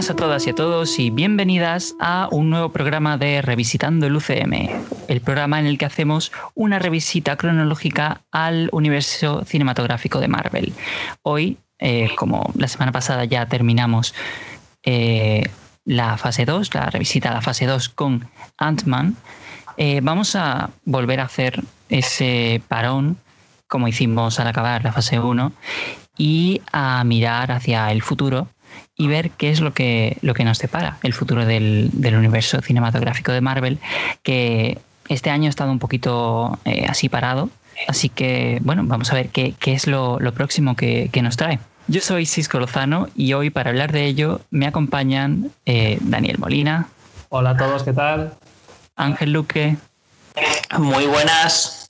Buenas a todas y a todos y bienvenidas a un nuevo programa de Revisitando el UCM, el programa en el que hacemos una revisita cronológica al universo cinematográfico de Marvel. Hoy, eh, como la semana pasada ya terminamos eh, la fase 2, la revisita a la fase 2 con Ant-Man, eh, vamos a volver a hacer ese parón como hicimos al acabar la fase 1 y a mirar hacia el futuro y ver qué es lo que, lo que nos separa el futuro del, universo cinematográfico de Marvel, que este año ha estado un poquito eh, así parado. Así que, bueno, vamos a ver qué, es lo, próximo que, nos trae. Yo soy Cisco Lozano y hoy para hablar de ello me acompañan eh, Daniel Molina. Hola a todos, ¿qué tal? Ángel Luque. Muy buenas.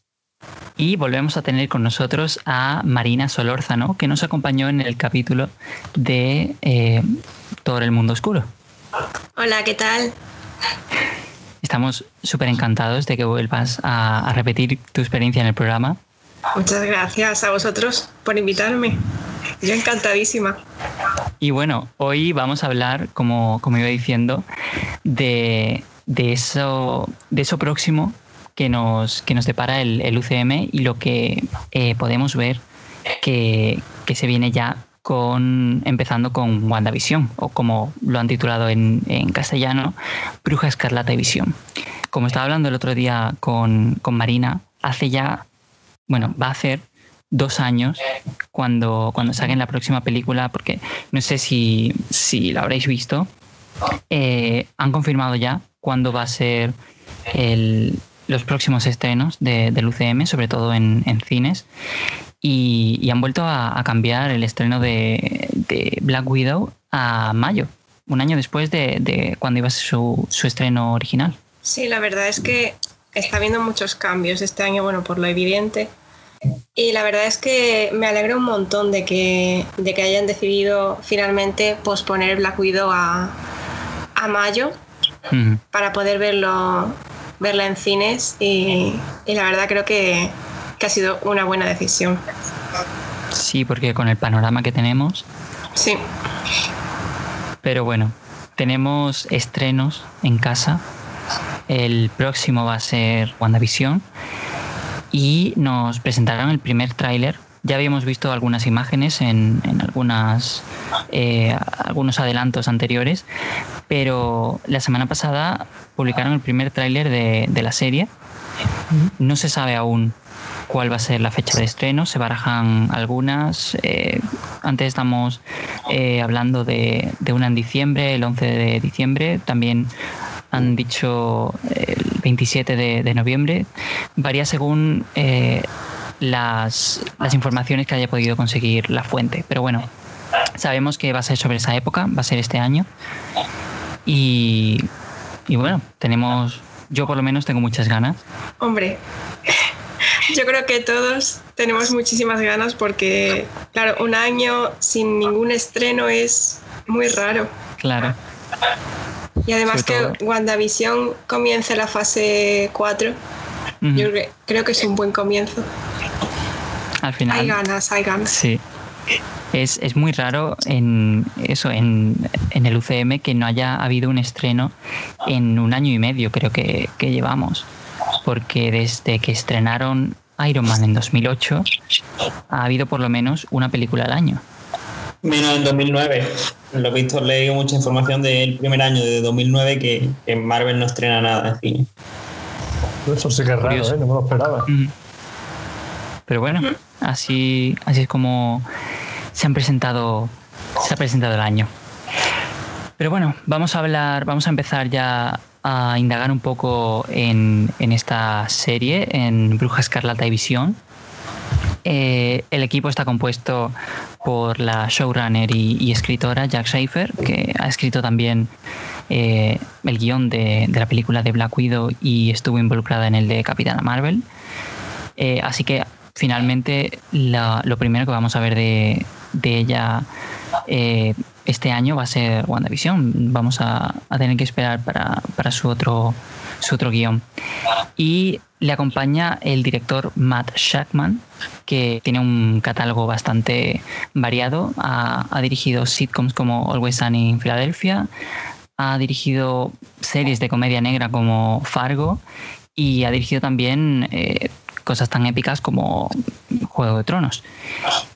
Y volvemos a tener con nosotros a Marina Solórzano, que nos acompañó en el capítulo de eh, Todo el Mundo Oscuro. Hola, ¿qué tal? Estamos súper encantados de que vuelvas a, repetir tu experiencia en el programa. Muchas gracias a vosotros por invitarme. Yo encantadísima. Y bueno, hoy vamos a hablar, como, como iba diciendo, de, de, eso, de eso próximo que nos, que nos depara el, UCM y lo que eh, podemos ver que, se viene ya con empezando con WandaVision, o como lo han titulado en, castellano, Bruja Escarlata y Visión. Como estaba hablando el otro día con, Marina, hace ya, bueno, va a ser dos años cuando, cuando saquen la próxima película, porque no sé si, si la habréis visto, eh, han confirmado ya cuándo va a ser el, los próximos estrenos de, del UCM, sobre todo en, cines, y, han vuelto a, cambiar el estreno de, Black Widow a mayo, un año después de, cuando iba a ser su, estreno original. Sí, la verdad es que está habiendo muchos cambios este año, bueno, por lo evidente. Y la verdad es que me alegra un montón de que, de que hayan decidido finalmente posponer Black Widow a, mayo para poder verlo verla en cines y, la verdad creo que, ha sido una buena decisión. Sí, porque con el panorama que tenemos. Sí. Pero bueno, tenemos estrenos en casa. El próximo va a ser WandaVision. Y nos presentaron el primer tráiler. Ya habíamos visto algunas imágenes en, en algunas, eh, algunos adelantos anteriores, pero la semana pasada publicaron el primer tráiler de, la serie. No se sabe aún cuál va a ser la fecha de estreno, se barajan algunas. Eh, antes estamos eh, hablando de, una en diciembre, el 11 de diciembre, también han dicho el 27 de, noviembre. Varía según eh, las, las informaciones que haya podido conseguir la fuente, pero bueno, sabemos que va a ser sobre esa época, va a ser este año. Y y bueno, tenemos, yo por lo menos tengo muchas ganas. Hombre, yo creo que todos tenemos muchísimas ganas porque, claro, un año sin ningún estreno es muy raro. Claro. Y además que WandaVision comience la fase 4, yo creo que es un buen comienzo. Al final. Hay ganas, hay ganas. Sí. Es, es muy raro en eso, en, en, el UCM, que no haya habido un estreno en un año y medio, creo que, que llevamos. Porque desde que estrenaron Iron Man en 2008, ha habido por lo menos una película al año. Menos en 2009. Lo he visto, leído mucha información del primer año de 2009 que, que Marvel no estrena nada en cine. Eso sí que es raro, ¿eh? no me lo esperaba. Pero bueno, así, así es como se han presentado, se ha presentado el año. Pero bueno, vamos a hablar, vamos a empezar ya a indagar un poco en, esta serie, en Bruja Escarlata y Visión. Eh, el equipo está compuesto por la showrunner y, escritora Jack Schaefer, que ha escrito también eh, el guion de, la película de Black Widow y estuvo involucrada en el de Capitana Marvel. Eh, así que finalmente lo primero que vamos a ver de, ella eh, este año va a ser WandaVision. Vamos a, tener que esperar para, su, otro, su otro guion. Y le acompaña el director Matt Shackman, que tiene un catálogo bastante variado. Ha, dirigido sitcoms como Always Sunny en Filadelfia, ha dirigido series de comedia negra como Fargo y ha dirigido también eh, cosas tan épicas como Juego de Tronos.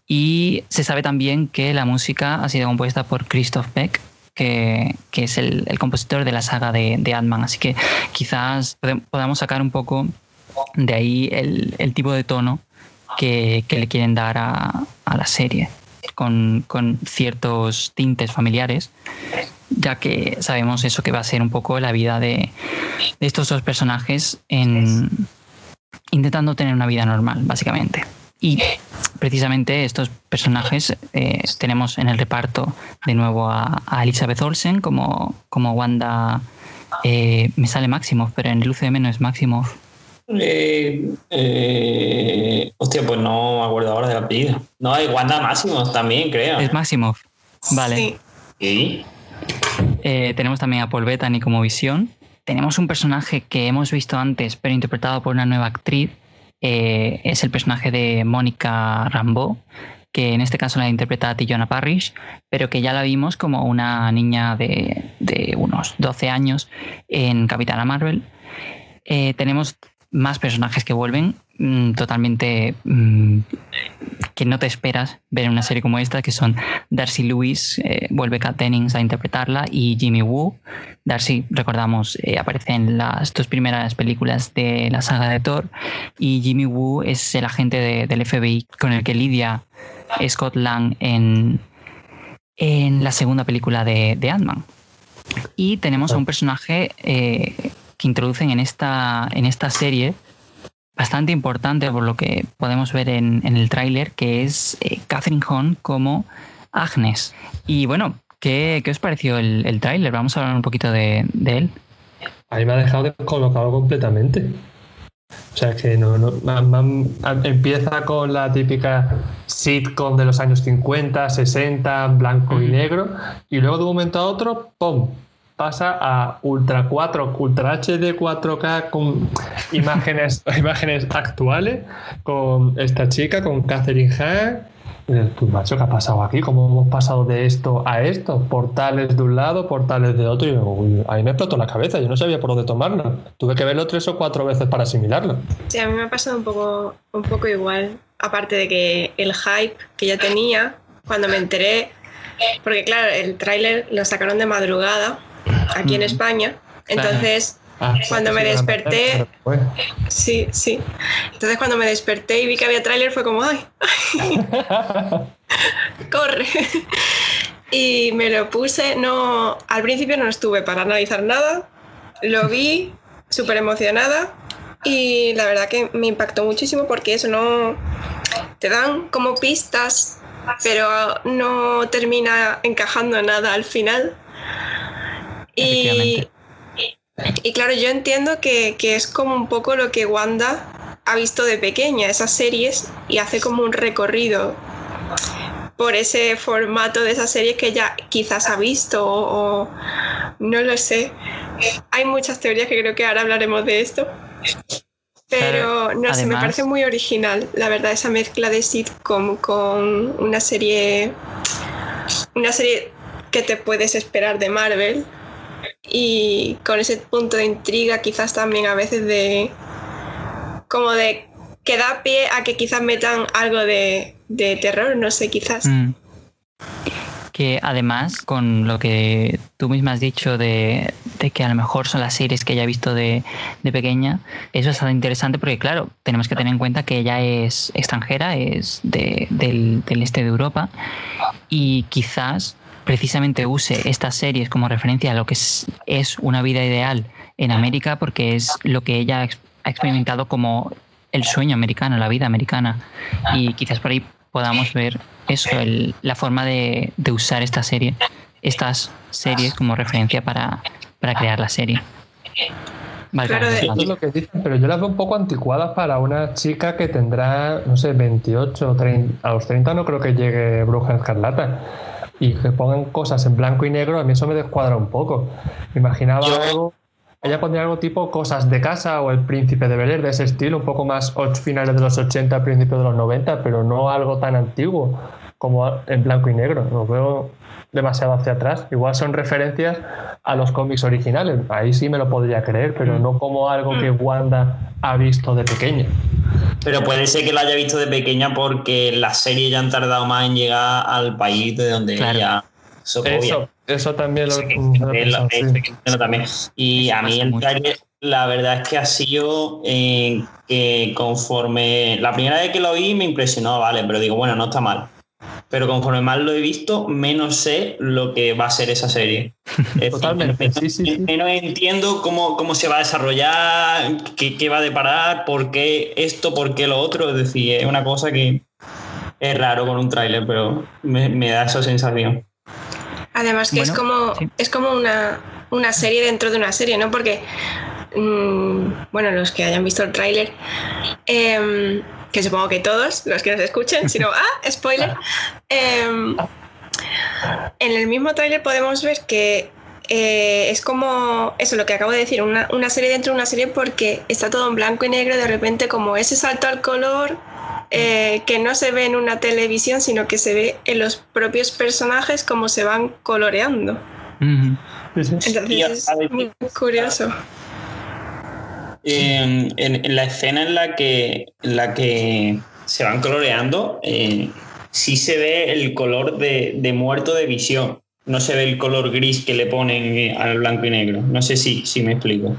Y se sabe también que la música ha sido compuesta por Christoph Beck, que, es el, compositor de la saga de, de Ant-Man. Así que quizás podamos sacar un poco de ahí el, tipo de tono que, le quieren dar a, la serie, con, ciertos tintes familiares, ya que sabemos eso que va a ser un poco la vida de, de estos dos personajes en, intentando tener una vida normal, básicamente. Y precisamente estos personajes eh, tenemos en el reparto de nuevo a, Elizabeth Olsen como, como Wanda. Eh, me sale Maximoff, pero en el UCM no es Maximoff. Eh, hostia, pues no me acuerdo ahora de la vida. No, hay Wanda Maximoff también, creo. Es Maximoff. Vale. Sí. tenemos también a Paul Bettany como Visión tenemos un personaje que hemos visto antes, pero interpretado por una nueva actriz. Eh, es el personaje de Mónica Rambeau, que en este caso la interpreta Tillona Parrish, pero que ya la vimos como una niña de, unos 12 años en Capitana Marvel. Eh, tenemos más personajes que vuelven mm, totalmente mm, que no te esperas ver en una serie como esta, que son Darcy Lewis, eh, vuelve Kat Dennings a interpretarla, y Jimmy Woo. Darcy, recordamos, eh, aparece en las dos primeras películas de la saga de Thor, y Jimmy Woo es el agente del FBI con el que lidia Scott Lang en, en la segunda película de, de Ant-Man. Y tenemos a un personaje eh, que introducen en esta, en esta serie bastante importante por lo que podemos ver en, el tráiler, que es eh, Catherine Hahn como Agnes. Y bueno, ¿qué, os pareció el, el tráiler? Vamos a hablar un poquito de, él. A mí me ha dejado descolocado completamente. O sea, que no, no empieza con la típica sitcom de los años 50, 60, blanco y negro, y luego de un momento a otro, ¡pum! Pasa a Ultra 4, Ultra HD 4K con imágenes, imágenes actuales, con esta chica, con Catherine Hahn. Pues macho, ¿qué ha pasado aquí? ¿Cómo hemos pasado de esto a esto? Portales de un lado, portales de otro. Y ahí me explotó la cabeza, yo no sabía por dónde tomarlo. Tuve que verlo tres o cuatro veces para asimilarlo. Sí, a mí me ha pasado un poco, un poco igual. Aparte de que el hype que ya tenía, cuando me enteré, porque claro, el tráiler lo sacaron de madrugada aquí en España. Entonces, ah, cuando me desperté, sí, sí. Entonces cuando me desperté y vi que había tráiler fue como, ay, corre. y me lo puse, no, al principio no estuve para analizar nada, lo vi súper emocionada y la verdad que me impactó muchísimo porque eso no, te dan como pistas, pero no termina encajando nada al final. Y, y, claro, yo entiendo que, es como un poco lo que Wanda ha visto de pequeña, esas series, y hace como un recorrido por ese formato de esas series que ella quizás ha visto o, no lo sé. Hay muchas teorías que creo que ahora hablaremos de esto. Pero no sé, me parece muy original, la verdad, esa mezcla de sitcom con una serie. Una serie que te puedes esperar de Marvel y con ese punto de intriga quizás también a veces de como de que da pie a que quizás metan algo de, terror, no sé, quizás. Mm. Que además, con lo que tú misma has dicho de, que a lo mejor son las series que ella ha visto de, pequeña, eso es algo interesante porque, claro, tenemos que tener en cuenta que ella es extranjera, es del, del este de Europa y quizás precisamente use estas series como referencia a lo que es, una vida ideal en América porque es lo que ella ha experimentado como el sueño americano, la vida americana. Y quizás por ahí podamos ver eso, la forma de, usar esta serie, estas series como referencia para, crear la serie. claro, es lo que dicen, pero yo las veo un poco anticuadas para una chica que tendrá, no sé, 28 o 30, a los 30 no creo que llegue Bruja Escarlata y que pongan cosas en blanco y negro, a mí eso me descuadra un poco. Imaginaba algo, ella pondría algo tipo cosas de casa o el príncipe de Bel de ese estilo, un poco más finales de los 80, principios de los 90, pero no algo tan antiguo como en blanco y negro. Lo veo demasiado hacia atrás. Igual son referencias a los cómics originales. Ahí sí me lo podría creer, pero no como algo que Wanda ha visto de pequeña. Pero puede ser que lo haya visto de pequeña porque las series ya han tardado más en llegar al país de donde ella eso, eso, también lo, también. Y a mí el trailer, la verdad es que ha sido eh, que conforme la primera vez que lo vi me impresionó, vale, pero digo, bueno, no está mal pero conforme más lo he visto, menos sé lo que va a ser esa serie. Totalmente. menos, entiendo cómo, cómo, se va a desarrollar, qué, qué, va a deparar, por qué esto, por qué lo otro. Es decir, es una cosa que es raro con un tráiler, pero me, me, da esa sensación. Además que es como, es como una, una serie dentro de una serie, ¿no? Porque, mmm, bueno, los que hayan visto el tráiler, eh, que supongo que todos los que nos escuchen, si no, ah, spoiler. Em, en el mismo tráiler podemos ver que eh, es como eso, lo que acabo de decir, una, serie dentro de una serie porque está todo en blanco y negro, de repente como ese salto al color eh, que no se ve en una televisión, sino que se ve en los propios personajes como se van coloreando. Entonces es muy curioso en, la escena en la que, la que se van coloreando, eh, sí se ve el color de, muerto de visión. No se ve el color gris que le ponen eh, al blanco y negro. No sé si, si me explico.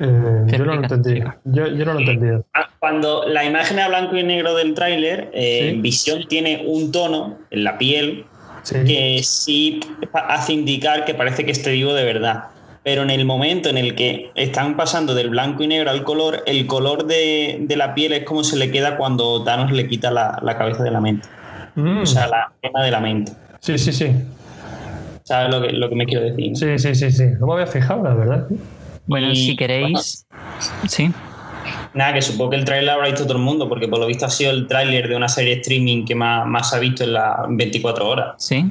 Eh, yo no lo entendí. Yo, no lo entendí. Cuando la imagen a blanco y negro del tráiler, Visión tiene un tono en la piel que sí hace indicar que parece que esté vivo de verdad pero en el momento en el que están pasando del blanco y negro al color, el color de, la piel es como se le queda cuando Thanos le quita la, cabeza de la mente. Mm. O sea, la pena de la mente. Sí, sí, sí. ¿Sabes lo que, lo que me quiero decir? Sí, sí, sí, sí. No me había fijado, la verdad. Bueno, si queréis. sí. Nada, que supongo que el trailer lo habrá visto todo el mundo, porque por lo visto ha sido el tráiler de una serie streaming que más, más ha visto en las 24 horas. Sí.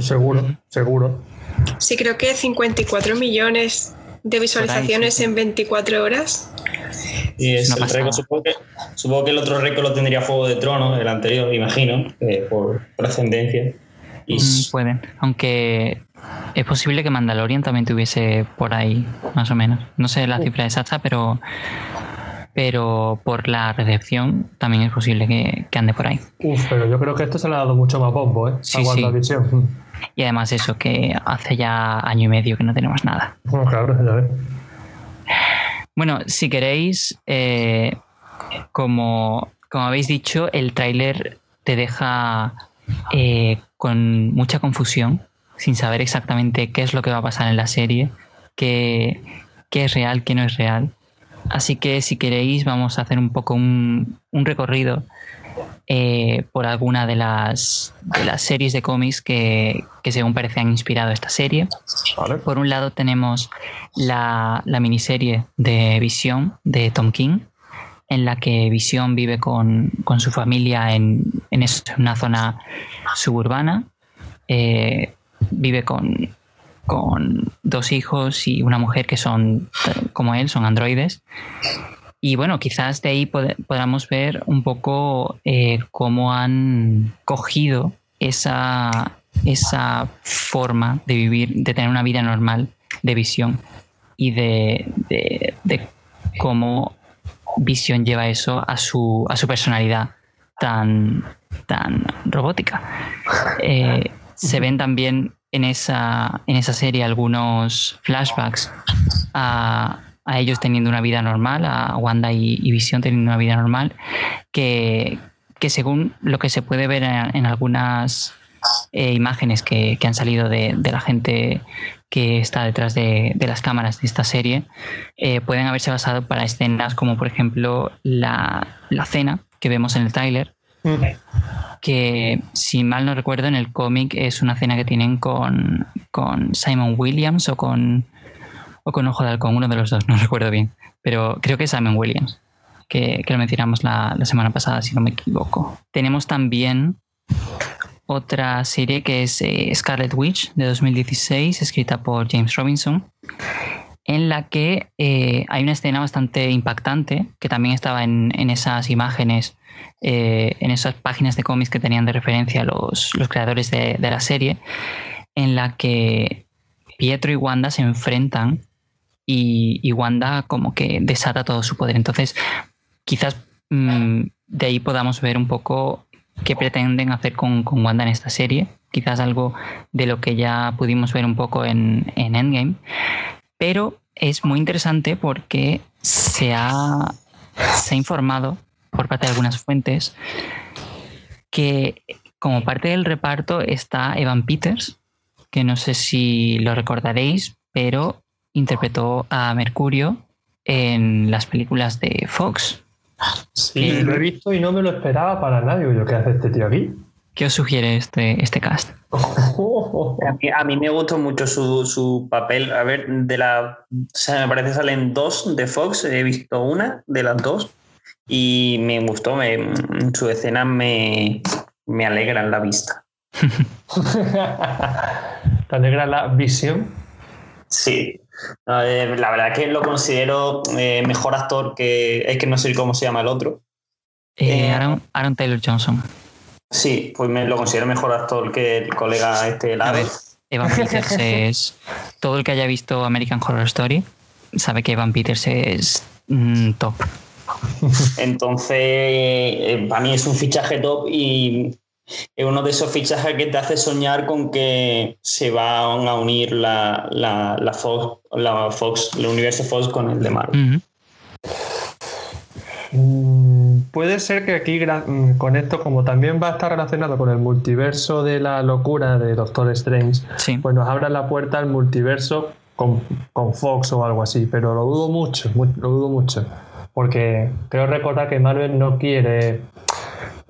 Seguro, seguro. Sí, creo que 54 millones de visualizaciones en 24 horas. Y es el récord, supongo, que, supongo que el otro récord lo tendría Fuego de Trono, el anterior, imagino, eh, por trascendencia. Y... Mm, pueden, aunque es posible que Mandalorian también tuviese por ahí, más o menos. No sé la cifra exacta, pero pero por la recepción también es posible que, ande por ahí. Uf, pero yo creo que esto se le ha dado mucho más bombo, ¿eh? Sí, sí. Y además eso, que hace ya año y medio que no tenemos nada. Bueno, claro, ya Bueno, si queréis, eh, como, como habéis dicho, el tráiler te deja eh, con mucha confusión, sin saber exactamente qué es lo que va a pasar en la serie, qué, qué es real, qué no es real. Así que si queréis vamos a hacer un poco un, recorrido eh, por alguna de las, de las series de cómics que, según parece han inspirado esta serie. Por un lado tenemos la, miniserie de Visión de Tom King, en la que Visión vive con, su familia en, una zona suburbana. Eh, vive con, con dos hijos y una mujer que son como él, son androides. Y bueno, quizás de ahí podamos ver un poco eh, cómo han cogido esa, esa forma de vivir, de tener una vida normal, de visión y de, de, cómo visión lleva eso a su, a su personalidad tan, tan robótica. Eh, se ven también en esa, en esa serie algunos flashbacks a, ellos teniendo una vida normal, a Wanda y, Visión teniendo una vida normal, que, según lo que se puede ver en, algunas eh, imágenes que, han salido de, la gente que está detrás de, las cámaras de esta serie, eh, pueden haberse basado para escenas como por ejemplo la, la cena que vemos en el tráiler, que si mal no recuerdo en el cómic es una cena que tienen con, Simon Williams o con, o con Ojo de Halcón, uno de los dos, no recuerdo bien, pero creo que es Simon Williams, que, lo mencionamos la, semana pasada, si no me equivoco. Tenemos también otra serie que es eh, Scarlet Witch de 2016, escrita por James Robinson, en la que eh, hay una escena bastante impactante, que también estaba en, esas imágenes, eh, en esas páginas de cómics que tenían de referencia los, creadores de, la serie, en la que Pietro y Wanda se enfrentan y, Wanda como que desata todo su poder. Entonces, quizás mm, de ahí podamos ver un poco qué pretenden hacer con, Wanda en esta serie. Quizás algo de lo que ya pudimos ver un poco en, Endgame. Pero es muy interesante porque se ha, se ha informado por parte de algunas fuentes que como parte del reparto está Evan Peters, que no sé si lo recordaréis, pero interpretó a Mercurio en las películas de Fox. Sí, lo he visto y no me lo esperaba para nadie. Yo, ¿qué hace este tío aquí? ¿Qué os sugiere este, este cast? A mí, me gustó mucho su, papel. A ver, de la. O sea, me parece salen dos de Fox. He visto una de las dos. Y me gustó. Me, su escena me, me alegra en la vista. ¿Te alegra la visión? Sí. Eh, la verdad que lo considero eh, mejor actor que. Es que no sé cómo se llama el otro. Eh, Aaron, Taylor Johnson. Sí, pues me lo considero mejor actor que el colega este A ver, Evan Peters es. Todo el que haya visto American Horror Story sabe que Evan Peters es mm, top. Entonces, para mí es un fichaje top y es uno de esos fichajes que te hace soñar con que se van a unir la, la, Fox, la Fox, el universo Fox con el de Marvel. Mm, puede ser que aquí mm, con esto, como también va a estar relacionado con el multiverso de la locura de Doctor Strange, pues nos abra la puerta al multiverso con, con, Fox o algo así, pero lo dudo mucho, lo dudo mucho, porque creo recordar que Marvel no quiere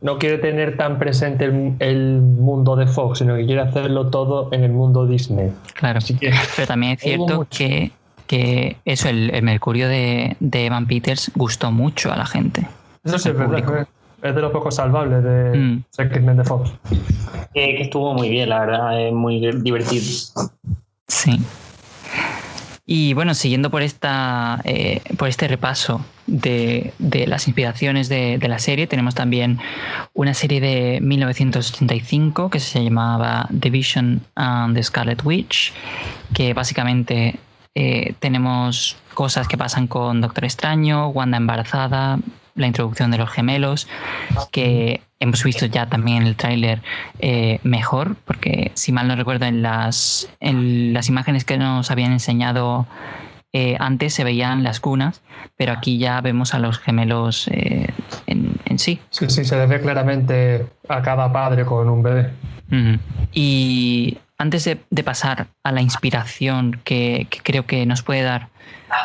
no quiere tener tan presente el, mundo de Fox, sino que quiere hacerlo todo en el mundo Disney. Claro, pero también es cierto que, que, eso, el, Mercurio de, Evan Peters gustó mucho a la gente. Eso sí, es verdad. Es de los pocos salvables de mm. de Fox. que estuvo muy bien, la verdad, es muy divertido. Sí. Y bueno, siguiendo por, esta, eh, por este repaso de, las inspiraciones de, la serie, tenemos también una serie de 1985 que se llamaba The Vision and the Scarlet Witch, que básicamente eh, tenemos cosas que pasan con Doctor Extraño, Wanda embarazada, la introducción de los gemelos, que hemos visto ya también el tráiler eh, mejor, porque si mal no recuerdo en las, en las imágenes que nos habían enseñado eh, antes se veían las cunas, pero aquí ya vemos a los gemelos eh, en, sí. Sí, sí, se ve claramente a cada padre con un bebé. Y antes de, pasar a la inspiración que, creo que nos puede dar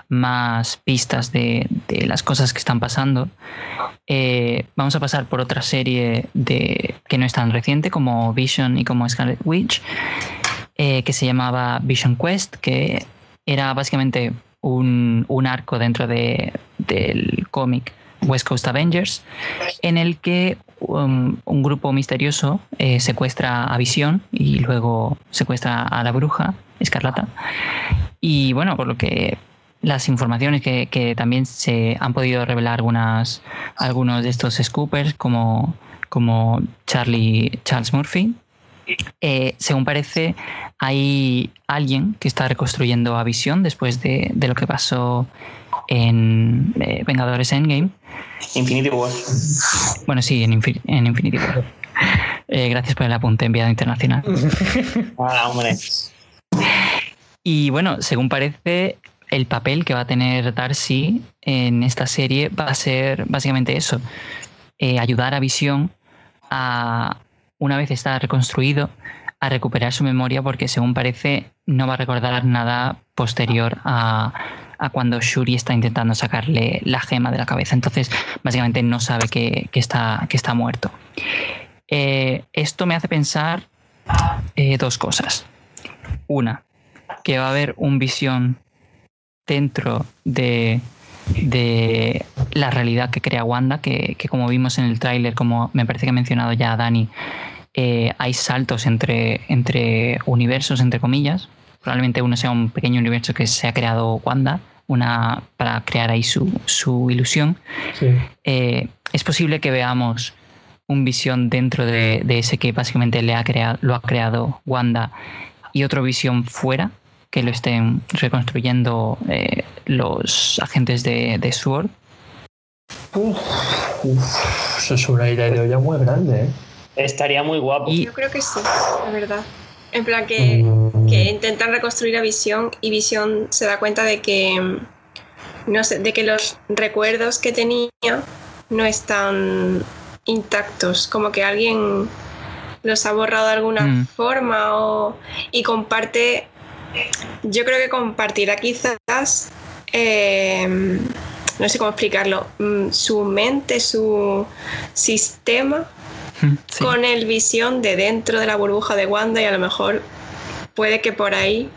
más pistas de, las cosas que están pasando, eh, vamos a pasar por otra serie de, que no es tan reciente como Vision y como Scarlet Witch, eh, que se llamaba Vision Quest, que era básicamente un, arco dentro del cómic West Coast Avengers, en el que um, un, grupo misterioso eh, secuestra a Visión y luego secuestra a la bruja Escarlata. Y bueno, por lo que las informaciones que, también se han podido revelar algunas, algunos de estos scoopers, como, como Charlie, Charles Murphy, eh, según parece, hay alguien que está reconstruyendo a Visión después de, de lo que pasó en eh, Vengadores Endgame. Infinity War. Bueno, sí, en, Infinity War. Eh, gracias por el apunte enviado internacional. ah, hombre. Y bueno, según parece, el papel que va a tener Darcy en esta serie va a ser básicamente eso: ayudar a Visión a, una vez está reconstruido, a recuperar su memoria, porque según parece, no va a recordar nada posterior a a cuando Shuri está intentando sacarle la gema de la cabeza. Entonces, básicamente no sabe que, está, que está muerto. Eh, esto me hace pensar eh, dos cosas. Una, que va a haber un visión dentro de, de la realidad que crea Wanda, que, como vimos en el tráiler, como me parece que ha mencionado ya Dani, eh, hay saltos entre, entre universos, entre comillas. Probablemente uno sea un pequeño universo que se ha creado Wanda una, para crear ahí su, su ilusión. Eh, es posible que veamos un visión dentro de, ese que básicamente le ha creado, lo ha creado Wanda y otro visión fuera que lo estén reconstruyendo eh, los agentes de, de SWORD. eso es una idea de olla muy grande. ¿eh? Estaría muy guapo. Yo creo que sí, la verdad. En plan que, mm. que intentan reconstruir a Visión y Visión se da cuenta de que no sé, de que los recuerdos que tenía no están intactos, como que alguien los ha borrado de alguna mm. forma o, y comparte, yo creo que compartirá quizás, eh, no sé cómo explicarlo, mm, su mente, su sistema con el visión de dentro de la burbuja de Wanda y a lo mejor puede que por ahí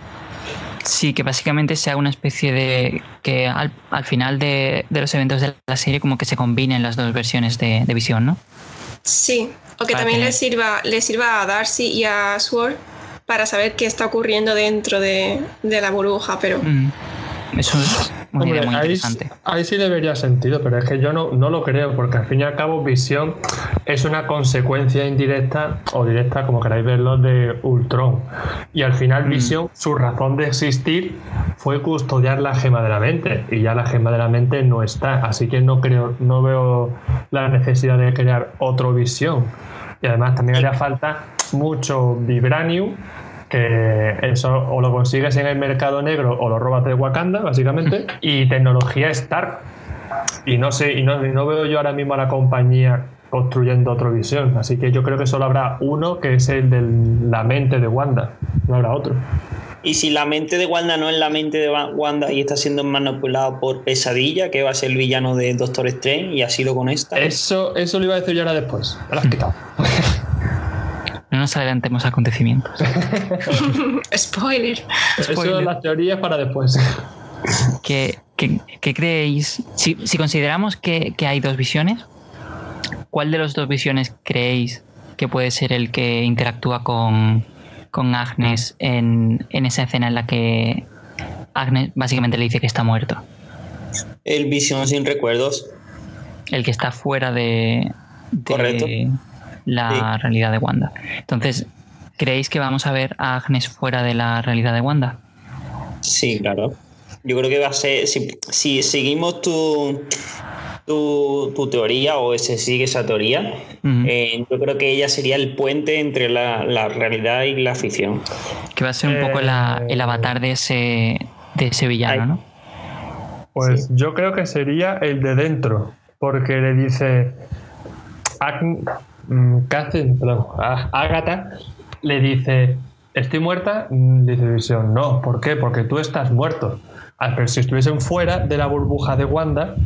Sí, que básicamente sea una especie de. que al, final de, los eventos de la serie, como que se combinen las dos versiones de, visión, ¿no? Sí, o que también le sirva, le sirva a Darcy y a Sword para saber qué está ocurriendo dentro de, la burbuja, pero. Mm. Eso es muy interesante. Ahí, sí debería sentido, pero es que yo no, no lo creo, porque al fin y al cabo Visión es una consecuencia indirecta o directa, como queráis verlo, de Ultron. Y al final mm. Visión, su razón de existir fue custodiar la gema de la mente, y ya la gema de la mente no está. Así que no creo, no veo la necesidad de crear otro Visión. Y además también haría falta mucho Vibranium que eso o lo consigues en el mercado negro o lo robas de Wakanda, básicamente, y tecnología Stark. Y no sé, y no, veo yo ahora mismo a la compañía construyendo otra visión. Así que yo creo que solo habrá uno que es el de la mente de Wanda. No habrá otro. Y si la mente de Wanda no es la mente de Wanda y está siendo manipulado por Pesadilla, que va a ser el villano de Doctor Strange, y así lo con esta. Eso, eso lo iba a decir yo ahora después. Me lo has quitado. No nos adelantemos a acontecimientos. Spoiler. Eso las teorías para después. ¿Qué, creéis? Si, consideramos que, hay dos visiones, ¿cuál de las dos visiones creéis que puede ser el que interactúa con, Agnes en, esa escena en la que Agnes básicamente le dice que está muerto? El visión sin recuerdos. El que está fuera de, Correcto la realidad de Wanda. Entonces, ¿creéis que vamos a ver a Agnes fuera de la realidad de Wanda? Sí, claro. Yo creo que va a ser, si, seguimos tu, tu, teoría o se sigue esa teoría, eh, yo creo que ella sería el puente entre la, realidad y la ficción. Que va a ser un poco el avatar de ese, de ese villano, ¿no? Pues yo creo que sería el de dentro, porque le dice, Catherine, perdón, Agatha le dice, ¿estoy muerta? Mm, dice Visión, no, ¿por qué? Porque tú estás muerto. Ah, pero si estuviesen fuera de la burbuja de Wanda,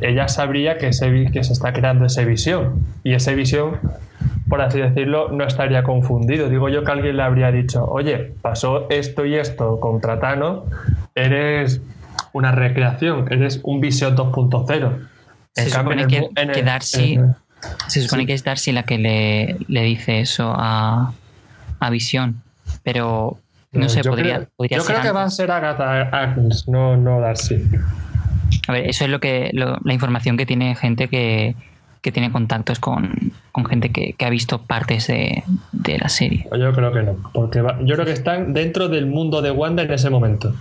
ella sabría que, que se está creando esa visión. Y esa visión, por así decirlo, no estaría confundido. Digo yo que alguien le habría dicho, oye, pasó esto y esto contra Thanos, eres una recreación, eres un visión 2.0. Se supone que, que Darcy se supone que es Darcy la que le, dice eso a, a Visión, pero no, sé, podría, Yo creo que va a ser Agatha Agnes, no, no Darcy. A ver, eso es lo que la información que tiene gente que, tiene contactos con, gente que, ha visto partes de, la serie. Yo creo que no, porque yo creo que están dentro del mundo de Wanda en ese momento.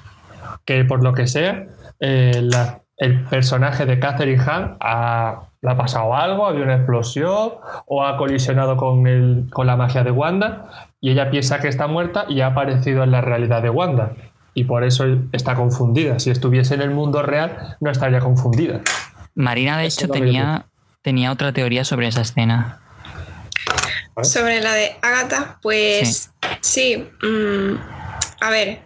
Que por lo que sea, eh, el personaje de Catherine Hahn ha le ha pasado algo, había una explosión o ha colisionado con, el, con la magia de Wanda y ella piensa que está muerta y ha aparecido en la realidad de Wanda. Y por eso está confundida. Si estuviese en el mundo real, no estaría confundida. Marina, de hecho, tenía, tenía otra teoría sobre esa escena. Sobre la de Agatha, pues sí. Mm, a ver,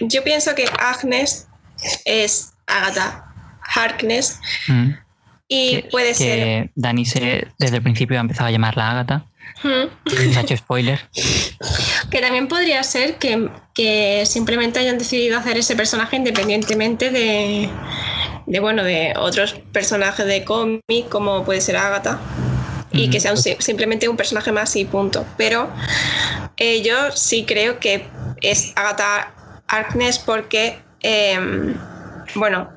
yo pienso que Agnes es Agatha Harkness. Mm. Y puede ser. Que Dani se, desde el principio ha empezado a llamarla Agatha. Hmm. hecho spoiler. Que también podría ser que, simplemente hayan decidido hacer ese personaje independientemente de, de bueno, de otros personajes de cómic, como puede ser Agatha. y que sea simplemente un personaje más y punto. Pero eh, yo sí creo que es Agatha Harkness porque, em, bueno,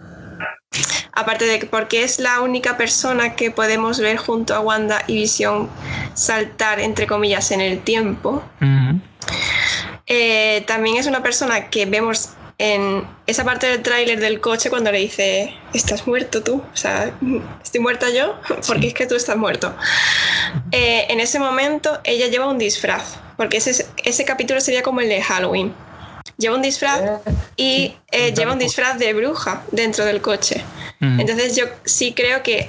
aparte de que porque es la única persona que podemos ver junto a Wanda y Visión saltar, entre comillas, en el tiempo. Eh, también es una persona que vemos en esa parte del tráiler del coche cuando le dice, estás muerto tú, o sea, estoy muerta yo, porque es que tú estás muerto. Eh, en ese momento ella lleva un disfraz, porque ese, ese capítulo sería como el de Halloween. Lleva un disfraz eh, y eh, lleva un disfraz de bruja dentro del coche. Entonces yo sí creo que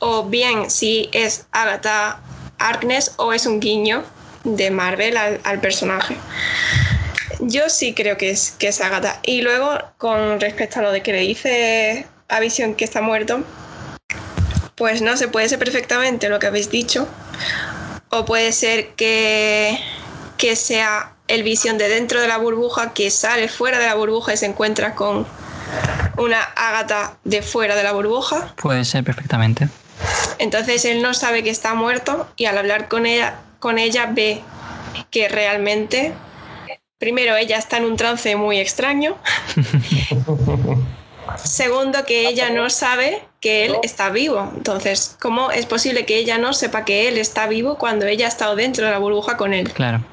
o bien si es Agatha Harkness o es un guiño de Marvel al personaje. Yo sí creo que es, que es Agatha. Y luego, con respecto a lo de que le dice a Vision que está muerto, pues no se puede ser perfectamente lo que habéis dicho. O puede ser que, que sea el Vision de dentro de la burbuja que sale fuera de la burbuja y se encuentra con una Agatha de fuera de la burbuja. Puede ser perfectamente. Entonces él no sabe que está muerto y al hablar con ella, con ella ve que realmente Primero, ella está en un trance muy extraño. Segundo, que ella no sabe que él está vivo. Entonces, ¿cómo es posible que ella no sepa que él está vivo cuando ella ha estado dentro de la burbuja con él? Claro.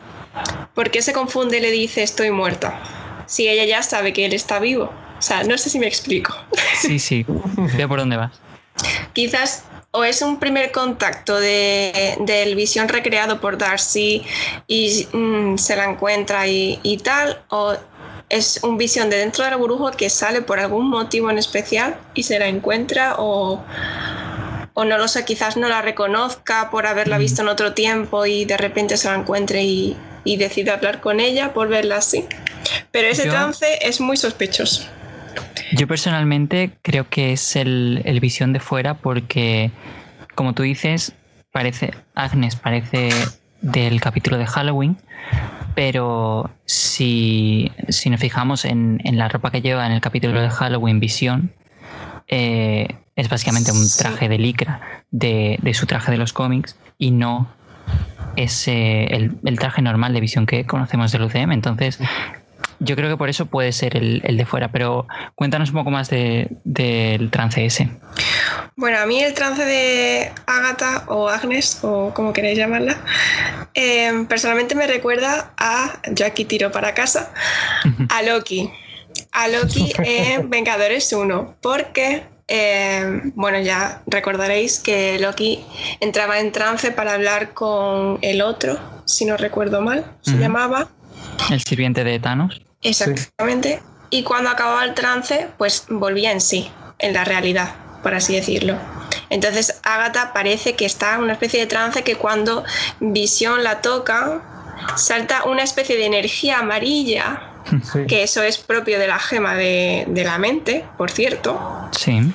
¿Por qué se confunde y le dice estoy muerta? Si ella ya sabe que él está vivo. O sea, no sé si me explico. Sí, sí. Veo por dónde vas. Quizás o es un primer contacto de, del visión recreado por Darcy y mm, se la encuentra y, tal, o es un visión de dentro de la burbuja que sale por algún motivo en especial y se la encuentra o, o no lo sé, quizás no la reconozca por haberla visto en otro tiempo y de repente se la encuentre y, y decide hablar con ella por verla así. Pero ese trance es muy sospechoso. Yo personalmente creo que es el, visión de fuera porque, como tú dices, parece Agnes parece del capítulo de Halloween, pero si, nos fijamos en, la ropa que lleva en el capítulo de Halloween Visión, eh, es básicamente un traje de licra de, su traje de los cómics y no es el, el, traje normal de visión que conocemos del UCM. Entonces, yo creo que por eso puede ser el, de fuera, pero cuéntanos un poco más del trance ese. Bueno, a mí el trance de Agatha o Agnes, o como queréis llamarla, eh, personalmente me recuerda a, yo aquí tiro para casa, a Loki. A Loki en Vengadores 1, porque eh, bueno, ya recordaréis que Loki entraba en trance para hablar con el otro, si no recuerdo mal, se llamaba. El sirviente de Thanos. Exactamente. Y cuando acababa el trance, pues volvía en sí, en la realidad, por así decirlo. Entonces Agatha parece que está en una especie de trance que cuando Visión la toca, salta una especie de energía amarilla, que eso es propio de la gema de, de la mente, por cierto. Sí.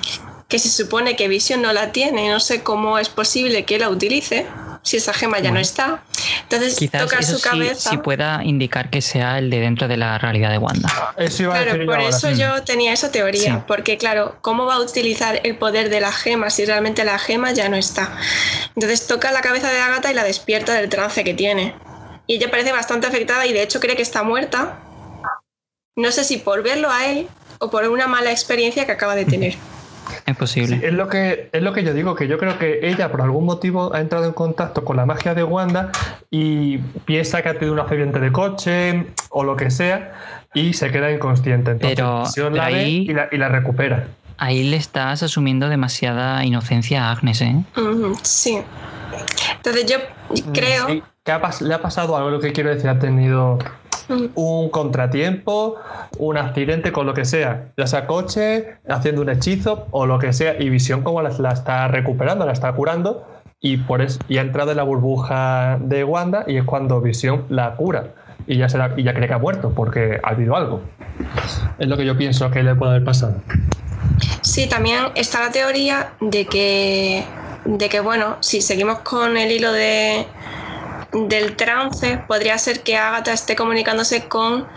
Que se supone que Visión no la tiene, no sé cómo es posible que la utilice si esa gema ya no está. Entonces Quizás toca su cabeza. Sí, pueda indicar que sea el de dentro de la realidad de Wanda. claro, por eso yo tenía esa teoría, porque claro, ¿cómo va a utilizar el poder de la gema si realmente la gema ya no está? Entonces toca la cabeza de Agatha y la despierta del trance que tiene. Y ella parece bastante afectada y de hecho cree que está muerta. No sé si por verlo a él o por una mala experiencia que acaba de tener. Es posible. es, lo que, es lo que yo digo, que yo creo que ella por algún motivo ha entrado en contacto con la magia de Wanda y piensa que ha tenido un accidente de coche o lo que sea y se queda inconsciente. Entonces, pero, la ahí, y, la, recupera. Ahí le estás asumiendo demasiada inocencia a Agnes, ¿eh? sí. Entonces yo mm, creo... le ha pasado algo, lo que quiero decir, ha tenido un contratiempo, un accidente con lo que sea, ya sea coche, haciendo un hechizo o lo que sea, y Visión como la, está recuperando, la está curando, y por eso y ha entrado en la burbuja de Wanda y es cuando Visión la cura y ya, se y ya cree que ha muerto porque ha habido algo. Es lo que yo pienso que le puede haber pasado. Sí, también está la teoría de que, de que bueno, si seguimos con el hilo de, del trance podría ser que Agatha esté comunicándose con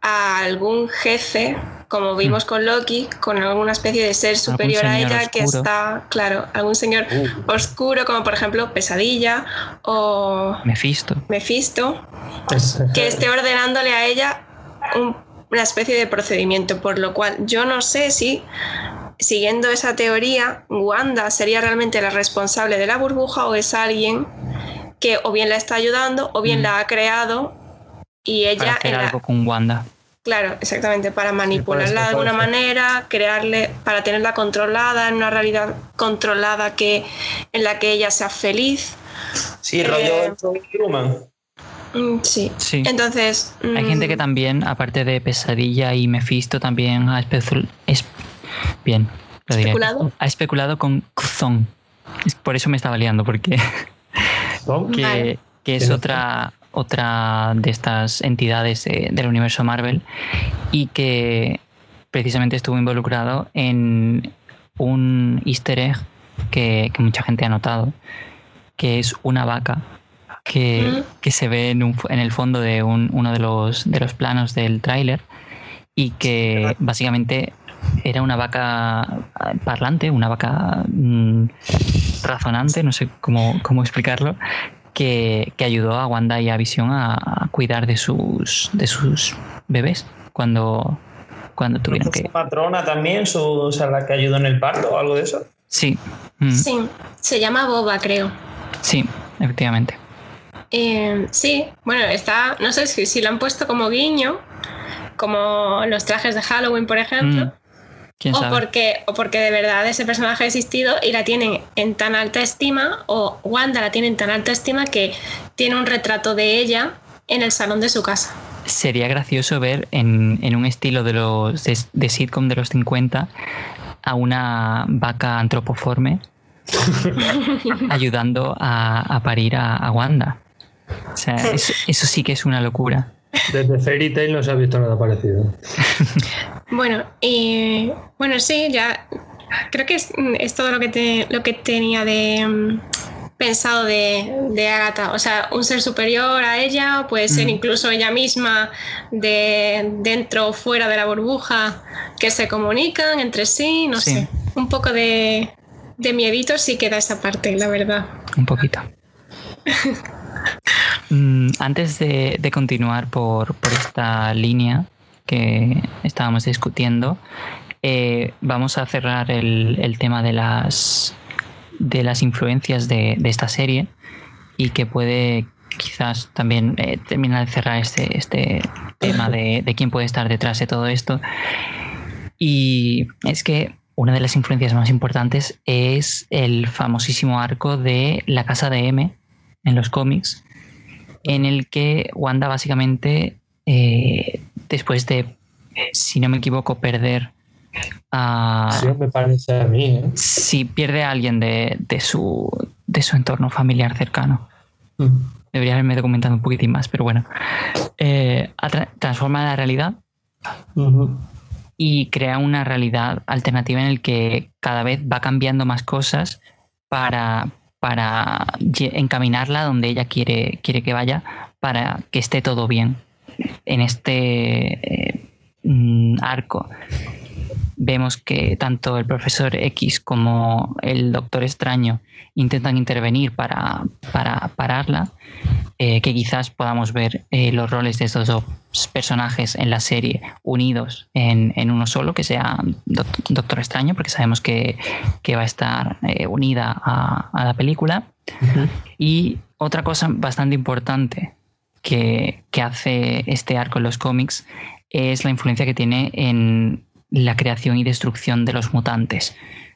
algún jefe como vimos con Loki, con alguna especie de ser superior a ella que está, claro, algún señor uh. oscuro, como por ejemplo Pesadilla o Mephisto, Mephisto que esté ordenándole a ella una especie de procedimiento, por lo cual yo no sé si siguiendo esa teoría, Wanda sería realmente la responsable de la burbuja o es alguien que o bien la está ayudando o bien mm. la ha creado y ella... Para hacer algo con Wanda. Claro, exactamente, para manipularla de alguna manera, crearle, para tenerla controlada en una realidad controlada que, en la que ella sea feliz. Sí, rollo eh, Truman. Mm, sí. sí. Entonces. Hay gente que mm, también, aparte de Pesadilla y Mephisto, también ha, bien, lo diré. ¿Especulado? Ha especulado con Xon. Por eso me estaba liando, porque. que, que es otra, otra de estas entidades del universo Marvel y que precisamente estuvo involucrado en un easter egg que, mucha gente ha notado, que es una vaca que, se ve en, en, el fondo de uno de los, de los planos del tráiler y que básicamente era una vaca parlante, una vaca mm, razonante, no sé cómo, cómo explicarlo, que, ayudó a Wanda y a Visión a, cuidar de sus, de sus bebés cuando, cuando tuvieron que... ¿Su patrona también, su, o sea, la que ayudó en el parto o algo de eso? Sí. Mm. Sí, se llama Boba, creo. Sí, efectivamente. Eh, sí, bueno, está, no sé si, si lo han puesto como guiño, como los trajes de Halloween, por ejemplo. Mm o, Porque, o porque de verdad ese personaje ha existido y la tienen en tan alta estima, o Wanda la tiene en tan alta estima que tiene un retrato de ella en el salón de su casa. Sería gracioso ver en, un estilo de los de, sitcom de los 50 a una vaca antropoforme ayudando a, parir a, Wanda. O sea, eso sí que es una locura. Desde Fairy Tail no se ha visto nada parecido. bueno, y bueno, sí, ya creo que es, todo lo que, te, lo que tenía de mm, pensado de, de Agatha. O sea, un ser superior a ella, puede ser mm. incluso ella misma de dentro o fuera de la burbuja, que se comunican entre sí, no sé. Un poco de, de miedito sí queda esa parte, la verdad. Un poquito. Mm, antes de, continuar por, esta línea que estábamos discutiendo, eh, vamos a cerrar el, tema de las, de las influencias de, esta serie y que puede quizás también eh, terminar de cerrar este, este tema de, de quién puede estar detrás de todo esto. Y es que una de las influencias más importantes es el famosísimo arco de la casa de M en los cómics, en el que Wanda básicamente, eh, después de, si no me equivoco, perder a... Sí, me parece a mí. ¿eh? Si pierde a alguien de, su, de su entorno familiar cercano. Mm. Debería haberme documentado un poquitín más, pero bueno. Eh, transforma la realidad y crea una realidad alternativa en el que cada vez va cambiando más cosas para, para encaminarla donde ella quiere, quiere que vaya para que esté todo bien. En este eh, mm, arco vemos que tanto el profesor X como el doctor extraño intentan intervenir para, para pararla, eh, que quizás podamos ver eh, los roles de estos dos personajes en la serie unidos en, uno solo, que sea Doctor Extraño, porque sabemos que, va a estar eh, unida a, la película. Y otra cosa bastante importante que, que hace este arco en los cómics es la influencia que tiene en la creación y destrucción de los mutantes.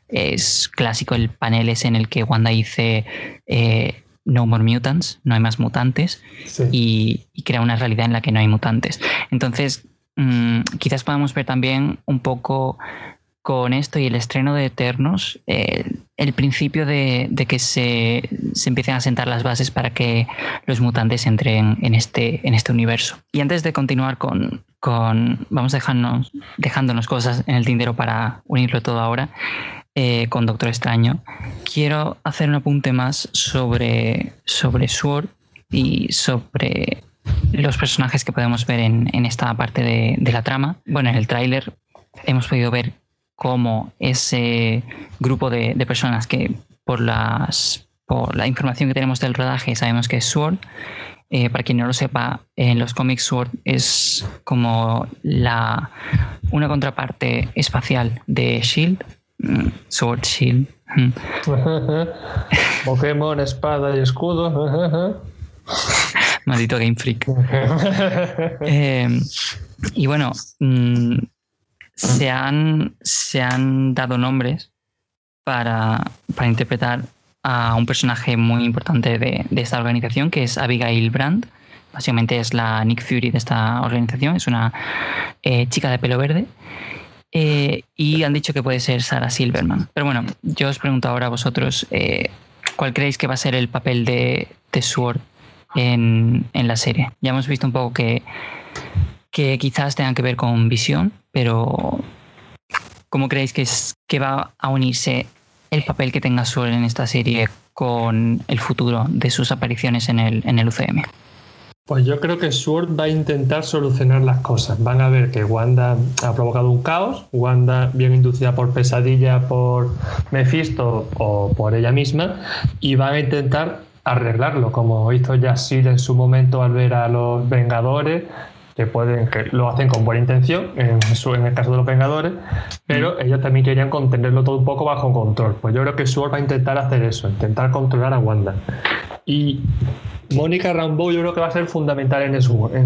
Es clásico el panel es en el que Wanda dice eh, No more mutants, no hay más mutantes, y, crea una realidad en la que no hay mutantes. Entonces, mm, quizás podamos ver también un poco con esto y el estreno de Eternos, eh, el principio de, que se, se, empiecen a sentar las bases para que los mutantes entren en este, en este universo. Y antes de continuar con, con vamos dejarnos, dejándonos cosas en el tintero para unirlo todo ahora, eh, con Doctor Extraño, quiero hacer un apunte más sobre, sobre Sword y sobre los personajes que podemos ver en, esta parte de, de la trama. Bueno, en el tráiler hemos podido ver cómo ese grupo de, personas que por las por la información que tenemos del rodaje sabemos que es SWORD. Eh, para quien no lo sepa, en los cómics SWORD es como la una contraparte espacial de Shield, mm, Sword Shield. Mm. Pokémon, espada y escudo. Maldito Game Freak. Eh, y bueno, mm, se, han, se han dado nombres para, interpretar a un personaje muy importante de, esta organización, que es Abigail Brandt. Básicamente es la Nick Fury de esta organización, es una eh, chica de pelo verde. Eh, y han dicho que puede ser Sarah Silverman. Pero bueno, yo os pregunto ahora a vosotros, ¿cuál creéis que va a ser el papel de, de Sword en, la serie. Ya hemos visto un poco que, que quizás tengan que ver con visión, pero ¿cómo creéis que, es, que va a unirse el papel que tenga Sword en esta serie con el futuro de sus apariciones en el, en el UCM? Pues yo creo que Sword va a intentar solucionar las cosas. Van a ver que Wanda ha provocado un caos, Wanda bien inducida por pesadilla, por Mephisto o por ella misma, y van a intentar arreglarlo, como hizo Yassil en su momento al ver a los Vengadores, que pueden que lo hacen con buena intención, en, en el caso de los Vengadores, pero ellos también querían contenerlo todo un poco bajo control. Pues yo creo que Sword va a intentar hacer eso, intentar controlar a Wanda. Y Mónica Rambeau yo creo que va a ser fundamental en Sword. En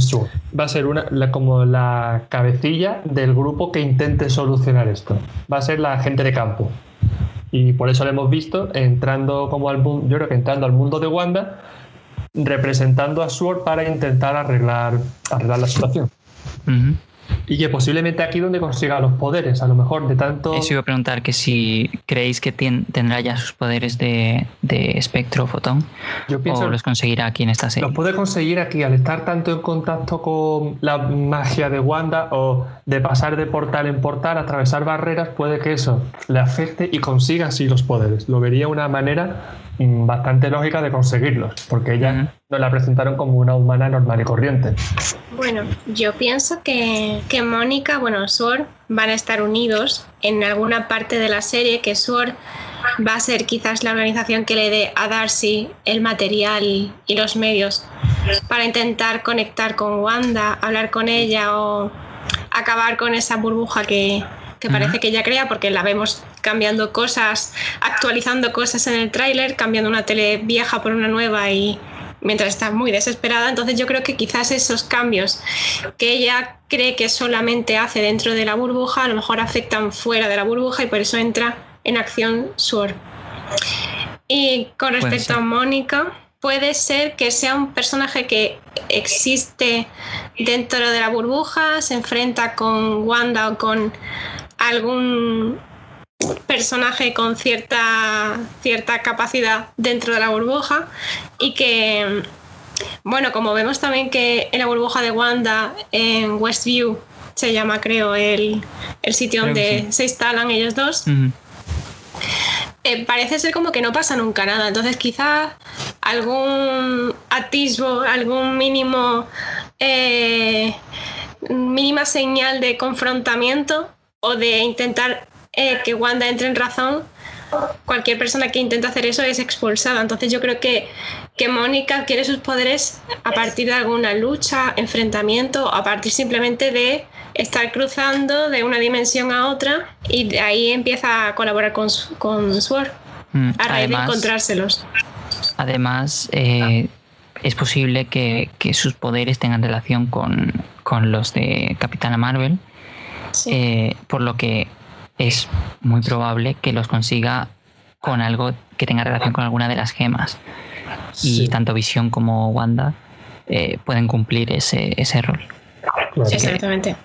Va a ser una, como la cabecilla del grupo que intente solucionar esto. Va a ser la gente de campo. Y por eso lo hemos visto entrando como al mundo, yo creo que entrando al mundo de Wanda, representando a Sword para intentar arreglar, arreglar la situación. Y que posiblemente aquí donde consiga los poderes, a lo mejor de tanto... Eso iba a preguntar que si creéis que tendrá ya sus poderes de, de espectro fotón Yo pienso o los conseguirá aquí en esta serie. Los puede conseguir aquí al estar tanto en contacto con la magia de Wanda o de pasar de portal en portal, atravesar barreras, puede que eso le afecte y consiga así los poderes. Lo vería una manera mm, bastante lógica de conseguirlos, porque ella nos la presentaron como una humana normal y corriente. Bueno, yo pienso que, que Mónica, bueno, Sword van a estar unidos en alguna parte de la serie, que Sword va a ser quizás la organización que le dé a Darcy el material y los medios para intentar conectar con Wanda, hablar con ella o acabar con esa burbuja que, que parece que ella crea, porque la vemos cambiando cosas, actualizando cosas en el tráiler, cambiando una tele vieja por una nueva y mientras está muy desesperada. Entonces yo creo que quizás esos cambios que ella cree que solamente hace dentro de la burbuja, a lo mejor afectan fuera de la burbuja y por eso entra en acción Sword. Y con respecto a Mónica, puede ser que sea un personaje que existe dentro de la burbuja, se enfrenta con Wanda o con algún personaje con cierta, cierta capacidad dentro de la burbuja y que, bueno, como vemos también que en la burbuja de Wanda, en Westview, se llama creo el, sitio donde se instalan ellos dos, eh, parece ser como que no pasa nunca nada. Entonces quizás algún atisbo, algún mínimo... Eh, mínima señal de confrontamiento o de intentar eh, que Wanda entre en razón, cualquier persona que intenta hacer eso es expulsada. Entonces yo creo que, que Mónica adquiere sus poderes a partir de alguna lucha, enfrentamiento, a partir simplemente de estar cruzando de una dimensión a otra y de ahí empieza a colaborar con, con Sword mm, a raíz de encontrárselos. Además, eh, es posible que, sus poderes tengan relación con, los de Capitana Marvel, eh, por lo que es muy probable que los consiga con algo que tenga relación con alguna de las gemas. Y tanto Visión como Wanda eh, pueden cumplir ese, ese rol. Exactamente.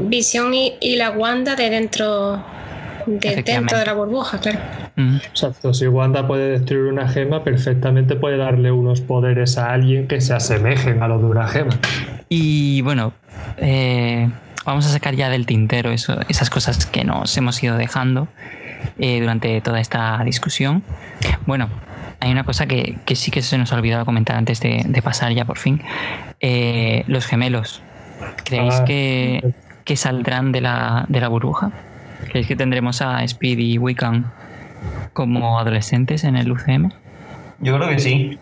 Visión y, la Wanda de dentro de dentro de la burbuja, claro. Exacto, si Wanda puede destruir una gema, perfectamente puede darle unos poderes a alguien que se asemejen a los de una gema. Y bueno, eh, vamos a sacar ya del tintero esas cosas que nos hemos ido dejando eh, durante toda esta discusión. Bueno, hay una cosa que, sí que se nos ha olvidado comentar antes de, pasar ya por fin. Eh, los gemelos. ¿Creéis ah, que que saldrán de la, de la burbuja? ¿Creéis que tendremos a Speed y Wiccan como adolescentes en el UCM? Yo creo que sí.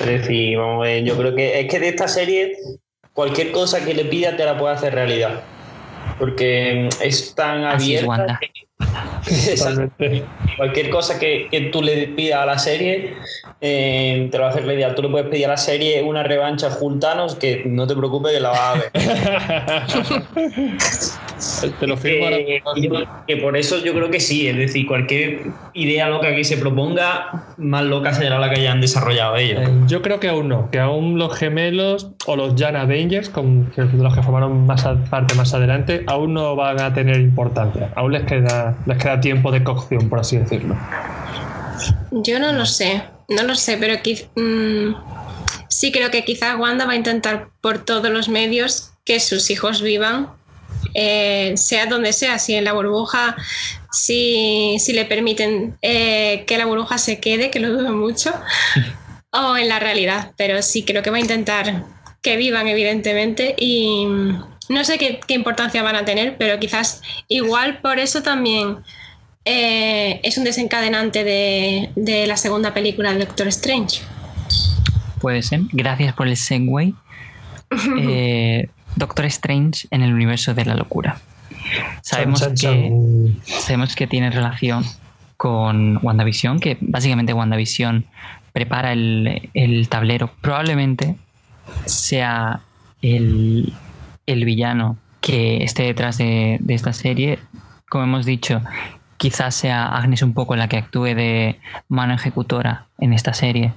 Es decir, vamos a ver, yo creo que es que de esta serie cualquier cosa que le pida te la puede hacer realidad. Porque es tan abierta. Cualquier cosa que, tú le pidas a la serie, eh, te lo va a hacer la idea. Tú le puedes pedir a la serie una revancha a Juntanos que no te preocupes que la vas a ver. te lo firmo que, que por eso yo creo que sí. Es decir, cualquier idea loca que se proponga, más loca será la que hayan desarrollado ellos. Eh, yo creo que aún no. Que aún los gemelos o los Jan Avengers, con los que formaron más parte más adelante, aún no van a tener importancia. Aún les queda les queda tiempo de cocción, por así decirlo. Yo no lo sé, no lo sé, pero mm, sí creo que quizás Wanda va a intentar por todos los medios que sus hijos vivan, eh, sea donde sea, si en la burbuja, si, le permiten eh, que la burbuja se quede, que lo dudo mucho, o en la realidad, pero sí creo que va a intentar que vivan, evidentemente, y no sé qué, importancia van a tener, pero quizás igual por eso también eh, es un desencadenante de, la segunda película de Doctor Strange. Puede ser. Gracias por el segue. Eh, Doctor Strange en el universo de la locura. Sabemos, que, sabemos que tiene relación con WandaVision, que básicamente WandaVision prepara el, el tablero. Probablemente sea el, el villano que esté detrás de, esta serie, como hemos dicho, quizás sea Agnes un poco la que actúe de mano ejecutora en esta serie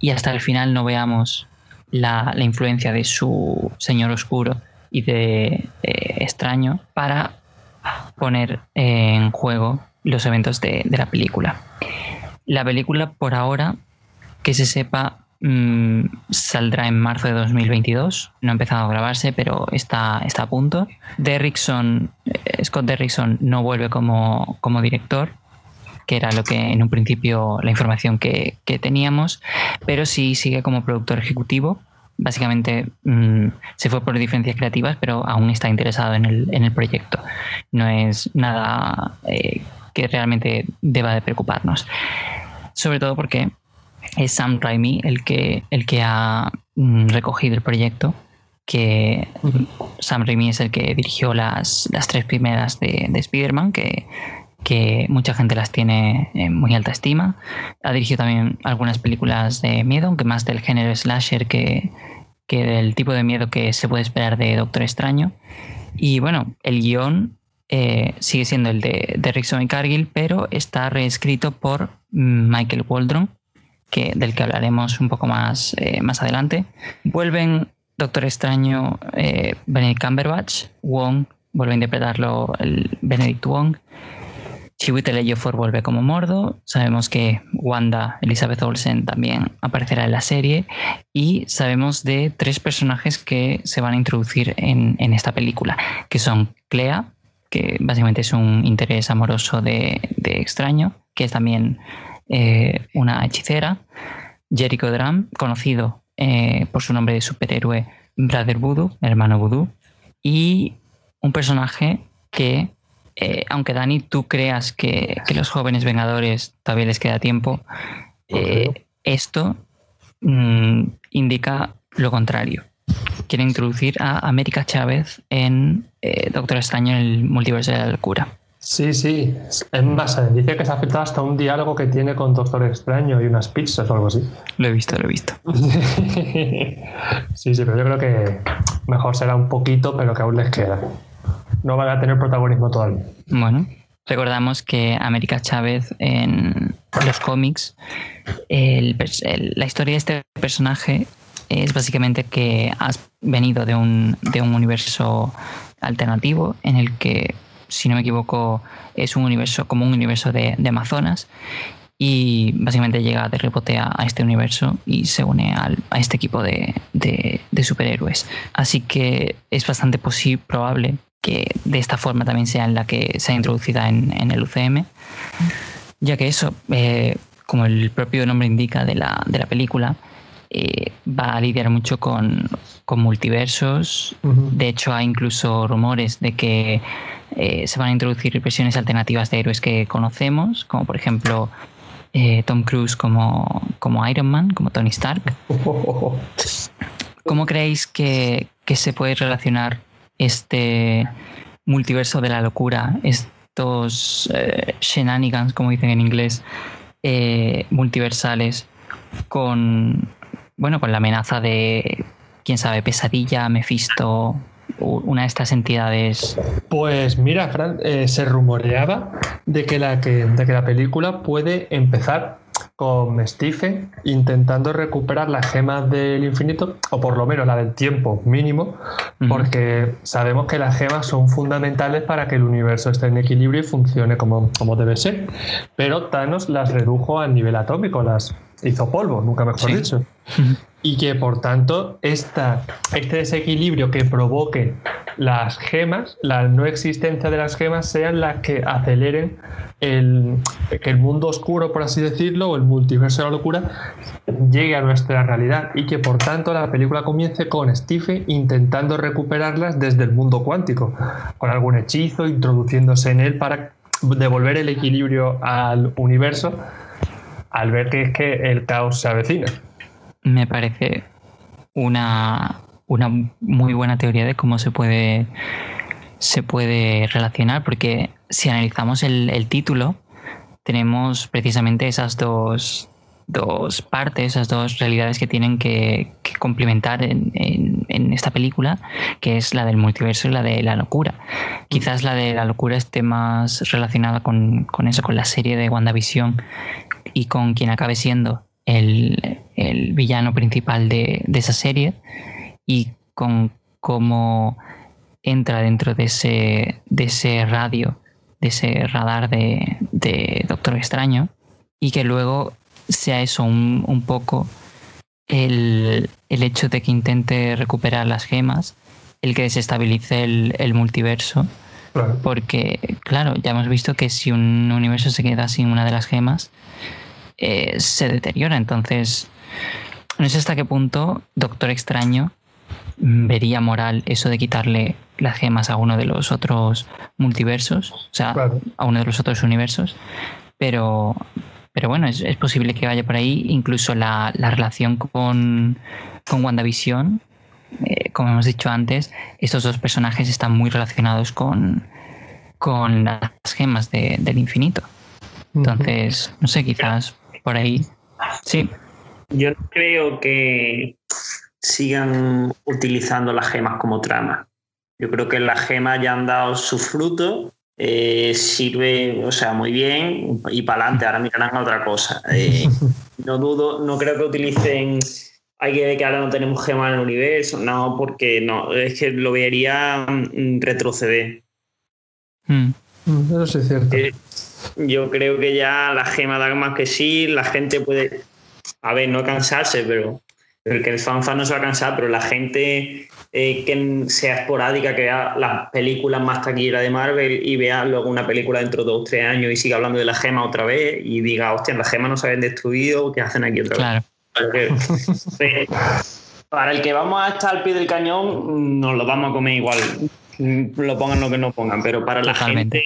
y hasta el final no veamos la, influencia de su señor oscuro y de extraño para poner en juego los eventos de, de la película. La película por ahora, que se sepa, Mm, saldrá en marzo de 2022. No ha empezado a grabarse, pero está, está a punto. Derrickson, eh, Scott Derrickson no vuelve como, como, director, que era lo que en un principio la información que, teníamos, pero sí sigue como productor ejecutivo. Básicamente mm, se fue por diferencias creativas, pero aún está interesado en el, en el proyecto. No es nada eh, que realmente deba de preocuparnos. Sobre todo porque es Sam Raimi el que, el que ha mm, recogido el proyecto, que Sam Raimi es el que dirigió las, las tres primeras de, de Spider-Man, que, que mucha gente las tiene en muy alta estima. Ha dirigido también algunas películas de miedo, aunque más del género slasher que, que del tipo de miedo que se puede esperar de Doctor Extraño. Y bueno, el guion eh, sigue siendo el de, de Rickson y Cargill, pero está reescrito por mm, Michael Waldron, que, del que hablaremos un poco más, eh, más adelante. Vuelven Doctor Extraño, eh, Benedict Cumberbatch, Wong vuelve a interpretarlo el Benedict Wong. Chiwetel Ejiofor vuelve como Mordo. Sabemos que Wanda Elizabeth Olsen también aparecerá en la serie. Y sabemos de tres personajes que se van a introducir en, en esta película, que son Clea, que básicamente es un interés amoroso de, de extraño, que es también eh, una hechicera, Jericho Drum, conocido eh, por su nombre de superhéroe Brother Voodoo, hermano Voodoo, y un personaje que, eh, aunque Dani, tú creas que, los jóvenes Vengadores todavía les queda tiempo, esto mm, indica lo contrario. Quiere introducir a América Chávez en Doctor Extraño en el multiverso de la locura. Sí, sí. Es más, dice que se ha afectado hasta un diálogo que tiene con Doctor Extraño y unas pizzas o algo así. Lo he visto, lo he visto. sí, sí, pero yo creo que mejor será un poquito, pero que aún les queda. No van a tener protagonismo todavía. Bueno, recordamos que América Chávez en los cómics, la historia de este personaje es básicamente que has venido de un, de un universo alternativo en el que si no me equivoco, es un universo como un universo de, Amazonas y básicamente llega de rebote a, este universo y se une a este equipo de, superhéroes. Así que es bastante probable que de esta forma también sea en la que sea introducida en, el UCM, ya que eso, eh, como el propio nombre indica de la, película, eh, va a lidiar mucho con con multiversos. De hecho, hay incluso rumores de que eh, se van a introducir versiones alternativas de héroes que conocemos, como por ejemplo eh, Tom Cruise como, como Iron Man, como Tony Stark. ¿Cómo creéis que, se puede relacionar este multiverso de la locura, estos eh, shenanigans, como dicen en inglés, multiversales, con, bueno, con la amenaza de, quién sabe, Pesadilla, Mephisto, una de estas entidades? Pues mira, Fran, eh, se rumoreaba de que, la, que, de que la película puede empezar con Stephen intentando recuperar las gemas del infinito, o por lo menos la del tiempo mínimo, porque sabemos que las gemas son fundamentales para que el universo esté en equilibrio y funcione como, como debe ser. Pero Thanos las redujo al nivel atómico, las hizo polvo, nunca mejor dicho y que por tanto este desequilibrio que provoque las gemas, la no existencia de las gemas, sean las que aceleren el, que el mundo oscuro, por así decirlo, o el multiverso de la locura, llegue a nuestra realidad y que por tanto la película comience con Stephen intentando recuperarlas desde el mundo cuántico, con algún hechizo, introduciéndose en él para devolver el equilibrio al universo al ver que es que el caos se avecina me parece una, una muy buena teoría de cómo se puede, se puede relacionar, porque si analizamos el, título, tenemos precisamente esas dos, dos, partes, esas dos realidades que tienen que, complementar en, en, esta película, que es la del multiverso y la de la locura. Quizás la de la locura esté más relacionada con, con eso, con la serie de WandaVision y con quien acabe siendo el, el villano principal de, esa serie y con cómo entra dentro de ese, de ese radio, de ese radar de, Doctor Extraño y que luego sea eso un, poco el, hecho de que intente recuperar las gemas, el que desestabilice el, multiverso. Porque, claro, ya hemos visto que si un universo se queda sin una de las gemas, eh, se deteriora. Entonces, no sé hasta qué punto Doctor Extraño vería moral eso de quitarle las gemas a uno de los otros multiversos, o sea, a uno de los otros universos, pero, pero bueno, es, posible que vaya por ahí, incluso la, relación con, con WandaVision, eh, como hemos dicho antes, estos dos personajes están muy relacionados con, con las gemas del infinito. Entonces, no sé, quizás por ahí. Sí. Yo no creo que sigan utilizando las gemas como trama. Yo creo que las gemas ya han dado su fruto, eh, sirve, o sea, muy bien y para adelante, ahora mirarán a otra cosa. Eh, no dudo, no creo que utilicen, hay que ver que ahora no tenemos gemas en el universo, no, porque no, es que lo vería mm, retroceder. Hmm. Mm, eso sí es cierto. Eh, yo creo que ya la gema da más que sí, la gente puede a ver, no cansarse, pero el que el fanfan no se va a cansar, pero la gente eh, que sea esporádica, que vea las películas más taquilleras de Marvel y vea luego una película dentro de dos o tres años y siga hablando de la gema otra vez y diga, hostia, las gemas no se habían destruido, ¿qué hacen aquí otra vez? Eh, para el que vamos a estar al pie del cañón, nos lo vamos a comer igual lo pongan lo que no pongan, pero para la gente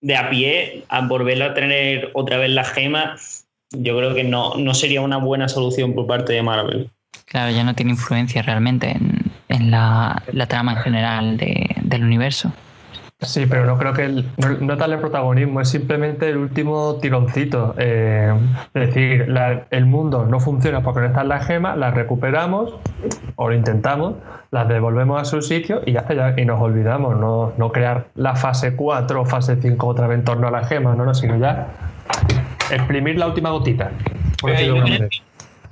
de a pie, a volver a tener otra vez la gema, yo creo que no, no sería una buena solución por parte de Marvel. Claro, ya no tiene influencia realmente en, la, trama en general del universo. Sí, pero no creo que el, no, darle protagonismo, es simplemente el último tironcito. Eh, es decir, el mundo no funciona porque no están las gemas, las recuperamos o lo intentamos, las devolvemos a su sitio y ya, ya y nos olvidamos, no, no crear la fase 4 o fase 5 otra vez en torno a las gemas, no, no, sino ya exprimir la última gotita.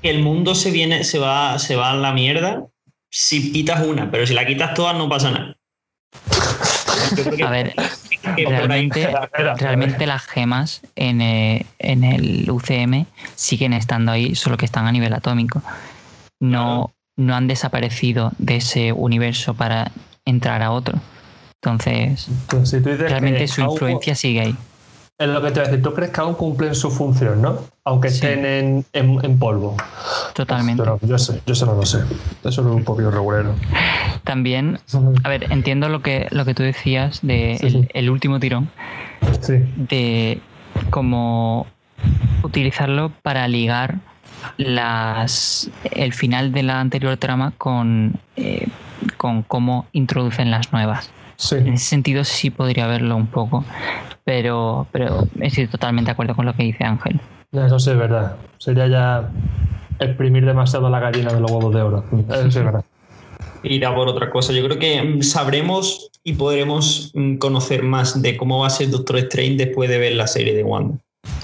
que el mundo se viene, se va, se va a la mierda si quitas una, pero si la quitas todas no pasa nada. A ver, realmente, realmente las gemas en, eh, en, el UCM siguen estando ahí, solo que están a nivel atómico. No, no han desaparecido de ese universo para entrar a otro. Entonces, realmente su influencia sigue ahí. Es lo que te voy a decir. ¿Tú crees que aún cumplen su función, no? Aunque estén en, en, polvo. Totalmente. yo, sé, yo eso no lo sé. Eso es un poquito regulero. También, a ver, entiendo lo que, lo que tú decías de el, último tirón. Sí. De cómo utilizarlo para ligar las el final de la anterior trama con, eh, con cómo introducen las nuevas. En ese sentido sí podría verlo un poco, pero, pero estoy totalmente de acuerdo con lo que dice Ángel. Eso sí es verdad. Sería ya exprimir demasiado la gallina de los huevos de oro. Eso sí es verdad. Ir a por otra cosa. Yo creo que mm, sabremos y podremos mm, conocer más de cómo va a ser Doctor Strange después de ver la serie de Wanda.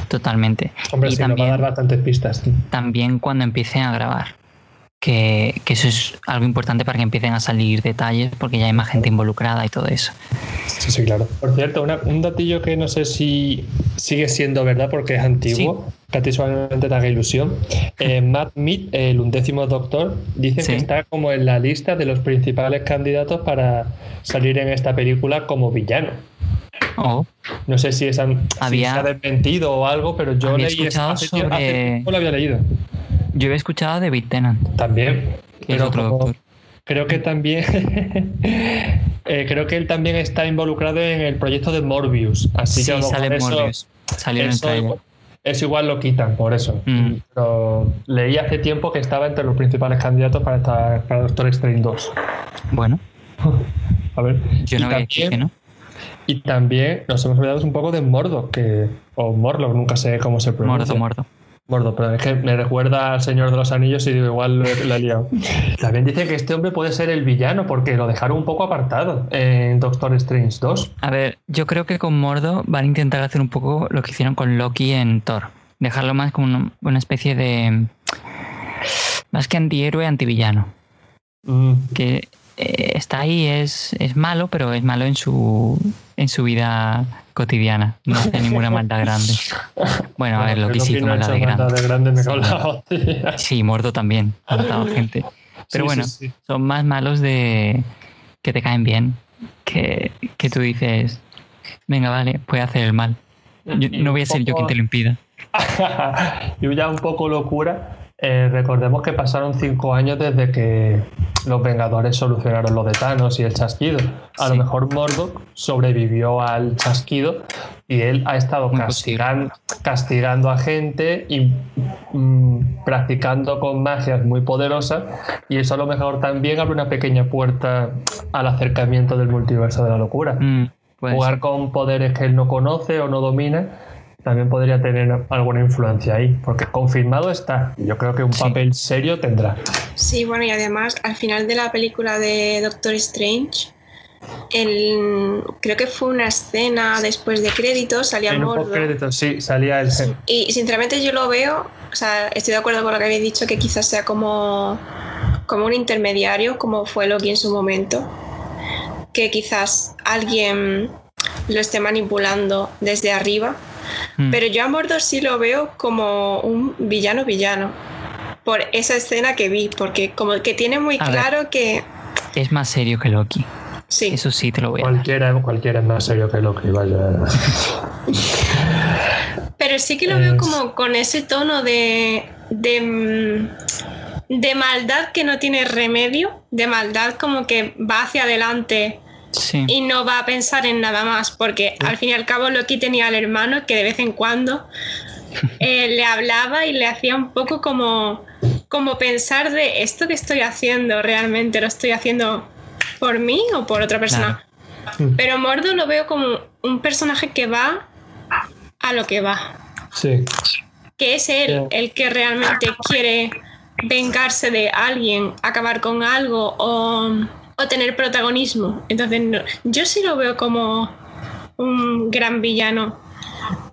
Totalmente. Hombre, y también, nos va a dar bastantes pistas. También cuando empiecen a grabar que, eso es algo importante para que empiecen a salir detalles porque ya hay más gente involucrada y todo eso. Sí, sí, claro. Por cierto, un datillo que no sé si sigue siendo verdad porque es antiguo, que a ti solamente te haga ilusión. Eh, Matt Mead, el undécimo doctor, dice que está como en la lista de los principales candidatos para salir en esta película como villano. Oh. No sé si, es, había, se ha desmentido o algo, pero yo leí escuchado sobre... lo había leído. Yo he escuchado de David Tennant. También. pero Creo que también. Eh, creo que él también está involucrado en el proyecto de Morbius. Así que sale Morbius. Salió en el. Eso igual lo quitan, por eso. Mm. Pero leí hace tiempo que estaba entre los principales candidatos para, esta, para Doctor Strange 2. Bueno. a ver. Yo no voy a ¿no? Y también nos hemos olvidado un poco de Mordo, que, o Morlo, nunca sé cómo se pronuncia. Mordo, Mordo. Mordo, pero es que me recuerda al Señor de los Anillos y digo, igual lo he liado. También dice que este hombre puede ser el villano porque lo dejaron un poco apartado en Doctor Strange 2. A ver, yo creo que con Mordo van a intentar hacer un poco lo que hicieron con Loki en Thor. Dejarlo más como una, especie de... Más que antihéroe, antivillano. Mm. Que eh, está ahí, es, es malo, pero es malo en su, en su vida cotidiana. No hace ninguna maldad grande. Bueno, a ver, lo que sí hizo maldad de grande. grande me sí, muerto también. Ha matado gente. Pero bueno, son más malos de que te caen bien. Que, que tú dices, venga, vale, puede hacer el mal. no voy a ser yo quien te lo impida. yo ya un poco locura eh, recordemos que pasaron cinco años desde que los Vengadores solucionaron lo de Thanos y el chasquido. A lo mejor Mordok sobrevivió al chasquido y él ha estado castigando, a gente y mm, practicando con magias muy poderosas y eso a lo mejor también abre una pequeña puerta al acercamiento del multiverso de la locura. Mm, Jugar con poderes que él no conoce o no domina también podría tener alguna influencia ahí, porque confirmado está. Yo creo que un papel serio tendrá. Sí, bueno, y además al final de la película de Doctor Strange, el, creo que fue una escena después de créditos, salía en Mordo. créditos, sí, salía el... Y sinceramente yo lo veo, o sea, estoy de acuerdo con lo que habéis dicho, que quizás sea como, como un intermediario, como fue Loki en su momento, que quizás alguien lo esté manipulando desde arriba Mm. Pero yo a Mordor sí lo veo como un villano villano. Por esa escena que vi, porque como que tiene muy claro que... Es más serio que Loki. Sí. Eso sí te lo voy a cualquiera, Cualquiera es más serio que Loki, vaya. Pero sí que lo veo como con ese tono de, de, mm, de maldad que no tiene remedio, de maldad como que va hacia adelante y no va a pensar en nada más, porque al fin y al cabo Loki tenía al hermano que de vez en cuando eh, le hablaba y le hacía un poco como, como pensar de esto que estoy haciendo, realmente lo estoy haciendo por mí o por otra persona. Pero Mordo lo veo como un personaje que va a lo que va. Sí. Que es él el que realmente quiere vengarse de alguien, acabar con algo o o tener protagonismo. Entonces, yo sí lo veo como un gran villano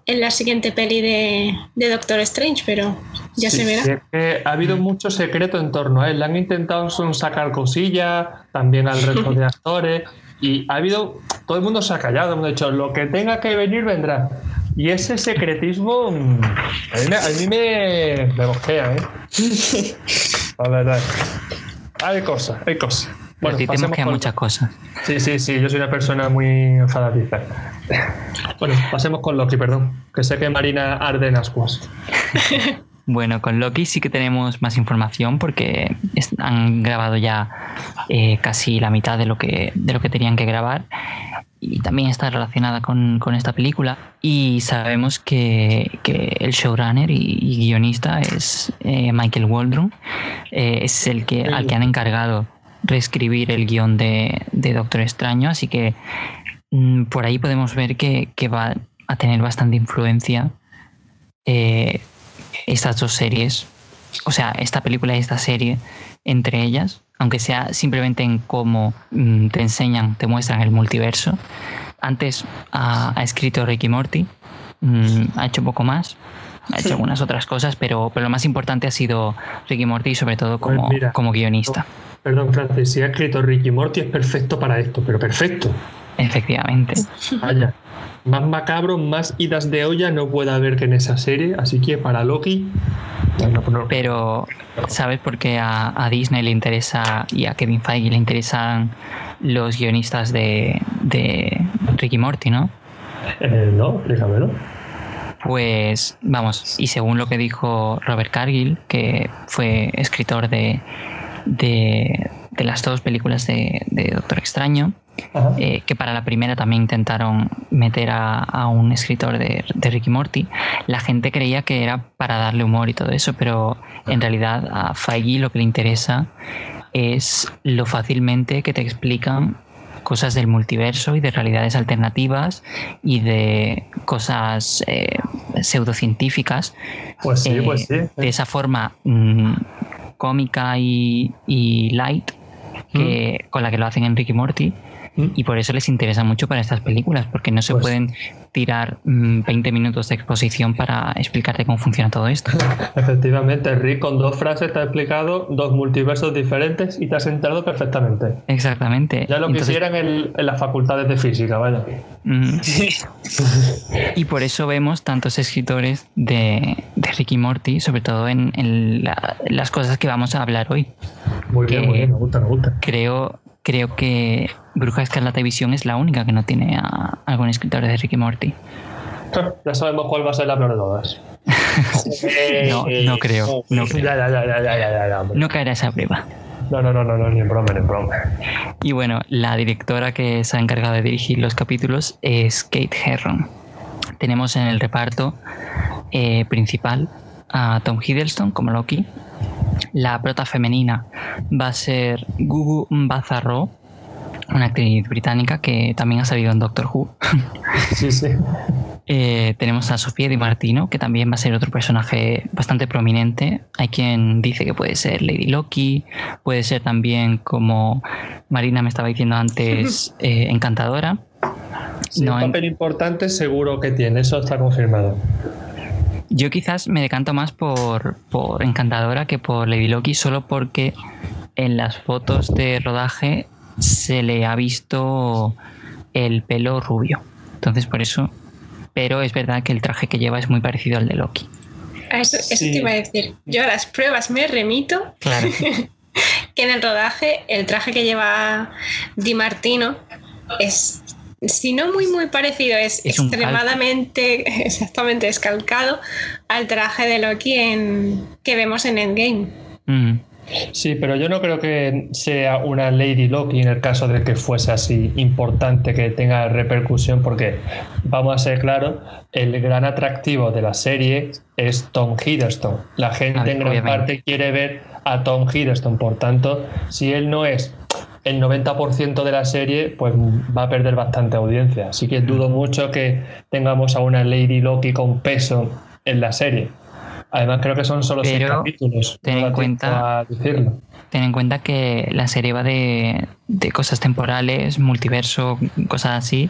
en la siguiente peli de, Doctor Strange, pero ya se verá. ha habido mucho secreto en torno a él. Le han intentado sacar cosillas, también al resto de actores, y ha habido. Todo el mundo se ha callado, hemos dicho, lo que tenga que venir vendrá. Y ese secretismo mm, a mí me, me, mosquea, ¿eh? La verdad. Hay cosas, hay cosas. Bueno, sí, tenemos que muchas cosas. Sí, sí, sí, yo soy una persona muy enfadadiza. bueno, pasemos con Loki, perdón, que sé que Marina arde en ascuas. Bueno, con Loki sí que tenemos más información porque han grabado ya eh, casi la mitad de lo que, de lo que tenían que grabar y también está relacionada con, esta película. Y sabemos que, el showrunner y, guionista es eh, Michael Waldron, eh, es el que, al que han encargado reescribir el guion de, Doctor Extraño, así que mm, por ahí podemos ver que, va a tener bastante influencia eh, estas dos series, o sea, esta película y esta serie entre ellas, aunque sea simplemente en cómo mm, te enseñan, te muestran el multiverso. Antes ha, escrito Ricky Morty, mm, ha hecho poco más, ha hecho algunas otras cosas, pero, pero lo más importante ha sido Ricky Morty, sobre todo pues como, como guionista. Perdón, Francis, si ha escrito Ricky Morty es perfecto para esto, pero perfecto. Efectivamente. Vaya. Más macabro, más idas de olla no puede haber que en esa serie, así que para Loki. Pero, ¿sabes por qué a, Disney le interesa y a Kevin Feige le interesan los guionistas de, de Ricky Morty, no? Eh, no, explícamelo. Pues vamos, y según lo que dijo Robert Cargill, que fue escritor de, de, las dos películas de, Doctor Extraño, eh, que para la primera también intentaron meter a, un escritor de, Ricky Morty, la gente creía que era para darle humor y todo eso, pero en realidad a Feige lo que le interesa es lo fácilmente que te explican cosas del multiverso y de realidades alternativas y de cosas eh, pseudocientíficas. Pues sí, pues sí. De esa forma mm, cómica y, light que, mm. con la que lo hacen en Ricky Morty. Y por eso les interesa mucho para estas películas, porque no se pues pueden tirar 20 mm, minutos de exposición para explicarte cómo funciona todo esto. Efectivamente, Rick con dos frases te ha explicado dos multiversos diferentes y te has enterado perfectamente. Exactamente. Ya lo quisieran en, las facultades de física, vaya. Mm. y por eso vemos tantos escritores de, de Ricky Morty, sobre todo en, las cosas que vamos a hablar hoy. Muy bien, muy bien, me gusta, me gusta. Creo creo que Bruja Escarlata Visión es la única que no tiene a algún escritor de Ricky Morty. Ya sabemos cuál va a ser la peor de todas. no, no creo. No, Ya, ya, ya, ya, ya, ya, no caerá esa prueba. No, no, no, no, no, ni en broma, ni en broma. Y bueno, la directora que se ha encargado de dirigir los capítulos es Kate Herron. Tenemos en el reparto eh, principal a Tom Hiddleston como Loki, la prota femenina va a ser Gugu Bazarro, una actriz británica que también ha salido en Doctor Who. Sí, sí. Eh, tenemos a Sofía Di Martino, que también va a ser otro personaje bastante prominente. Hay quien dice que puede ser Lady Loki, puede ser también, como Marina me estaba diciendo antes, eh, Encantadora. un papel importante seguro que tiene, eso está confirmado. Yo quizás me decanto más por, Encantadora que por Lady Loki, solo porque en las fotos de rodaje se le ha visto el pelo rubio. Entonces, por eso. Pero es verdad que el traje que lleva es muy parecido al de Loki. eso, te iba a decir. Yo a las pruebas me remito. Claro. que en el rodaje el traje que lleva Di Martino es si no muy muy parecido, es, extremadamente exactamente escalcado al traje de Loki en, que vemos en Endgame. Mm. Sí, pero yo no creo que sea una Lady Loki en el caso de que fuese así importante que tenga repercusión, porque vamos a ser claros, el gran atractivo de la serie es Tom Hiddleston. La gente en gran parte quiere ver a Tom Hiddleston, por tanto, si él no es el 90% de la serie pues va a perder bastante audiencia. Así que dudo mucho que tengamos a una Lady Loki con peso en la serie. Además creo que son solo seis capítulos. Ten en, cuenta, ten en cuenta que la serie va de, cosas temporales, multiverso, cosas así.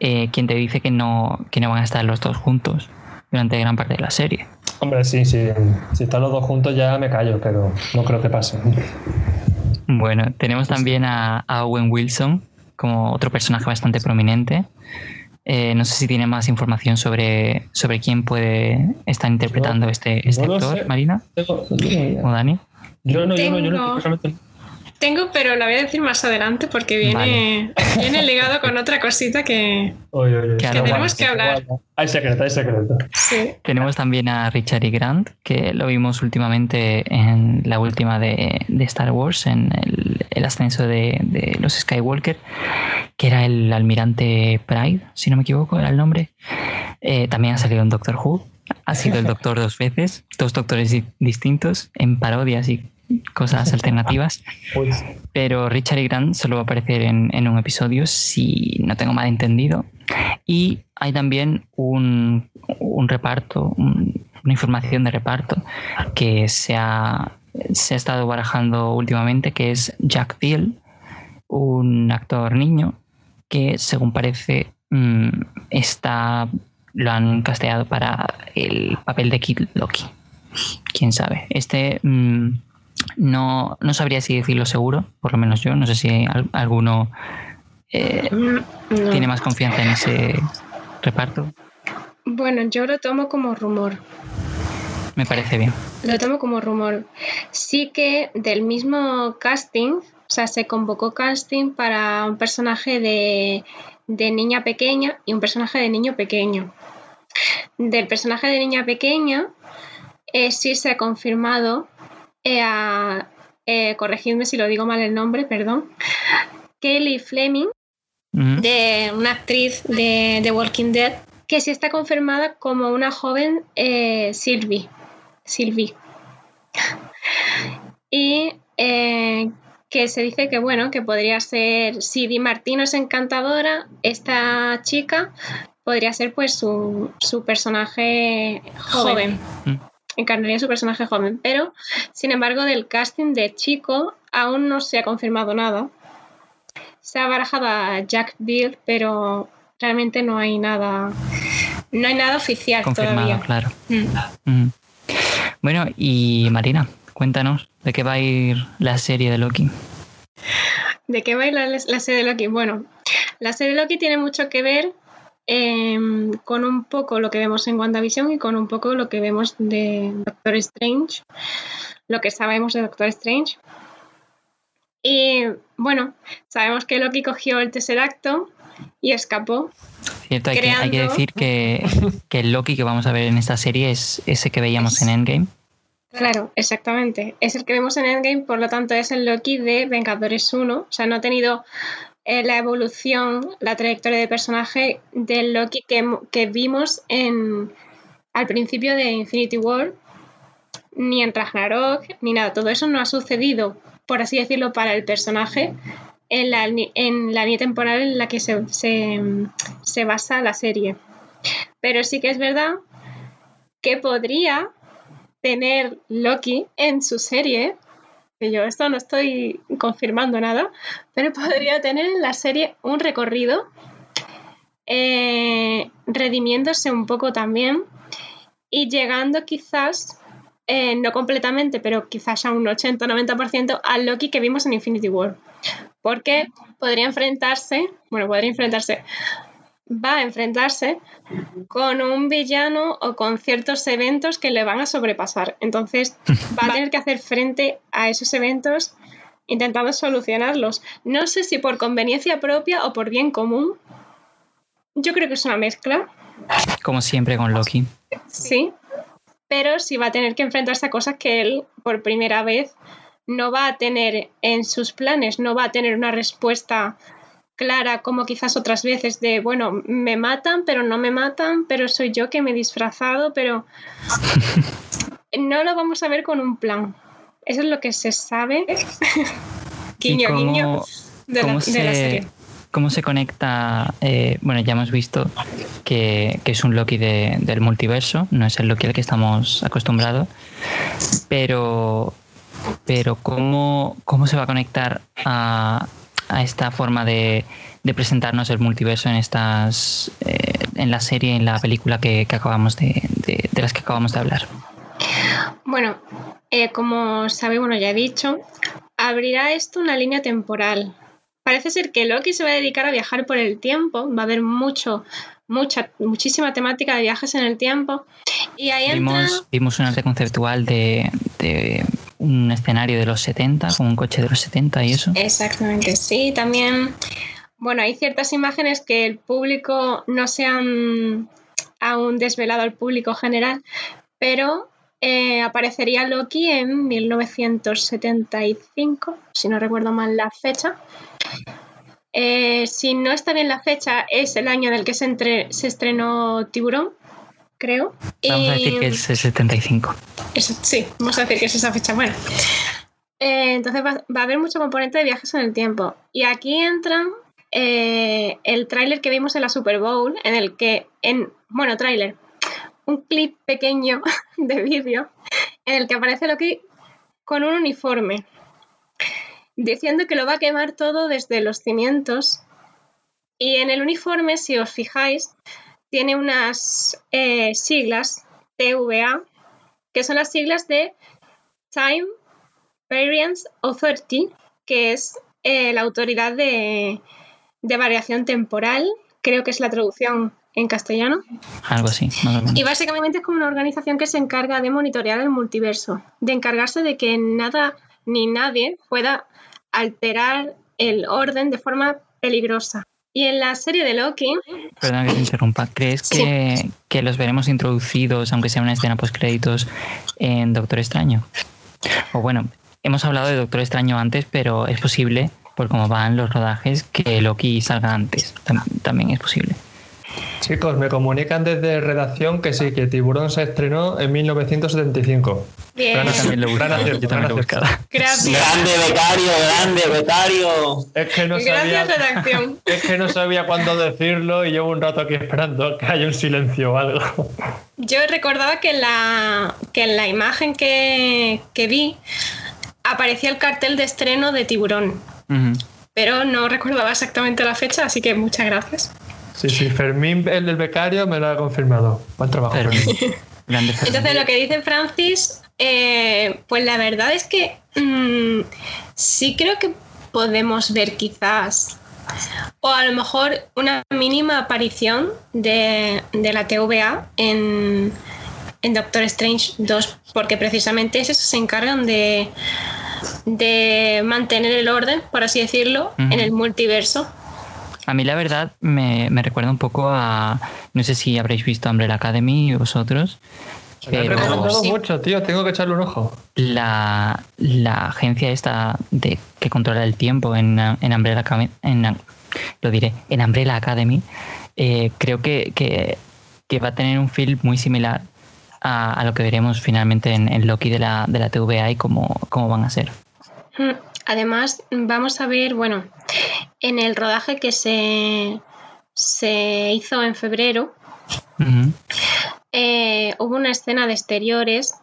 Eh, quien te dice que no, que no van a estar los dos juntos durante gran parte de la serie. Hombre, sí, sí. Si están los dos juntos ya me callo, pero no creo que pase. Bueno, tenemos también a, Owen Wilson como otro personaje bastante prominente. Eh, no sé si tiene más información sobre, sobre quién puede estar interpretando este, este actor, Marina. ¿O Dani? Yo no, yo no, yo no, Tengo, pero la voy a decir más adelante porque viene, viene ligado con otra cosita que, tenemos que hablar. Hay secreto, hay secreto. Tenemos también a Richard E. Grant, que lo vimos últimamente en la última de, Star Wars, en el, ascenso de, los Skywalker, que era el almirante Pride, si no me equivoco, era el nombre. Eh, también ha salido en Doctor Who. Ha sido el doctor dos veces, dos doctores distintos, en parodias y cosas alternativas. Pues. Pero Richard y Grant solo va a aparecer en, un episodio, si no tengo mal entendido. Y hay también un, reparto, una información de reparto que se ha, se ha estado barajando últimamente, que es Jack Thiel, un actor niño que según parece mm, está lo han casteado para el papel de Kid Loki. Quién sabe. Este mm, no, no sabría si decirlo seguro, por lo menos yo. No sé si alguno eh, mm, tiene más confianza en ese reparto. Bueno, yo lo tomo como rumor. Me parece bien. Lo tomo como rumor. Sí que del mismo casting, o sea, se convocó casting para un personaje de, de niña pequeña y un personaje de niño pequeño. Del personaje de niña pequeña eh, sí se ha confirmado eh, eh, corregidme si lo digo mal el nombre, perdón, Kelly Fleming, de una actriz de The Walking Dead, que sí está confirmada como una joven eh, Sylvie. Sylvie. y que se dice que bueno, que podría ser, si Di Martino es encantadora, esta chica podría ser pues su, personaje joven. Mm encarnaría su personaje joven, pero sin embargo del casting de chico aún no se ha confirmado nada. Se ha barajado a Jack Bill, pero realmente no hay nada, no hay nada oficial Confirmado, claro. Mm. Mm. Bueno, y Marina, cuéntanos de qué va a ir la serie de Loki. ¿De qué va a ir la, la serie de Loki? Bueno, la serie de Loki tiene mucho que ver Em, con un poco lo que vemos en WandaVision y con un poco lo que vemos de Doctor Strange, lo que sabemos de Doctor Strange. Y bueno, sabemos que Loki cogió el tercer acto y escapó. Cierto, hay, que, decir que, que, el Loki que vamos a ver en esta serie es ese que veíamos en Endgame. Claro, exactamente. Es el que vemos en Endgame, por lo tanto es el Loki de Vengadores 1. O sea, no ha tenido eh, la evolución, la trayectoria de personaje del Loki que, vimos en, al principio de Infinity War, ni en Ragnarok, ni nada. Todo eso no ha sucedido, por así decirlo, para el personaje en la, en la línea temporal en la que se, se basa la serie. Pero sí que es verdad que podría tener Loki en su serie que yo esto no estoy confirmando nada, pero podría tener en la serie un recorrido eh, redimiéndose un poco también y llegando quizás, eh, no completamente, pero quizás a un 80-90% al Loki que vimos en Infinity War. Porque podría enfrentarse, bueno, podría enfrentarse va a enfrentarse con un villano o con ciertos eventos que le van a sobrepasar. Entonces va a tener que hacer frente a esos eventos intentando solucionarlos. No sé si por conveniencia propia o por bien común. Yo creo que es una mezcla. Como siempre con Loki. Sí, pero sí va a tener que enfrentarse a cosas que él por primera vez no va a tener en sus planes, no va a tener una respuesta clara como quizás otras veces de, bueno, me matan, pero no me matan, pero soy yo que me he disfrazado, pero no lo vamos a ver con un plan. Eso es lo que se sabe. guiño, guiño de, la, serie. ¿Cómo se conecta? Eh, bueno, ya hemos visto que, es un Loki del multiverso, no es el Loki al que estamos acostumbrados, pero, pero ¿cómo, ¿cómo se va a conectar a, a esta forma de, presentarnos el multiverso en estas eh, en la serie, en la película que, acabamos de, de, las que acabamos de hablar. Bueno, eh, como sabe, bueno, ya he dicho, abrirá esto una línea temporal. Parece ser que Loki se va a dedicar a viajar por el tiempo, va a haber mucho, mucha, muchísima temática de viajes en el tiempo. Y ahí vimos, vimos un arte conceptual de, un escenario de los 70, con un coche de los 70 y eso. Exactamente, sí. También, bueno, hay ciertas imágenes que el público no se han aún desvelado al público general, pero eh, aparecería Loki en 1975, si no recuerdo mal la fecha. Eh, si no está bien la fecha, es el año en el que se, se estrenó Tiburón, creo. Vamos a decir que es el 75. Sí, vamos a decir que es esa fecha. Bueno, eh, entonces va, a haber mucho componente de viajes en el tiempo. Y aquí entran el tráiler que vimos en la Super Bowl, en el que, en, bueno, tráiler, un clip pequeño de vídeo en el que aparece Loki con un uniforme, diciendo que lo va a quemar todo desde los cimientos. Y en el uniforme, si os fijáis, tiene unas eh, siglas TVA, que son las siglas de Time Variance Authority, que es eh, la autoridad de, de variación temporal, creo que es la traducción en castellano. Algo así, Y básicamente es como una organización que se encarga de monitorear el multiverso, de encargarse de que nada ni nadie pueda alterar el orden de forma peligrosa. Y en la serie de Loki. Perdón que te interrumpa. ¿Crees que, que los veremos introducidos, aunque sea una escena post-créditos, en Doctor Extraño? O bueno, hemos hablado de Doctor Extraño antes, pero es posible, por cómo van los rodajes, que Loki salga antes. También es posible. Chicos, me comunican desde redacción que sí, que Tiburón se estrenó en 1975. Bien. también lo Yo también lo Gracias. Grande becario, grande becario. Es que no sabía. Gracias, redacción. Es que no sabía cuándo decirlo y llevo un rato aquí esperando que haya un silencio o algo. Yo recordaba que en la, que en la imagen que, vi aparecía el cartel de estreno de Tiburón. Pero no recordaba exactamente la fecha, así que muchas gracias. Sí, sí, Fermín, el del becario, me lo ha confirmado. Buen trabajo, Fermín. Entonces, lo que dice Francis, eh, pues la verdad es que mm, sí creo que podemos ver quizás, o a lo mejor una mínima aparición de, la TVA en, Doctor Strange 2, porque precisamente eso se encargan de, de mantener el orden, por así decirlo, en el multiverso. A mí la verdad me, recuerda un poco a, no sé si habréis visto Umbrella Academy vosotros. Me ha recomendado mucho, tío, tengo que echarle un ojo. La, agencia esta de que controla el tiempo en, en Umbrella Academy, en, lo diré, en Umbrella Academy, eh, creo que, va a tener un feel muy similar a, lo que veremos finalmente en, Loki de la, de la TVA y cómo, cómo van a ser. Además, vamos a ver, bueno, en el rodaje que se, se hizo en febrero, eh, hubo una escena de exteriores.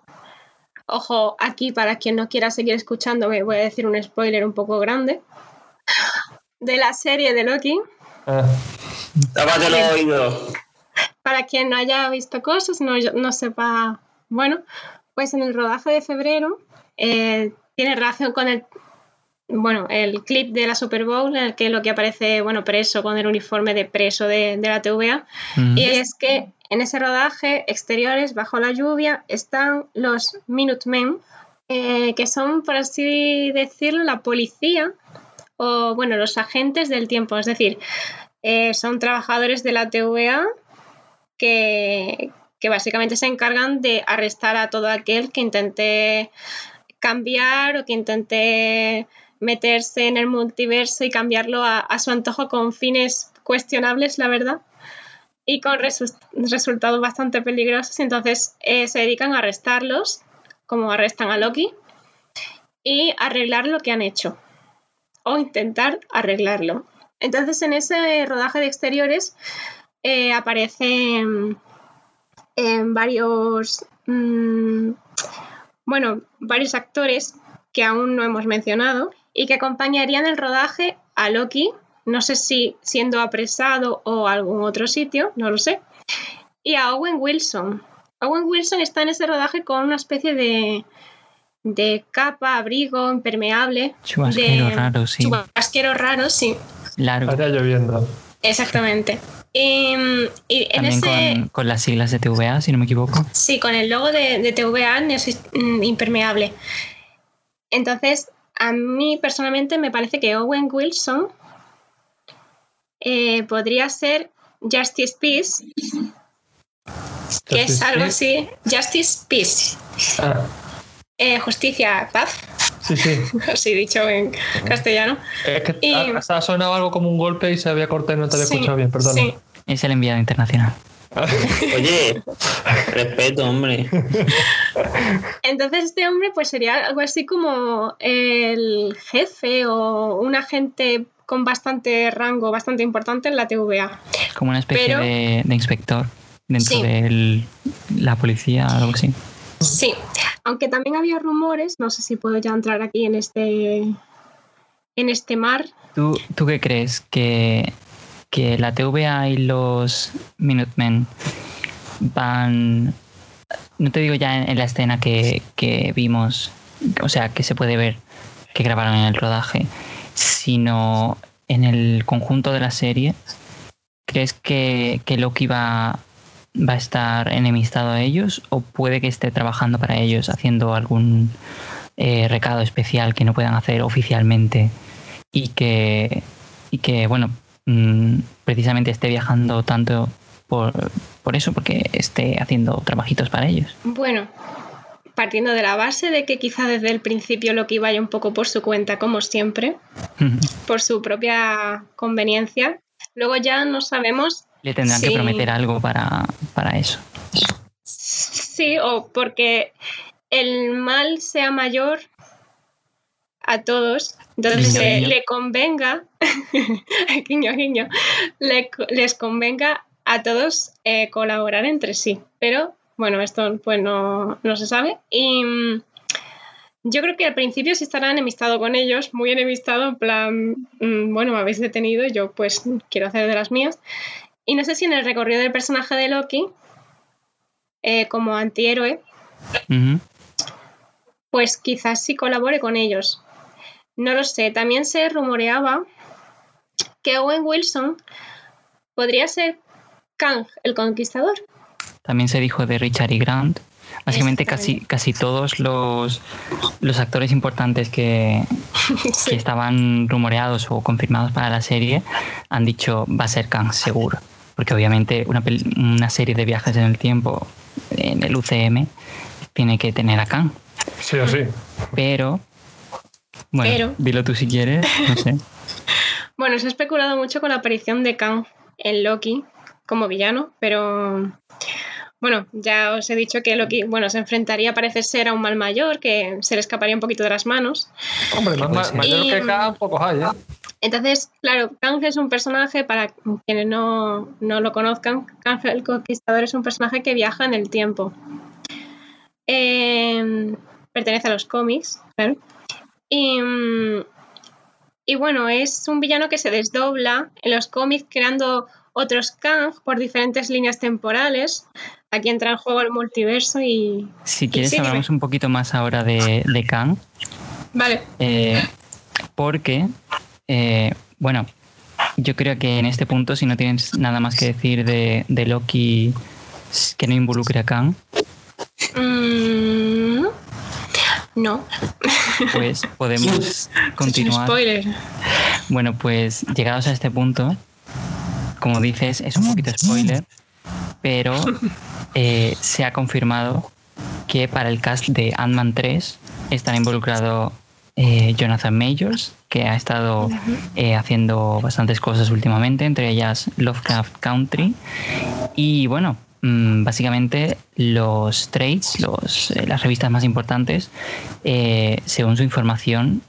Ojo, aquí para quien no quiera seguir escuchando, me voy a decir un spoiler un poco grande de la serie de Loki. Ah. oído. Para quien no haya visto cosas, no, no sepa. Bueno, pues en el rodaje de febrero eh, tiene relación con el bueno, el clip de la Super Bowl en el que lo que aparece, bueno, preso con el uniforme de preso de, la TVA. Y es que en ese rodaje, exteriores, bajo la lluvia, están los Minutemen, eh, que son, por así decirlo, la policía o, bueno, los agentes del tiempo. Es decir, eh, son trabajadores de la TVA que, que básicamente se encargan de arrestar a todo aquel que intente cambiar o que intente meterse en el multiverso y cambiarlo a, su antojo con fines cuestionables, la verdad, y con resultados bastante peligrosos. Entonces eh, se dedican a arrestarlos, como arrestan a Loki, y arreglar lo que han hecho, o intentar arreglarlo. Entonces en ese rodaje de exteriores eh, aparecen varios, mm, bueno, varios actores que aún no hemos mencionado y que acompañarían el rodaje a Loki, no sé si siendo apresado o algún otro sitio, no lo sé, y a Owen Wilson. Owen Wilson está en ese rodaje con una especie de, de capa, abrigo, impermeable. Chubasquero raro, sí. Chubasquero raro, sí. Largo. Está lloviendo. Exactamente. Y, y También con, con, las siglas de TVA, si no me equivoco. Sí, con el logo de, de TVA mm, impermeable. Entonces, a mí personalmente me parece que Owen Wilson eh, podría ser Justice Peace, que es algo así, Justice Peace. Ah. Eh, justicia, paz. Sí, sí. Así dicho en castellano. Es que ha, sonado algo como un golpe y se había cortado y no te había escuchado bien, perdón. Sí. Es el enviado internacional. Oye, respeto, hombre. Entonces este hombre pues sería algo así como el jefe o un agente con bastante rango, bastante importante en la TVA. Como una especie de, inspector dentro de la policía o algo así. Sí, aunque también había rumores, no sé si puedo ya entrar aquí en este en este mar. ¿Tú, tú qué crees? ¿Que, ¿Que la TVA y los Minutemen van, no te digo ya en, la escena que, que vimos, o sea, que se puede ver que grabaron en el rodaje, sino en el conjunto de la serie, ¿crees que, que Loki va, va a estar enemistado a ellos o puede que esté trabajando para ellos haciendo algún eh, recado especial que no puedan hacer oficialmente y que, y que bueno, mm, precisamente esté viajando tanto por, por eso, porque esté haciendo trabajitos para ellos? Bueno, partiendo de la base de que quizá desde el principio Loki vaya un poco por su cuenta, como siempre, por su propia conveniencia. Luego ya no sabemos. Le tendrán que prometer algo para, para eso. Sí, o porque el mal sea mayor a todos, entonces le convenga, guiño, guiño, les convenga a todos eh, colaborar entre sí. Pero bueno, esto pues no, se sabe. Y mm, yo creo que al principio sí estará enemistado con ellos, muy enemistado, en plan, mm, bueno, me habéis detenido yo pues quiero hacer de las mías. Y no sé si en el recorrido del personaje de Loki, eh, como antihéroe, pues quizás sí colabore con ellos. No lo sé. También se rumoreaba que Owen Wilson podría ser Kang, el conquistador. También se dijo de Richard y Grant. Básicamente casi, casi todos los, los actores importantes que, que, estaban rumoreados o confirmados para la serie han dicho va a ser Kang seguro. Porque obviamente una, una serie de viajes en el tiempo en el UCM tiene que tener a Kang. Sí o sí. Pero, bueno, dilo tú si quieres, no sé. bueno, se ha especulado mucho con la aparición de Kang en Loki como villano, pero bueno, ya os he dicho que Loki, bueno, se enfrentaría, parece ser, a un mal mayor que se le escaparía un poquito de las manos. Hombre, más mayor que Kang, poco hay, ¿eh? Entonces, claro, Kang es un personaje, para quienes no, lo conozcan, Kang el Conquistador es un personaje que viaja en el tiempo. Em, pertenece a los cómics, claro. Y, y bueno, es un villano que se desdobla en los cómics creando otros Kang por diferentes líneas temporales. Aquí entra en juego el multiverso y... Si quieres hablamos un poquito más ahora de, de Kang. Vale. Eh, porque, eh, bueno, yo creo que en este punto, si no tienes nada más que decir de, Loki que no involucre a Kang. Mm, no. Pues podemos continuar. Spoiler. Bueno, pues llegados a este punto, como dices, es un poquito spoiler, pero eh, se ha confirmado que para el cast de Ant-Man 3 están involucrados eh, Jonathan Majors, que ha estado eh, haciendo bastantes cosas últimamente, entre ellas Lovecraft Country. Y bueno, mm, básicamente los trades, los, las revistas más importantes, según su información,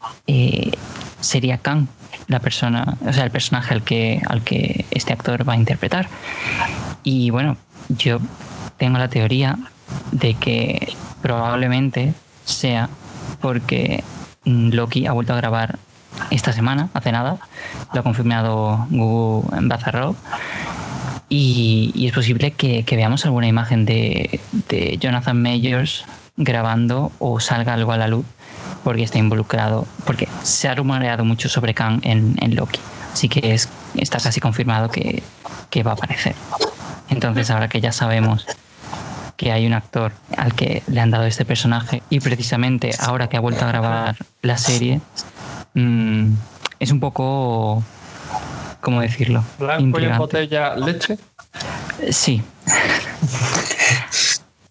sería Kang la persona, o sea, el personaje al que, al que este actor va a interpretar. Y bueno, yo tengo la teoría de que probablemente sea porque Loki ha vuelto a grabar esta semana, hace nada, lo ha confirmado Google Bazarro. Y, es posible que, veamos alguna imagen de, de Jonathan Majors grabando o salga algo a la luz porque está involucrado, porque se ha rumoreado mucho sobre Kang en, Loki, así que es, está casi confirmado que, va a aparecer. Entonces, ahora que ya sabemos que hay un actor al que le han dado este personaje y precisamente ahora que ha vuelto a grabar la serie mm, es un poco ¿cómo decirlo? ¿Blanco y en botella leche? Sí.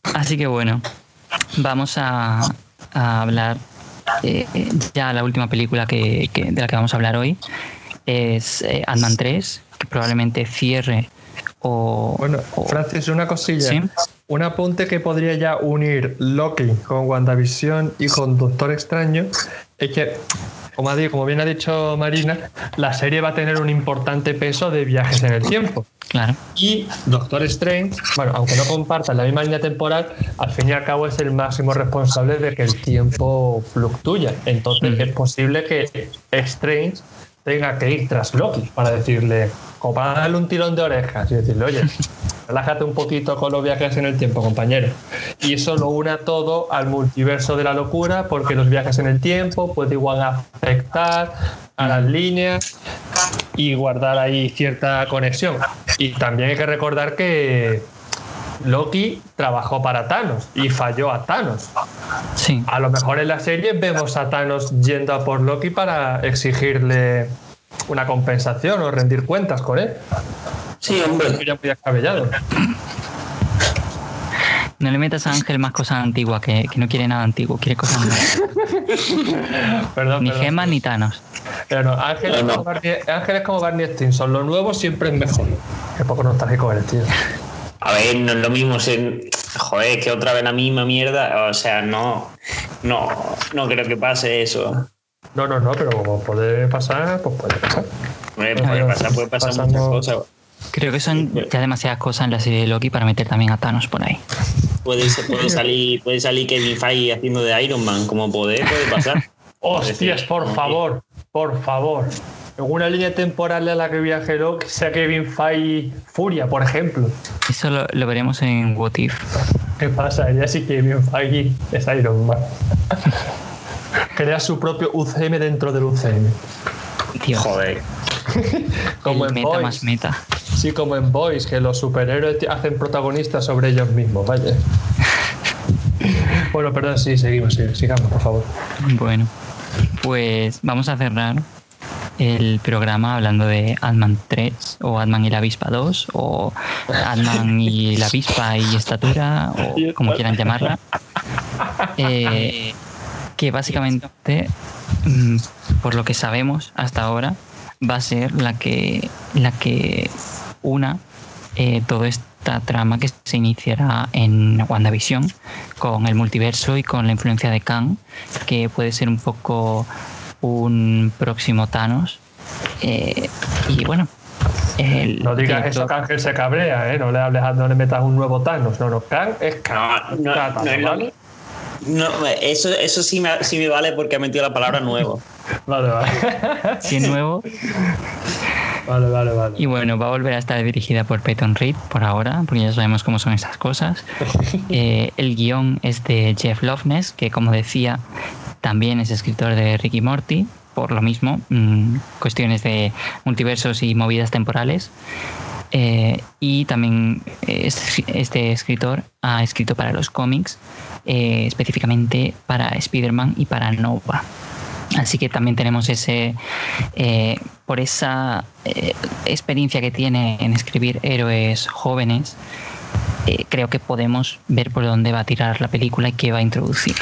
Así que bueno, vamos a, hablar eh, ya la última película que, de la que vamos a hablar hoy es eh, Ant-Man 3, que probablemente cierre o... Bueno, Francis, una cosilla. Un apunte que podría ya unir Loki con WandaVision y con Doctor Extraño es que como, como bien ha dicho Marina, la serie va a tener un importante peso de viajes en el tiempo. Claro. Y Doctor Strange, bueno, aunque no compartan la misma línea temporal, al fin y al cabo es el máximo responsable de que el tiempo fluctúe. Entonces es posible que Strange tenga que ir tras Loki para decirle, como para darle un tirón de orejas y decirle, oye, relájate un poquito con los viajes en el tiempo, compañero. Y eso lo una todo al multiverso de la locura, porque los viajes en el tiempo pueden igual afectar a las líneas y guardar ahí cierta conexión. Y también hay que recordar que Loki trabajó para Thanos y falló a Thanos. Sí. A lo mejor en la serie vemos a Thanos yendo a por Loki para exigirle una compensación o rendir cuentas con él. Sí, hombre. Ya muy descabellado. No le metas a Ángel más cosas antiguas, que, no quiere nada antiguo, quiere cosas nuevas. perdón, ni gemas ni Thanos. Pero no, Ángel, es como Barney, Ángel es como Barney Stinson, lo nuevo siempre es mejor. Qué poco nostálgico eres, tío. A ver, no es lo mismo ser. Joder, que otra vez la misma mierda. O sea, no. No, no creo que pase eso. No, no, no, pero como puede pasar, pues puede pasar. Puede, pasar, puede pasar muchas cosas. Creo que son ya demasiadas cosas en la serie de Loki para meter también a Thanos por ahí. Puede, puede salir, puede salir Kevin Feige haciendo de Iron Man, como puede, puede pasar. Hostias, por favor, por favor. En una línea temporal a la que viaje Loki sea Kevin Feige Furia, por ejemplo. Eso lo, veremos en What If. ¿Qué pasa? Ya sí Kevin Feige es Iron Man. Crea su propio UCM dentro del UCM. Tío. Joder. como en meta más meta. Sí, como en Boys, que los superhéroes hacen protagonistas sobre ellos mismos, vaya. bueno, perdón, sí, seguimos, sigamos, por favor. Bueno, pues vamos a cerrar el programa hablando de Ant-Man 3 o Ant-Man y la avispa 2 o Ant-Man y la avispa y estatura o como quieran llamarla. Eh, que básicamente, mm, por lo que sabemos hasta ahora, va a ser la que, la que una eh, toda esta trama que se iniciará en WandaVision con el multiverso y con la influencia de Kang, que puede ser un poco un próximo Thanos. Eh, y bueno, no digas eso, que Ángel se cabrea, ¿eh? no le hables, no le metas un nuevo Thanos. No, no, Kang es Kang. No, no, no, eso, eso sí, me, sí me vale porque ha metido la palabra nuevo. vale, vale. Sí, nuevo. Vale, vale, vale. Y bueno, va a volver a estar dirigida por Peyton Reed por ahora, porque ya sabemos cómo son esas cosas. Eh, el guion es de Jeff Loveness, que como decía, también es escritor de Ricky Morty, por lo mismo, mm, cuestiones de multiversos y movidas temporales. Eh, y también eh, este escritor ha escrito para los cómics, eh, específicamente para Spider-Man y para Nova. Así que también tenemos ese, por esa experiencia que tiene en escribir héroes jóvenes, creo que podemos ver por dónde va a tirar la película y qué va a introducir.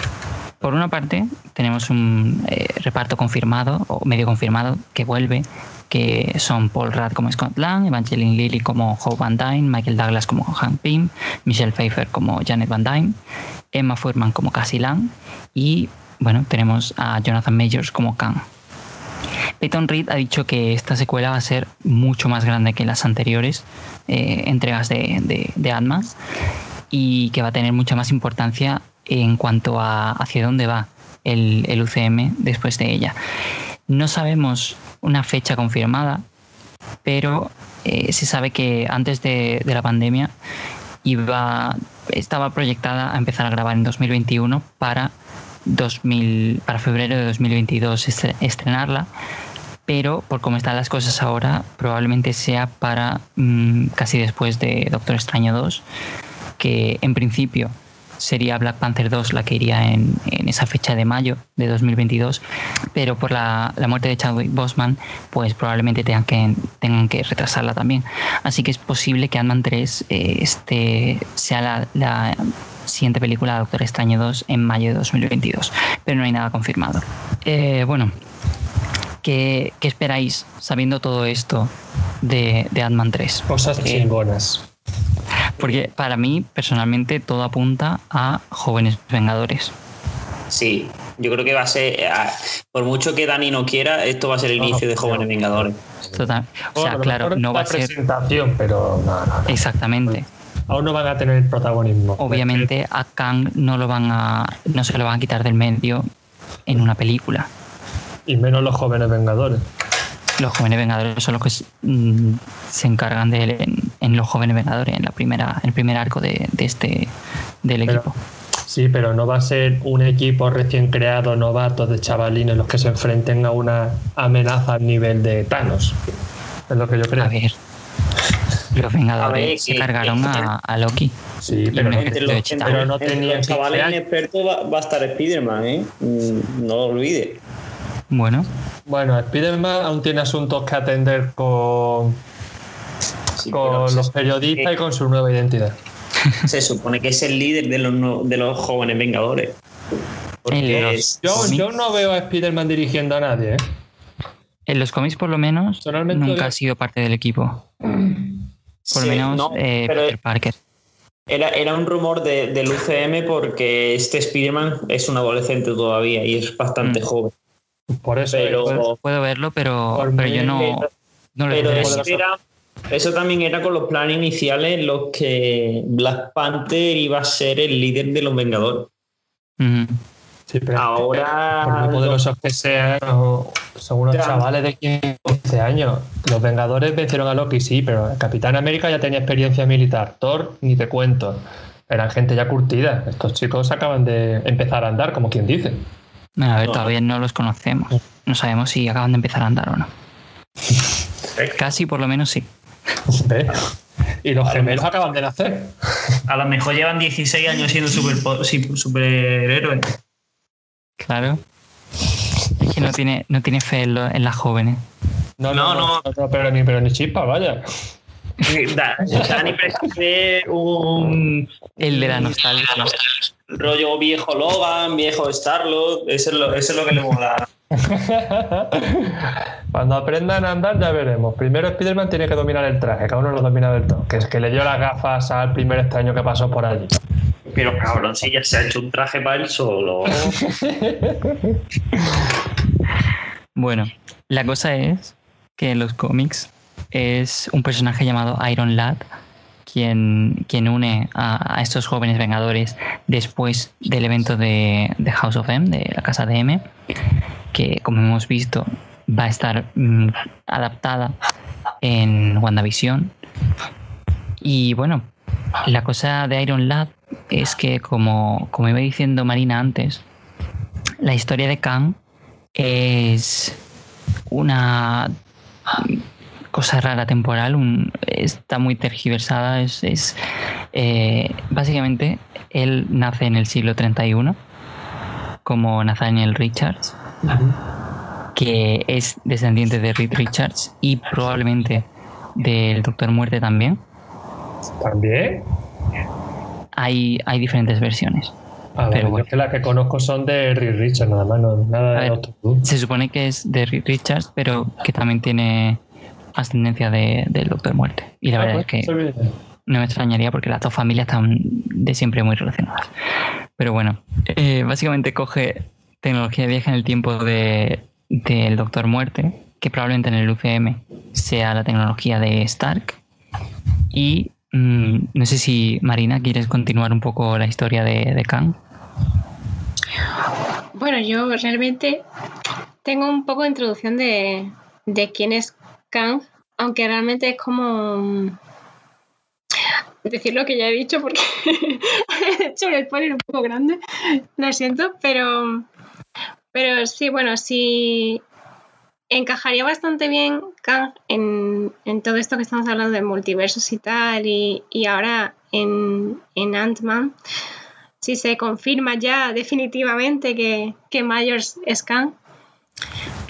Por una parte, tenemos un reparto confirmado o medio confirmado que vuelve que son Paul Rudd como Scott Lang, Evangeline Lilly como Hope Van Dyne, Michael Douglas como Hank Pym, Michelle Pfeiffer como Janet Van Dyne, Emma Furman como Cassie Lang y bueno, tenemos a Jonathan Majors como Kang. Peyton Reed ha dicho que esta secuela va a ser mucho más grande que las anteriores eh, entregas de, de, de y que va a tener mucha más importancia en cuanto a hacia dónde va el, el UCM después de ella. No sabemos una fecha confirmada, pero eh, se sabe que antes de, la pandemia iba, estaba proyectada a empezar a grabar en 2021 para, 2000, para febrero de 2022 estrenarla, pero por cómo están las cosas ahora, probablemente sea para mm, casi después de Doctor Extraño 2, que en principio sería Black Panther 2 la que iría en, esa fecha de mayo de 2022, pero por la, muerte de Chadwick Boseman, pues probablemente tengan que, tengan que retrasarla también. Así que es posible que Ant-Man 3 eh, este, sea la, siguiente película de Doctor Extraño 2 en mayo de 2022, pero no hay nada confirmado. Eh, bueno, ¿qué, esperáis sabiendo todo esto de, de Ant-Man 3? Cosas eh, chingonas. Porque para mí, personalmente, todo apunta a jóvenes vengadores. Sí, yo creo que va a ser, por mucho que Dani no quiera, esto va a ser el inicio de Jóvenes Vengadores. Total. O sea, claro, no va a ser. presentación, pero Exactamente. Aún no van a tener el protagonismo. Obviamente a Kang no lo van a, no se lo van a quitar del medio en una película. Y menos los jóvenes Vengadores los jóvenes vengadores son los que mm, se encargan de él en, los jóvenes vengadores, en la primera, el primer arco de, este del equipo. Sí, pero no va a ser un equipo recién creado, novatos de chavalines los que se enfrenten a una amenaza a nivel de Thanos. Es lo que yo creo. A ver. Los Vengadores se cargaron a, Loki. Sí, pero no, pero no tenían los chavales inexpertos va, a estar Spider-Man, ¿eh? Mm, no lo olvides. Bueno. Bueno, Spider-Man aún tiene asuntos que atender con, con los periodistas y con su nueva identidad. Se supone que es el líder de los, de los jóvenes Vengadores. yo, no veo a Spider-Man dirigiendo a nadie. ¿eh? En los cómics, por lo menos, nunca ha sido parte del equipo. Por lo menos eh, Peter Parker. Era, era un rumor de, del UCM porque este Spider-Man es un adolescente todavía y es bastante mm. joven. Por eso puedo, verlo, pero, pero yo no, no pero eso, eso también era con los planes iniciales en los que Black Panther iba a ser el líder de los Vengadores. Sí, pero ahora. Por muy poderosos que sean, son unos chavales de 15 años. Los Vengadores vencieron a Loki, sí, pero el Capitán América ya tenía experiencia militar. Thor, ni te cuento. Eran gente ya curtida. Estos chicos acaban de empezar a andar, como quien dice. A ver, todavía no los conocemos. No sabemos si acaban de empezar a andar o no. Casi por lo menos sí. Y los gemelos acaban de nacer. A lo mejor llevan 16 años siendo super, superhéroes. Claro. Es que no tiene, no tiene fe en, las jóvenes. No, no, no, pero, ni, pero ni chispa, vaya. Dani preside un. El de la nostalgia rollo viejo Logan, viejo Starlord, eso es lo, eso es lo que le mola. Cuando aprendan a andar ya veremos. Primero Spider-Man tiene que dominar el traje, cada uno lo domina del todo. Que es que le dio las gafas al primer extraño que pasó por allí. Pero cabrón, si ya se ha hecho un traje para él solo. bueno, la cosa es que en los cómics es un personaje llamado Iron Lad quien, une a, estos jóvenes vengadores después del evento de, House of M, de la casa de M, que como hemos visto va a estar mm, adaptada en WandaVision. Y bueno, la cosa de Iron Lad es que, como, como iba diciendo Marina antes, la historia de Kang es una cosa rara temporal, está muy tergiversada. Es, eh, básicamente, él nace en el siglo 31 como Nathaniel Richards, que es descendiente de Reed Richards y probablemente del Doctor Muerte también. ¿También? Hay, hay diferentes versiones. Ah, pero bueno. que las que conozco son de Reed Richards, nada más, nada de otro. Se supone que es de Reed Richards, pero que también tiene ascendencia de, del Doctor Muerte. Y la ah, verdad pues, es que no me extrañaría porque las dos familias están de siempre muy relacionadas. Pero bueno, eh, básicamente coge tecnología vieja en el tiempo del de, Doctor Muerte, que probablemente en el UCM sea la tecnología de Stark. Y mm, no sé si Marina quieres continuar un poco la historia de, de Kang. Bueno, yo realmente tengo un poco de introducción de, de quién es aunque realmente es como mm, decir lo que ya he dicho porque he hecho el spoiler un poco grande, lo siento, pero, pero sí, bueno, sí, encajaría bastante bien Kang en, todo esto que estamos hablando de multiversos y tal, y, ahora en, en Ant-Man, si se confirma ya definitivamente que, que Myers es Kang.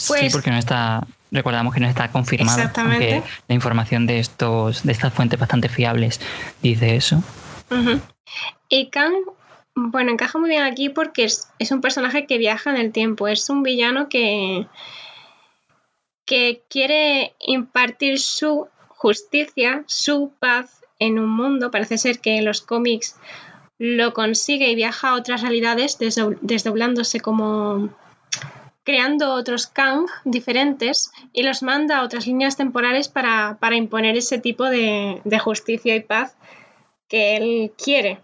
Pues, sí, porque no está, recordamos que no está confirmado, aunque la información de estos, de estas fuentes bastante fiables dice eso. Y Kang, bueno, encaja muy bien aquí porque es, es un personaje que viaja en el tiempo, es un villano que que quiere impartir su justicia, su paz en un mundo. Parece ser que en los cómics lo consigue y viaja a otras realidades desdoblándose como creando otros Kang diferentes y los manda a otras líneas temporales para, imponer ese tipo de, de, justicia y paz que él quiere.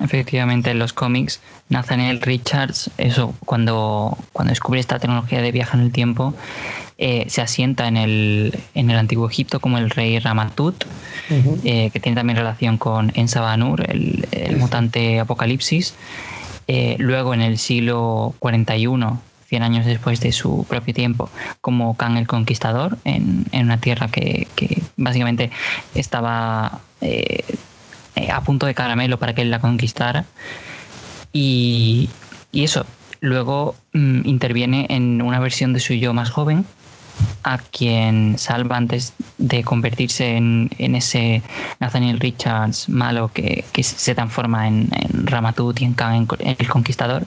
Efectivamente, en los cómics, Nathaniel Richards, eso, cuando, cuando descubre esta tecnología de viaje en el tiempo, eh, se asienta en el, en el antiguo Egipto como el rey Ramatut, eh, que tiene también relación con Ensabanur, el, el mutante Apocalipsis. Eh, luego, en el siglo 41, 100 años después de su propio tiempo, como Khan el Conquistador, en, en una tierra que, que básicamente estaba a punto de caramelo para que él la conquistara. Y, y eso, luego mm, interviene en una versión de su yo más joven, a quien salva antes de convertirse en, ese Nathaniel Richards malo que, se transforma en, Ramatut y en Khan, el conquistador.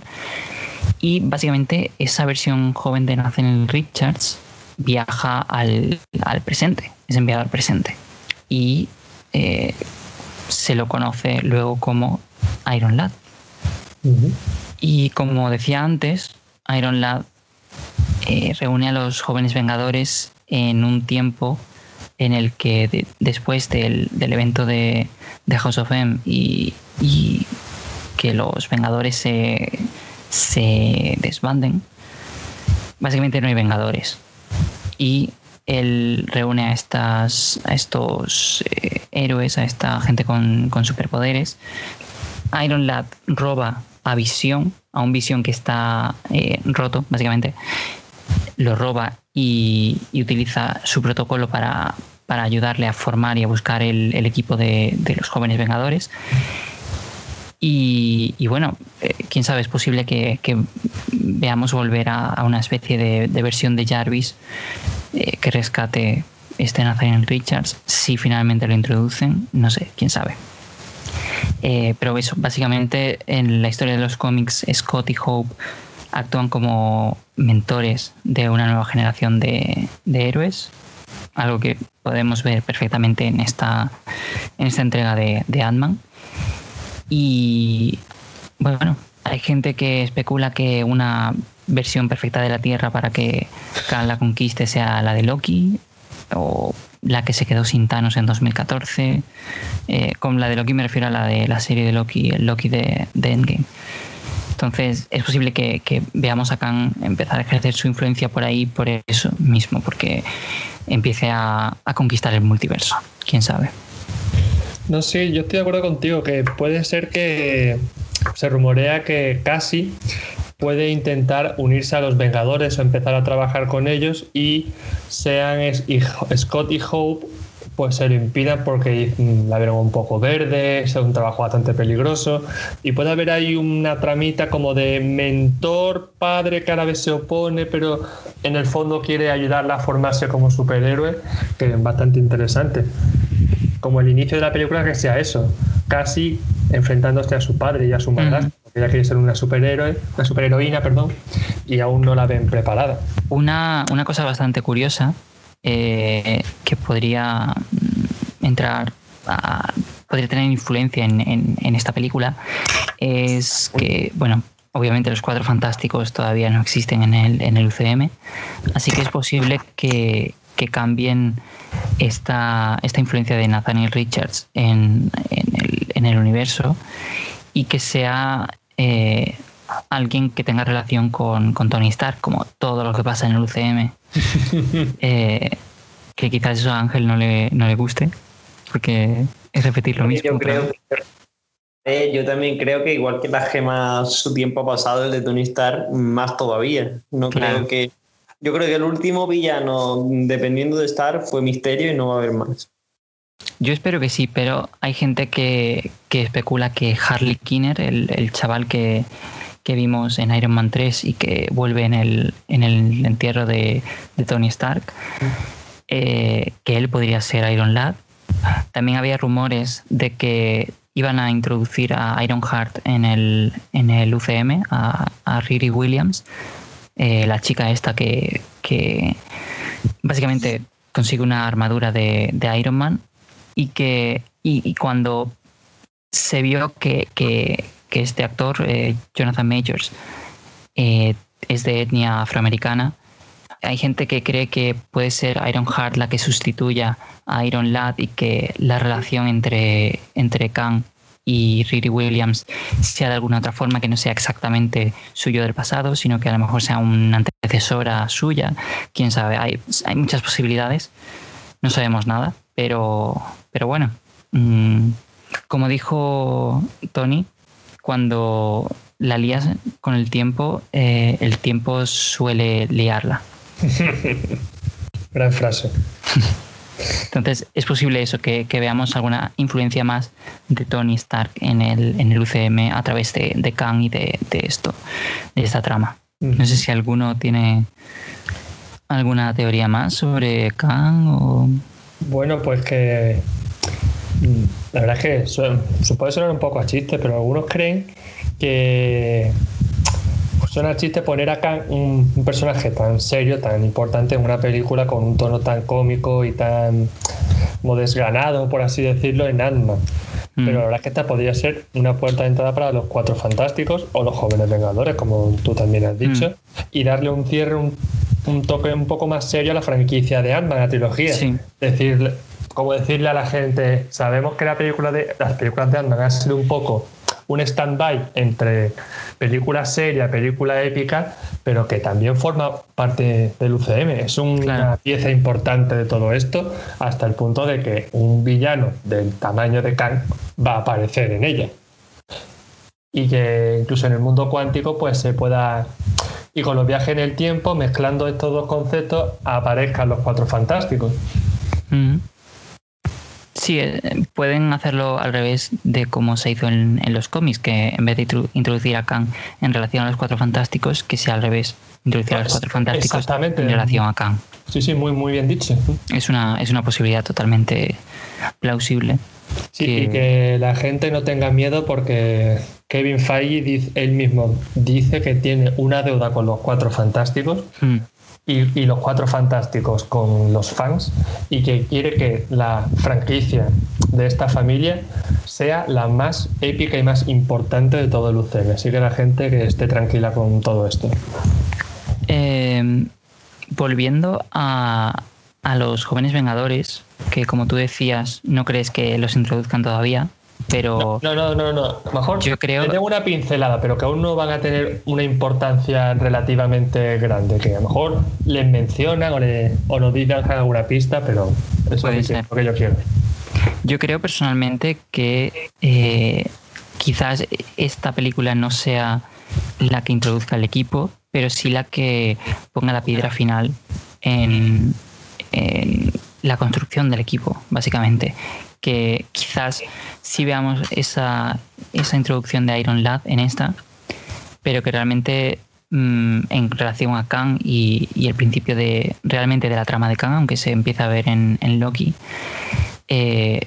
Y básicamente esa versión joven de Nathaniel Richards viaja al, presente, es enviado al presente. Y eh, se lo conoce luego como Iron Lad. Y como decía antes, Iron Lad eh, reúne a los jóvenes Vengadores en un tiempo en el que después del, evento de, House of M y, que los Vengadores se, se, desbanden, básicamente no hay Vengadores. Y él reúne a, estas, a estos eh, héroes, a esta gente con, con superpoderes. Iron Lad roba a Visión, a un Visión que está eh, roto, básicamente, lo roba y, utiliza su protocolo para, ayudarle a formar y a buscar el, equipo de, los jóvenes Vengadores. Y, bueno, eh, quién sabe, es posible que, veamos volver a, una especie de, versión de Jarvis eh, que rescate este Nathaniel Richards, si finalmente lo introducen, no sé, quién sabe. Eh, pero eso, básicamente en la historia de los cómics, Scott y Hope actúan como mentores de una nueva generación de, héroes, algo que podemos ver perfectamente en esta, en esta entrega de, de Ant-Man. Y bueno, hay gente que especula que una versión perfecta de la Tierra para que Khan la conquiste sea la de Loki o la que se quedó sin Thanos en 2014. Eh, con la de Loki me refiero a la de la serie de Loki, el Loki de, de Endgame. Entonces es posible que, veamos a Khan empezar a ejercer su influencia por ahí por eso mismo, porque empiece a, conquistar el multiverso. ¿Quién sabe? No sé, yo estoy de acuerdo contigo que puede ser que se rumorea que casi puede intentar unirse a los Vengadores o empezar a trabajar con ellos y sean Scott y Hope pues se lo impidan porque la vieron un poco verde, es un trabajo bastante peligroso y puede haber ahí una tramita como de mentor, padre que a la vez se opone, pero en el fondo quiere ayudarla a formarse como superhéroe, que es bastante interesante. Como el inicio de la película que sea eso, casi enfrentándose a su padre y a su madre, porque ella quiere ser una superhéroe, una superheroína, perdón, y aún no la ven preparada. Una, una cosa bastante curiosa eh, que podría entrar a, podría tener influencia en, esta película es que, bueno, obviamente los cuatro fantásticos todavía no existen en el, en el UCM, así que es posible que, cambien esta, esta influencia de Nathaniel Richards en, el, universo y que sea eh, alguien que tenga relación con, Tony Stark, como todo lo que pasa en el UCM. Eh, que quizás eso a Ángel no le, no le guste, porque es repetir lo mismo. Yo, creo eh, yo también creo que igual que la gema su tiempo pasado, el de Tony Stark, más todavía. No creo que Yo creo que el último villano, dependiendo de Star, fue Misterio y no va a haber más. Yo espero que sí, pero hay gente que, especula que Harley Kinner, el, chaval que, vimos en Iron Man 3 y que vuelve en el, en el entierro de, Tony Stark, eh, que él podría ser Iron Lad. También había rumores de que iban a introducir a Ironheart en el, en el UCM, a, a Riri Williams, eh, la chica esta que, básicamente consigue una armadura de, de Iron Man y que y, cuando se vio que, este actor, eh, Jonathan Majors, eh, es de etnia afroamericana, hay gente que cree que puede ser Ironheart la que sustituya a Iron Lad y que la relación entre, entre Khan y Riri Williams sea de alguna otra forma que no sea exactamente suyo del pasado, sino que a lo mejor sea una antecesora suya. Quién sabe, hay, hay muchas posibilidades. No sabemos nada, pero, pero bueno, mm, como dijo Tony, cuando la lías con el tiempo, eh, el tiempo suele liarla. Gran frase. Entonces, es posible eso, que, veamos alguna influencia más de Tony Stark en el, en el UCM a través de, de Kang y de, esto, de esta trama. No sé si alguno tiene alguna teoría más sobre Kang o... Bueno, pues que mm, la verdad es que se puede sonar un poco a chiste, pero algunos creen que suena chiste poner acá un, personaje tan serio, tan importante en una película con un tono tan cómico y tan como desganado, por así decirlo, en Ant-Man. Mm. Pero la verdad es que esta podría ser una puerta de entrada para los Cuatro Fantásticos o los Jóvenes Vengadores, como tú también has dicho, mm. y darle un cierre, un, toque un poco más serio a la franquicia de Ant-Man, la trilogía. Decirle, como decirle a la gente, sabemos que la película de, las películas de Ant-Man han sido un poco un stand-by entre película seria, película épica, pero que también forma parte del UCM. Es una pieza importante de todo esto, hasta el punto de que un villano del tamaño de Kang va a aparecer en ella. Y que incluso en el mundo cuántico, pues se pueda. Y con los viajes en el tiempo, mezclando estos dos conceptos, aparezcan los cuatro fantásticos. Mm. Sí, eh, pueden hacerlo al revés de como se hizo en, los cómics, que en vez de introducir a Kang en relación a los Cuatro Fantásticos, que sea al revés, introducir a los Cuatro Fantásticos en relación a Kang. Sí, sí, muy, muy bien dicho. Es una, es una posibilidad totalmente plausible. Sí, y que la gente no tenga miedo porque Kevin Feige dice, él mismo dice que tiene una deuda con los Cuatro Fantásticos. Hmm y, los cuatro fantásticos con los fans y que quiere que la franquicia de esta familia sea la más épica y más importante de todo el UCM. Así que la gente que esté tranquila con todo esto. Em, volviendo a, a los jóvenes vengadores, que como tú decías, no crees que los introduzcan todavía, pero no, no, no, no, mejor yo creo tengo una pincelada, pero que aún no van a tener una importancia relativamente grande, que a lo mejor les mencionan o, le, o nos dicen alguna pista, pero eso es lo que yo quiero. Yo creo personalmente que eh, quizás esta película no sea la que introduzca el equipo, pero sí la que ponga la piedra final en, en la construcción del equipo, básicamente que quizás sí veamos esa, esa introducción de Iron Lad en esta, pero que realmente mm, en relación a Kang y, el principio de realmente de la trama de Kang, aunque se empieza a ver en, Loki, eh,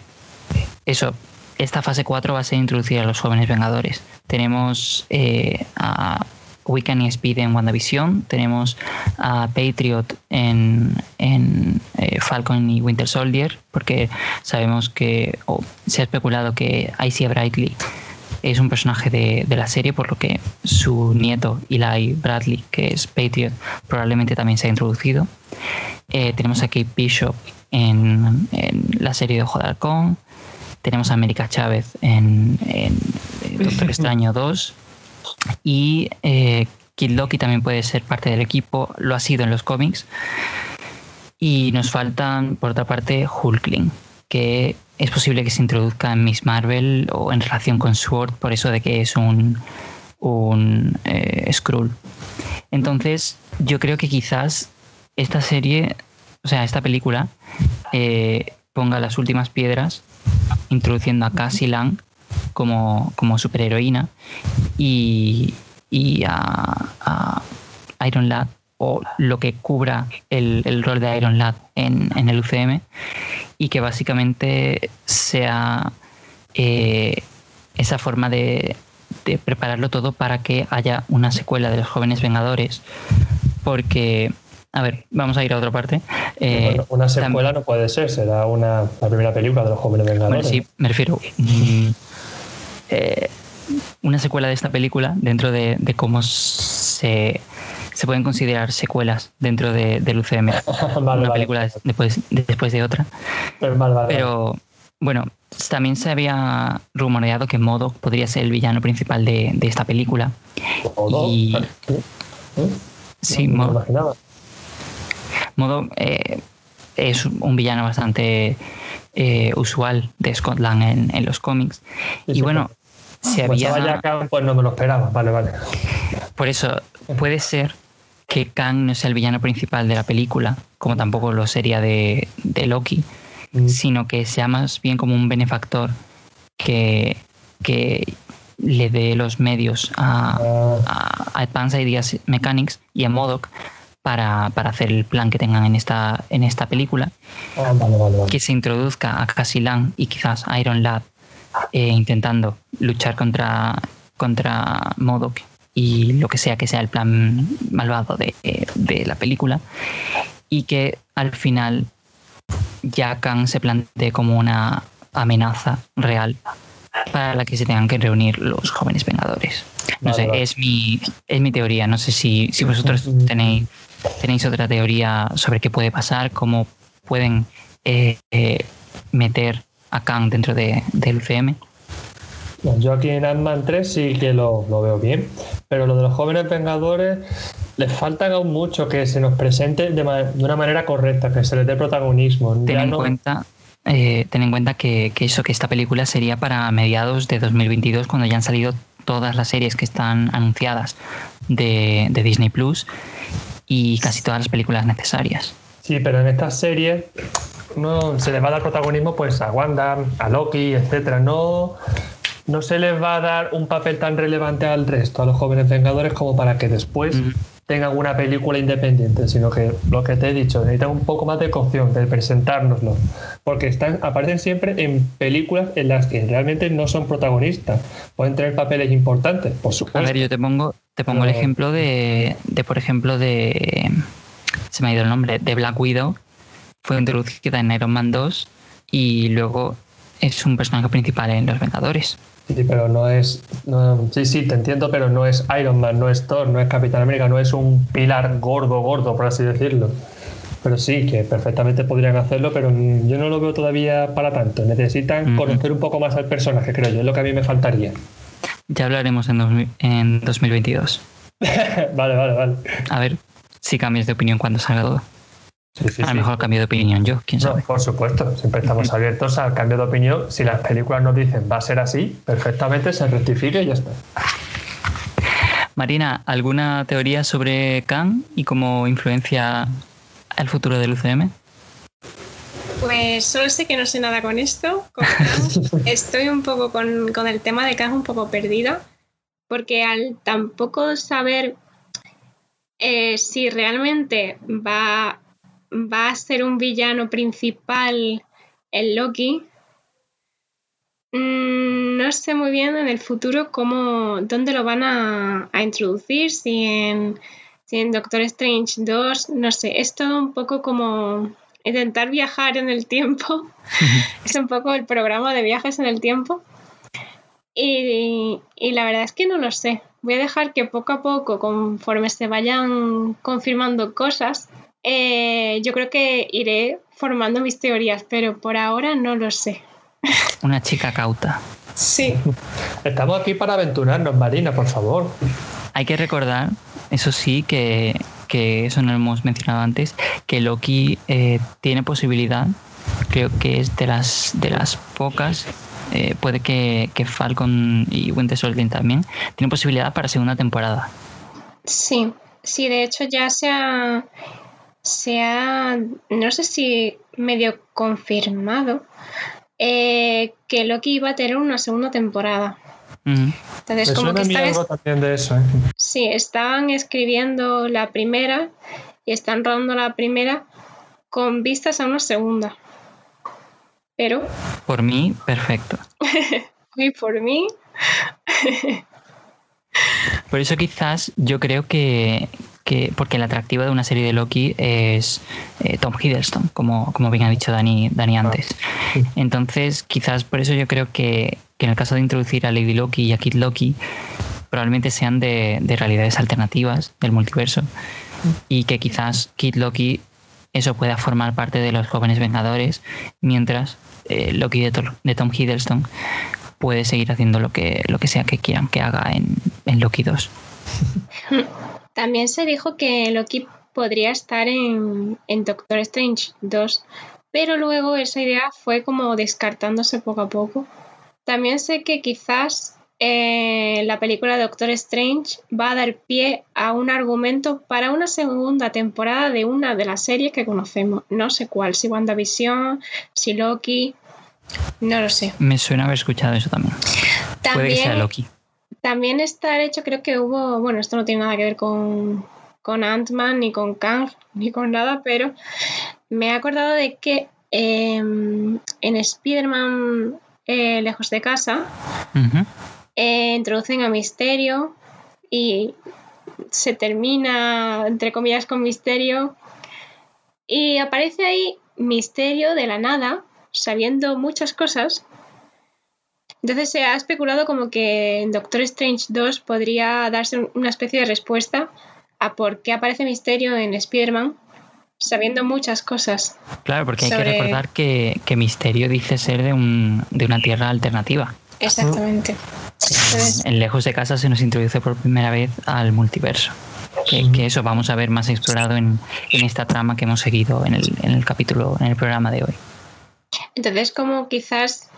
eso, esta fase 4 va a ser introducir a los jóvenes vengadores. Tenemos eh, a Wiccan y Speed en WandaVision, tenemos a Patriot en, en eh, Falcon y Winter Soldier, porque sabemos que se ha especulado que Icy Brightly es un personaje de, la serie, por lo que su nieto Eli Bradley, que es Patriot, probablemente también se ha introducido. Eh, tenemos a Kate Bishop en, la serie de Ojo de Halcón. Tenemos a América Chávez en, en Doctor Extraño 2 y eh, Kid Loki también puede ser parte del equipo, lo ha sido en los cómics. Y nos faltan, por otra parte, Hulkling, que es posible que se introduzca en Miss Marvel o en relación con Sword, por eso de que es un, un eh, Skrull. Entonces, yo creo que quizás esta serie, o sea, esta película, eh, ponga las últimas piedras introduciendo a Cassie Lang como, como superheroína y, y a, Iron Lad o lo que cubra el, rol de Iron Lad en, en, el UCM y que básicamente sea eh, esa forma de, de, prepararlo todo para que haya una secuela de los jóvenes Vengadores porque a ver, vamos a ir a otra parte. Eh, una secuela no puede ser, será una, la primera película de los jóvenes Vengadores. Bueno, sí, me refiero. Mm, eh, una secuela de esta película dentro de, cómo se, se, pueden considerar secuelas dentro de, del UCM. una película después, después de otra. Pero bueno, también se había rumoreado que Modo podría ser el villano principal de, esta película. ¿Modo? Y, ¿Eh? Sí, eh, es un villano bastante eh, usual de Scotland en, en los cómics. y bueno, se pues había. pues no me lo esperaba, vale, vale. Por eso, puede ser que Kang no sea el villano principal de la película, como tampoco lo sería de, de Loki, mm. sino que sea más bien como un benefactor que, que le dé los medios a, ah. a, Advanced Ideas Mechanics y a Modoc para, hacer el plan que tengan en esta, en esta película. Ah, que se introduzca a Casilán y quizás Iron Lad eh, intentando luchar contra, contra Modok y lo que sea que sea el plan malvado de, la película. Y que al final ya Kang se plantee como una amenaza real para la que se tengan que reunir los jóvenes vengadores. No sé, es mi, es mi teoría. No sé si, si vosotros tenéis ¿Tenéis otra teoría sobre qué puede pasar? ¿Cómo pueden eh, eh, meter a Kang dentro de, del UCM? Yo aquí en Ant-Man 3 sí que lo, veo bien, pero lo de los jóvenes vengadores les falta aún mucho que se nos presente de, una manera correcta, que se les dé protagonismo. Ten en cuenta eh, ten en cuenta que, eso, que esta película sería para mediados de 2022, cuando ya han salido todas las series que están anunciadas de, de Disney Plus y casi todas las películas necesarias. Sí, pero en estas series no se les va a dar protagonismo pues a Wanda, a Loki, etcétera. No, no se les va a dar un papel tan relevante al resto, a los jóvenes Vengadores, como para que después tengan una película independiente, sino que lo que te he dicho, necesitan un poco más de cocción, de presentárnoslo, porque están, aparecen siempre en películas en las que realmente no son protagonistas, pueden tener papeles importantes, por supuesto. A ver, yo te pongo, te pongo el ejemplo de, de, por ejemplo, de, se me ha ido el nombre, de Black Widow, fue introducida en Iron Man 2 y luego es un personaje principal en Los Vengadores. Sí, pero no es. sí, sí, te entiendo, pero no es Iron Man, no es Thor, no es Capitán América, no es un pilar gordo, gordo, por así decirlo. Pero sí, que perfectamente podrían hacerlo, pero yo no lo veo todavía para tanto. Necesitan conocer un poco más al personaje, creo yo, es lo que a mí me faltaría. Ya hablaremos en, en 2022. vale, vale, vale. A ver si cambias de opinión cuando salga todo a lo mejor cambio de opinión yo, quién sabe. por supuesto, siempre estamos abiertos al cambio de opinión. Si las películas nos dicen va a ser así, perfectamente se rectifique y ya está. Marina, ¿alguna teoría sobre Khan y cómo influencia el futuro del UCM? Pues solo sé que no sé nada con esto. estoy un poco con, con, el tema de Khan un poco perdida, porque al tampoco saber eh, si realmente va va a ser un villano principal el Loki. Mm, no sé muy bien en el futuro cómo, dónde lo van a, introducir, si en, si en, Doctor Strange 2, no sé, es todo un poco como intentar viajar en el tiempo. es un poco el programa de viajes en el tiempo. Y, y, la verdad es que no lo sé. Voy a dejar que poco a poco, conforme se vayan confirmando cosas, eh, yo creo que iré formando mis teorías, pero por ahora no lo sé. Una chica cauta. Sí. Estamos aquí para aventurarnos, Marina, por favor. Hay que recordar, eso sí, que, eso no lo hemos mencionado antes, que Loki eh, tiene posibilidad, creo que es de las, de las pocas, eh, puede que, que, Falcon y Winter Soldier también, tiene posibilidad para segunda temporada. Sí, sí, de hecho ya se ha se ha, no sé si medio confirmado, eh, que Loki iba a tener una segunda temporada. Entonces, como que están, también de eso. ¿eh? Sí, estaban escribiendo la primera y están rodando la primera con vistas a una segunda. Pero. Por mí, perfecto. y por mí. por eso quizás yo creo que, porque el atractivo de una serie de Loki es eh, Tom Hiddleston, como, como bien ha dicho Dani, Dani antes. Ah, Entonces, quizás por eso yo creo que, en el caso de introducir a Lady Loki y a Kid Loki, probablemente sean de, realidades alternativas del multiverso y que quizás Kid Loki eso pueda formar parte de los jóvenes vengadores, mientras eh, Loki de, de, Tom Hiddleston puede seguir haciendo lo que, lo que sea que quieran que haga en, en Loki 2. También se dijo que Loki podría estar en, Doctor Strange 2, pero luego esa idea fue como descartándose poco a poco. También sé que quizás eh, la película Doctor Strange va a dar pie a un argumento para una segunda temporada de una de las series que conocemos. No sé cuál, si WandaVision, si Loki, no lo sé. Me suena haber escuchado eso también. también Puede que sea Loki. También está hecho, creo que hubo, bueno, esto no tiene nada que ver con, con Ant-Man, ni con Kang, ni con nada, pero me he acordado de que em, en Spider-Man eh, Lejos de Casa eh, introducen a Misterio y se termina, entre comillas, con Misterio. Y aparece ahí Misterio de la nada, sabiendo muchas cosas entonces se ha especulado como que en Doctor Strange 2 podría darse una especie de respuesta a por qué aparece Misterio en Spider-Man sabiendo muchas cosas. Claro, porque hay que recordar que, Misterio dice ser de, un, de una tierra alternativa. Exactamente. En Lejos de Casa se nos introduce por primera vez al multiverso. Que, eso vamos a ver más explorado en, en, esta trama que hemos seguido en el, en el capítulo, en el programa de hoy. Entonces, como quizás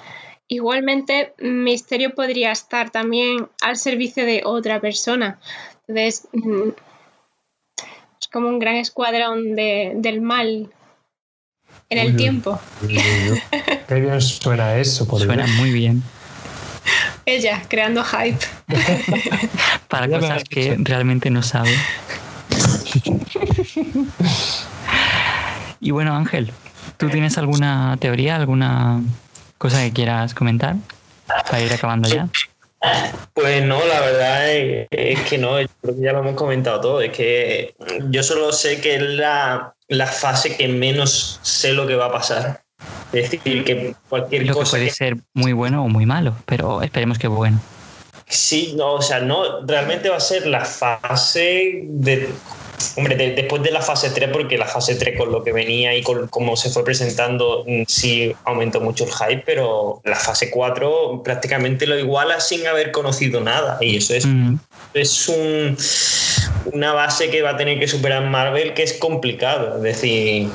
Igualmente, Misterio podría estar también al servicio de otra persona. Entonces, mm, es como un gran escuadrón del mal en el tiempo. Qué bien suena eso, por Suena muy bien. Ella, creando hype. Para cosas que realmente no sabe. y bueno, Ángel, ¿tú tienes alguna teoría, alguna cosa que quieras comentar para ir acabando ya. Pues no, la verdad es, que no, creo que ya lo hemos comentado todo. Es que yo solo sé que es la, fase que menos sé lo que va a pasar. Es decir, que cualquier cosa. puede ser muy bueno o muy malo, pero esperemos que bueno. Sí, no, o sea, no, realmente va a ser la fase de Hombre, después de la fase 3, porque la fase 3 con lo que venía y con cómo se fue presentando, mm, sí aumentó mucho el hype, pero la fase 4 prácticamente lo iguala sin haber conocido nada. Y eso es, mm. es un, una base que va a tener que superar Marvel que es complicado. Es decir,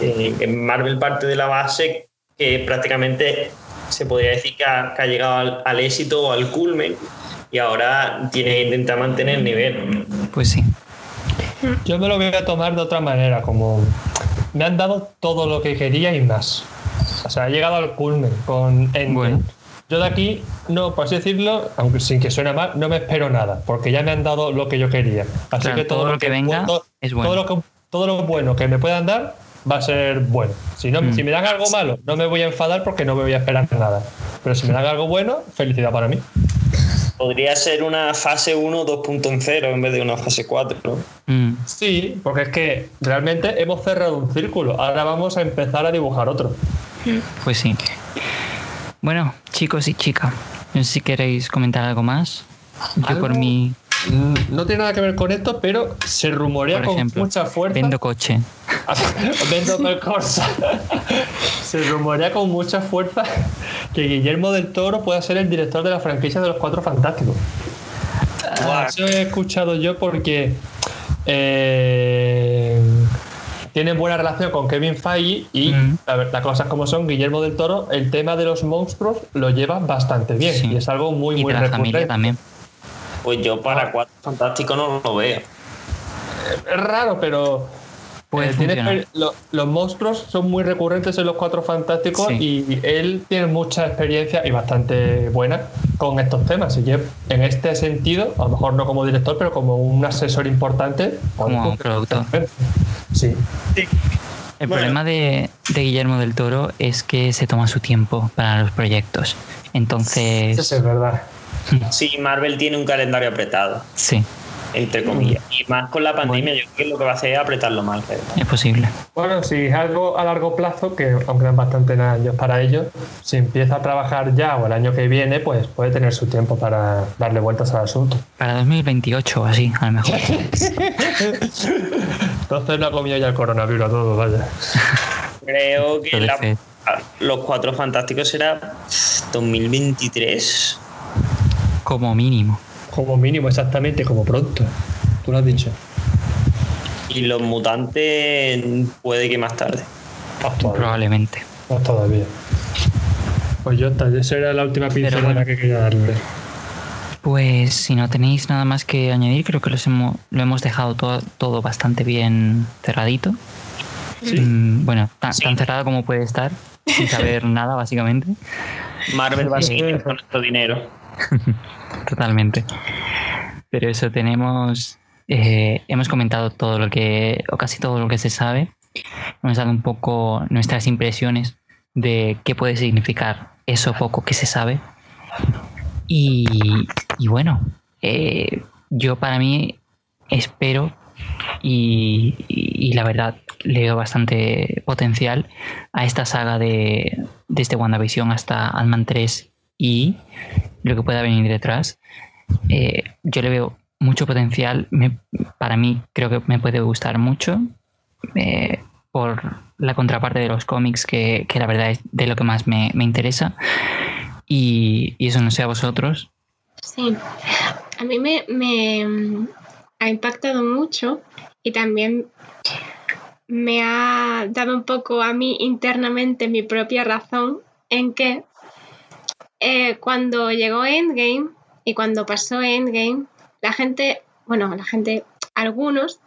eh, Marvel parte de la base que prácticamente se podría decir que ha, llegado al, al éxito o al culmen y ahora tiene que intentar mantener el nivel. Pues sí. Yo me lo voy a tomar de otra manera, como me han dado todo lo que quería y más. O sea, he llegado al culmen con Endgame. Yo de aquí, no, por así decirlo, aunque sin que suene mal, no me espero nada, porque ya me han dado lo que yo quería. Así que todo, lo que, venga es bueno. Todo lo, que, todo lo bueno que me puedan dar va a ser bueno. Si, no, mm. si me dan algo malo, no me voy a enfadar porque no me voy a esperar nada. Pero si me dan algo bueno, felicidad para mí. Podría ser una fase 1 2.0 en vez de una fase 4, ¿no? Mm. Sí, porque es que realmente hemos cerrado un círculo. Ahora vamos a empezar a dibujar otro. Pues sí. Bueno, chicos y chicas, no sé si queréis comentar algo más. Yo por mí no tiene nada que ver con esto, pero se rumorea con mucha fuerza. Vendo coche. vendo se rumorea con mucha fuerza que Guillermo del Toro pueda ser el director de la franquicia de los Cuatro Fantásticos. Ah, eso he escuchado yo porque eh, tienen buena relación con Kevin Feige y mm. las cosas como son, Guillermo del Toro, el tema de los monstruos lo lleva bastante bien y es algo muy, y muy de la familia también. Pues yo para ah. Cuatro Fantásticos no lo veo. Es raro, pero Eh, los monstruos son muy recurrentes en los Cuatro Fantásticos y él tiene mucha experiencia y bastante buena con estos temas. Y en este sentido, a lo mejor no como director, pero como un asesor importante. Como productor. Sí. El problema de, Guillermo del Toro es que se toma su tiempo para los proyectos. Entonces. Eso es verdad. Sí, Marvel tiene un calendario apretado. Sí entre comillas. Y más con la pandemia, yo creo que lo que va a hacer es apretarlo más. Es posible. Bueno, si es algo a largo plazo, que aunque dan bastantes años para ello, si empieza a trabajar ya o el año que viene, pues puede tener su tiempo para darle vueltas al asunto. Para 2028 o así, a lo mejor. Entonces no ha comido ya el coronavirus a todos, vaya. Creo que los cuatro fantásticos será 2023. Como mínimo. Como mínimo, exactamente, como pronto. Tú lo has dicho. Y los mutantes puede que más tarde. Probablemente. Más todavía. Pues yo, esa era la última pincelada que quería darle. Pues si no tenéis nada más que añadir, creo que los hemos, lo hemos dejado todo, todo bastante bien cerradito. Sí. Mm, bueno, tan, cerrado como puede estar, sin saber nada, básicamente. Marvel va a seguir con nuestro dinero. Totalmente. Pero eso tenemos, eh, hemos comentado todo lo que, o casi todo lo que se sabe. Hemos dado un poco nuestras impresiones de qué puede significar eso poco que se sabe. Y, bueno, eh, yo para mí espero y, la verdad le veo bastante potencial a esta saga de desde WandaVision hasta Ant-Man 3 y lo que pueda venir detrás. Eh, yo le veo mucho potencial. para mí creo que me puede gustar mucho eh, por la contraparte de los cómics, que, la verdad es de lo que más me, interesa. Y, eso no sé a vosotros. Sí, a mí me, me ha impactado mucho y también me ha dado un poco a mí internamente mi propia razón en que eh, cuando llegó Endgame y cuando pasó Endgame, la gente, bueno, la gente, algunos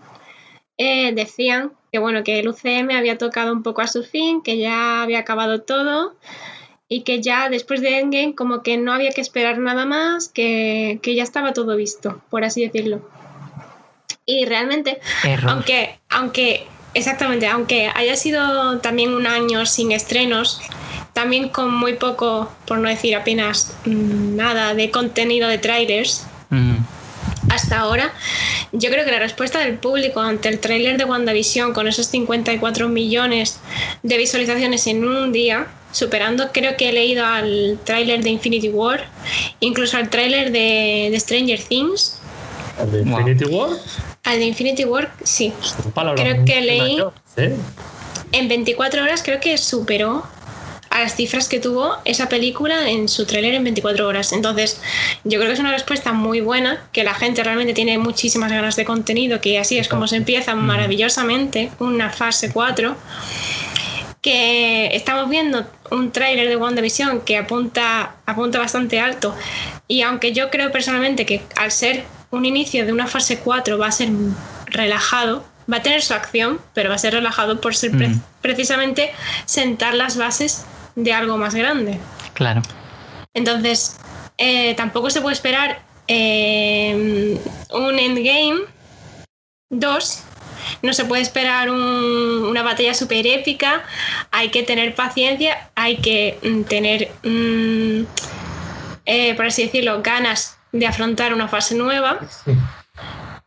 eh, decían que bueno, que el UCM había tocado un poco a su fin, que ya había acabado todo y que ya después de Endgame como que no había que esperar nada más, que, ya estaba todo visto, por así decirlo. Y realmente, aunque, aunque, exactamente, aunque haya sido también un año sin estrenos, también con muy poco, por no decir apenas mm, nada, de contenido de trailers. Mm. Hasta ahora, yo creo que la respuesta del público ante el tráiler de WandaVision con esos 54 millones de visualizaciones en un día, superando creo que he leído al tráiler de Infinity War, incluso al tráiler de, Stranger Things. ¿Al de Infinity War? Al de Infinity War, sí. Creo que leí... En 24 horas creo que superó a las cifras que tuvo esa película en su tráiler en 24 horas. Entonces, yo creo que es una respuesta muy buena, que la gente realmente tiene muchísimas ganas de contenido, que así es como se empieza maravillosamente una fase 4 que estamos viendo un tráiler de WandaVision que apunta, apunta bastante alto. Y aunque yo creo personalmente que al ser un inicio de una fase 4 va a ser relajado, va a tener su acción, pero va a ser relajado por ser precisamente sentar las bases de algo más grande. Claro. Entonces, eh, tampoco se puede esperar eh, un endgame 2. No se puede esperar una batalla súper épica. Hay que tener paciencia, hay que mm, tener, mm, eh, por así decirlo, ganas de afrontar una fase nueva.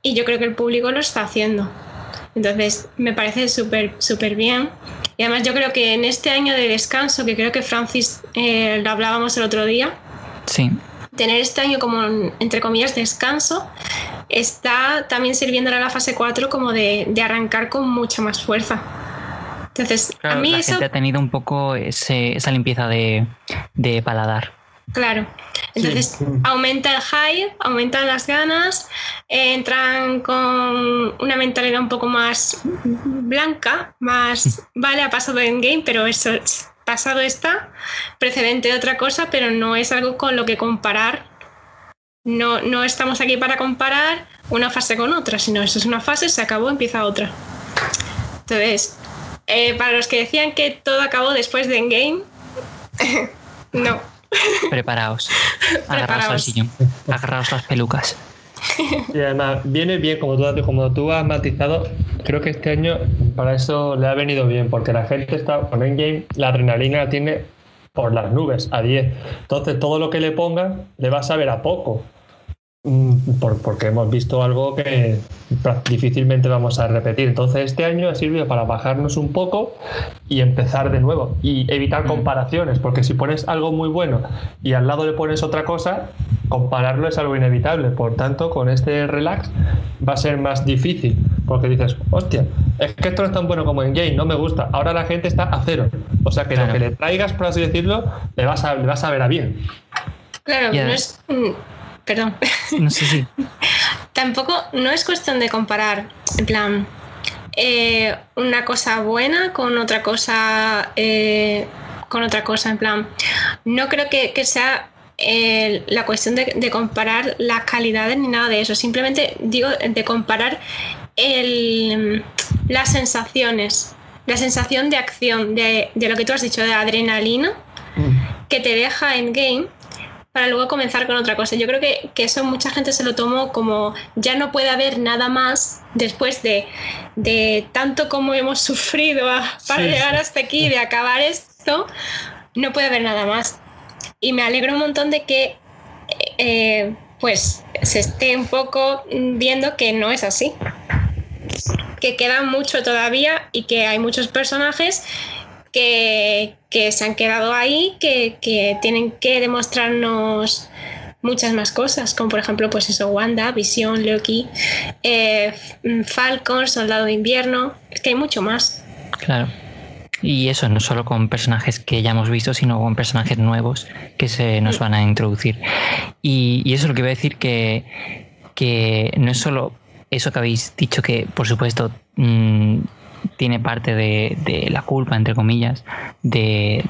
Y yo creo que el público lo está haciendo. Entonces, me parece súper, súper bien. Y además yo creo que en este año de descanso, que creo que Francis eh, lo hablábamos el otro día, sí. tener este año como, entre comillas, descanso, está también sirviendo a la fase 4 como de, arrancar con mucha más fuerza. Entonces, a mí la eso... gente ha tenido un poco esa limpieza de, de paladar. Claro. Entonces aumenta el hype, aumentan las ganas, entran con una mentalidad un poco más blanca, más, vale, ha pasado en game, pero eso pasado está, precedente de otra cosa, pero no es algo con lo que comparar. No, no estamos aquí para comparar una fase con otra, sino eso es una fase, se acabó, empieza otra. Entonces, eh, para los que decían que todo acabó después de Endgame, no. Preparaos. Agarraos al sillón. Agarraos las pelucas. Y además, viene bien, como tú, como tú has matizado, creo que este año para eso le ha venido bien, porque la gente está con Endgame, la adrenalina la tiene por las nubes, a 10. Entonces, todo lo que le ponga le va a saber a poco. Mm, porque hemos visto algo que difícilmente vamos a repetir. Entonces este año ha servido para bajarnos un poco y empezar de nuevo y evitar comparaciones, porque si pones algo muy bueno y al lado le pones otra cosa, compararlo es algo inevitable. Por tanto, con este relax va a ser más difícil, porque dices, hostia, es que esto no es tan bueno como en game, no me gusta. Ahora la gente está a cero. O sea que lo que le traigas, por así decirlo, le vas a, le vas a ver a bien. Claro, no es perdón. No sé si. Tampoco, no es cuestión de comparar, en plan, eh, una cosa buena con otra cosa, eh, con otra cosa, en plan, no creo que, sea eh, la cuestión de, comparar las calidades ni nada de eso, simplemente digo de comparar las sensaciones, la sensación de acción, de, de, lo que tú has dicho, de adrenalina mm. que te deja en game para luego comenzar con otra cosa. Yo creo que, eso mucha gente se lo tomó como ya no puede haber nada más después de, de tanto como hemos sufrido para llegar hasta aquí, de acabar esto, no puede haber nada más. Y me alegro un montón de que eh, pues se esté un poco viendo que no es así. Que queda mucho todavía y que hay muchos personajes que, se han quedado ahí, que, tienen que demostrarnos muchas más cosas, como por ejemplo, pues eso, Wanda, Visión, Loki, eh, Falcon, Soldado de Invierno, es que hay mucho más. Claro. Y eso no solo con personajes que ya hemos visto, sino con personajes nuevos que se nos van a introducir. Y, eso es lo que iba a decir que, que no es solo eso que habéis dicho que, por supuesto, mm, tiene parte de, la culpa, entre comillas, de,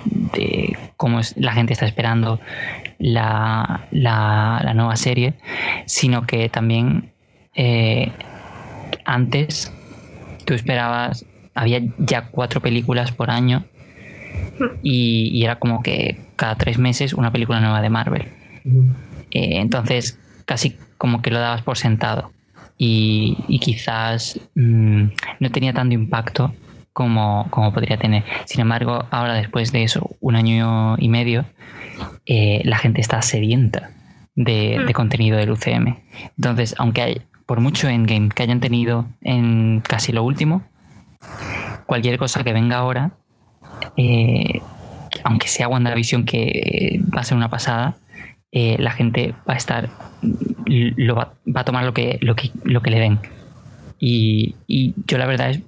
cómo es, la gente está esperando la, nueva serie, sino que también eh, antes tú esperabas, había ya cuatro películas por año y, era como que cada tres meses una película nueva de Marvel. Eh, entonces casi como que lo dabas por sentado y, quizás mm, no tenía tanto impacto como, podría tener. Sin embargo, ahora después de eso, un año y medio, eh, la gente está sedienta de, de, mm. contenido del UCM. Entonces, aunque hay, por mucho endgame que hayan tenido en casi lo último, cualquier cosa que venga ahora, eh, aunque sea WandaVision que va a ser una pasada, eh, la gente va a estar, lo va, a tomar lo que, lo que, lo que le den. Y, yo la verdad es,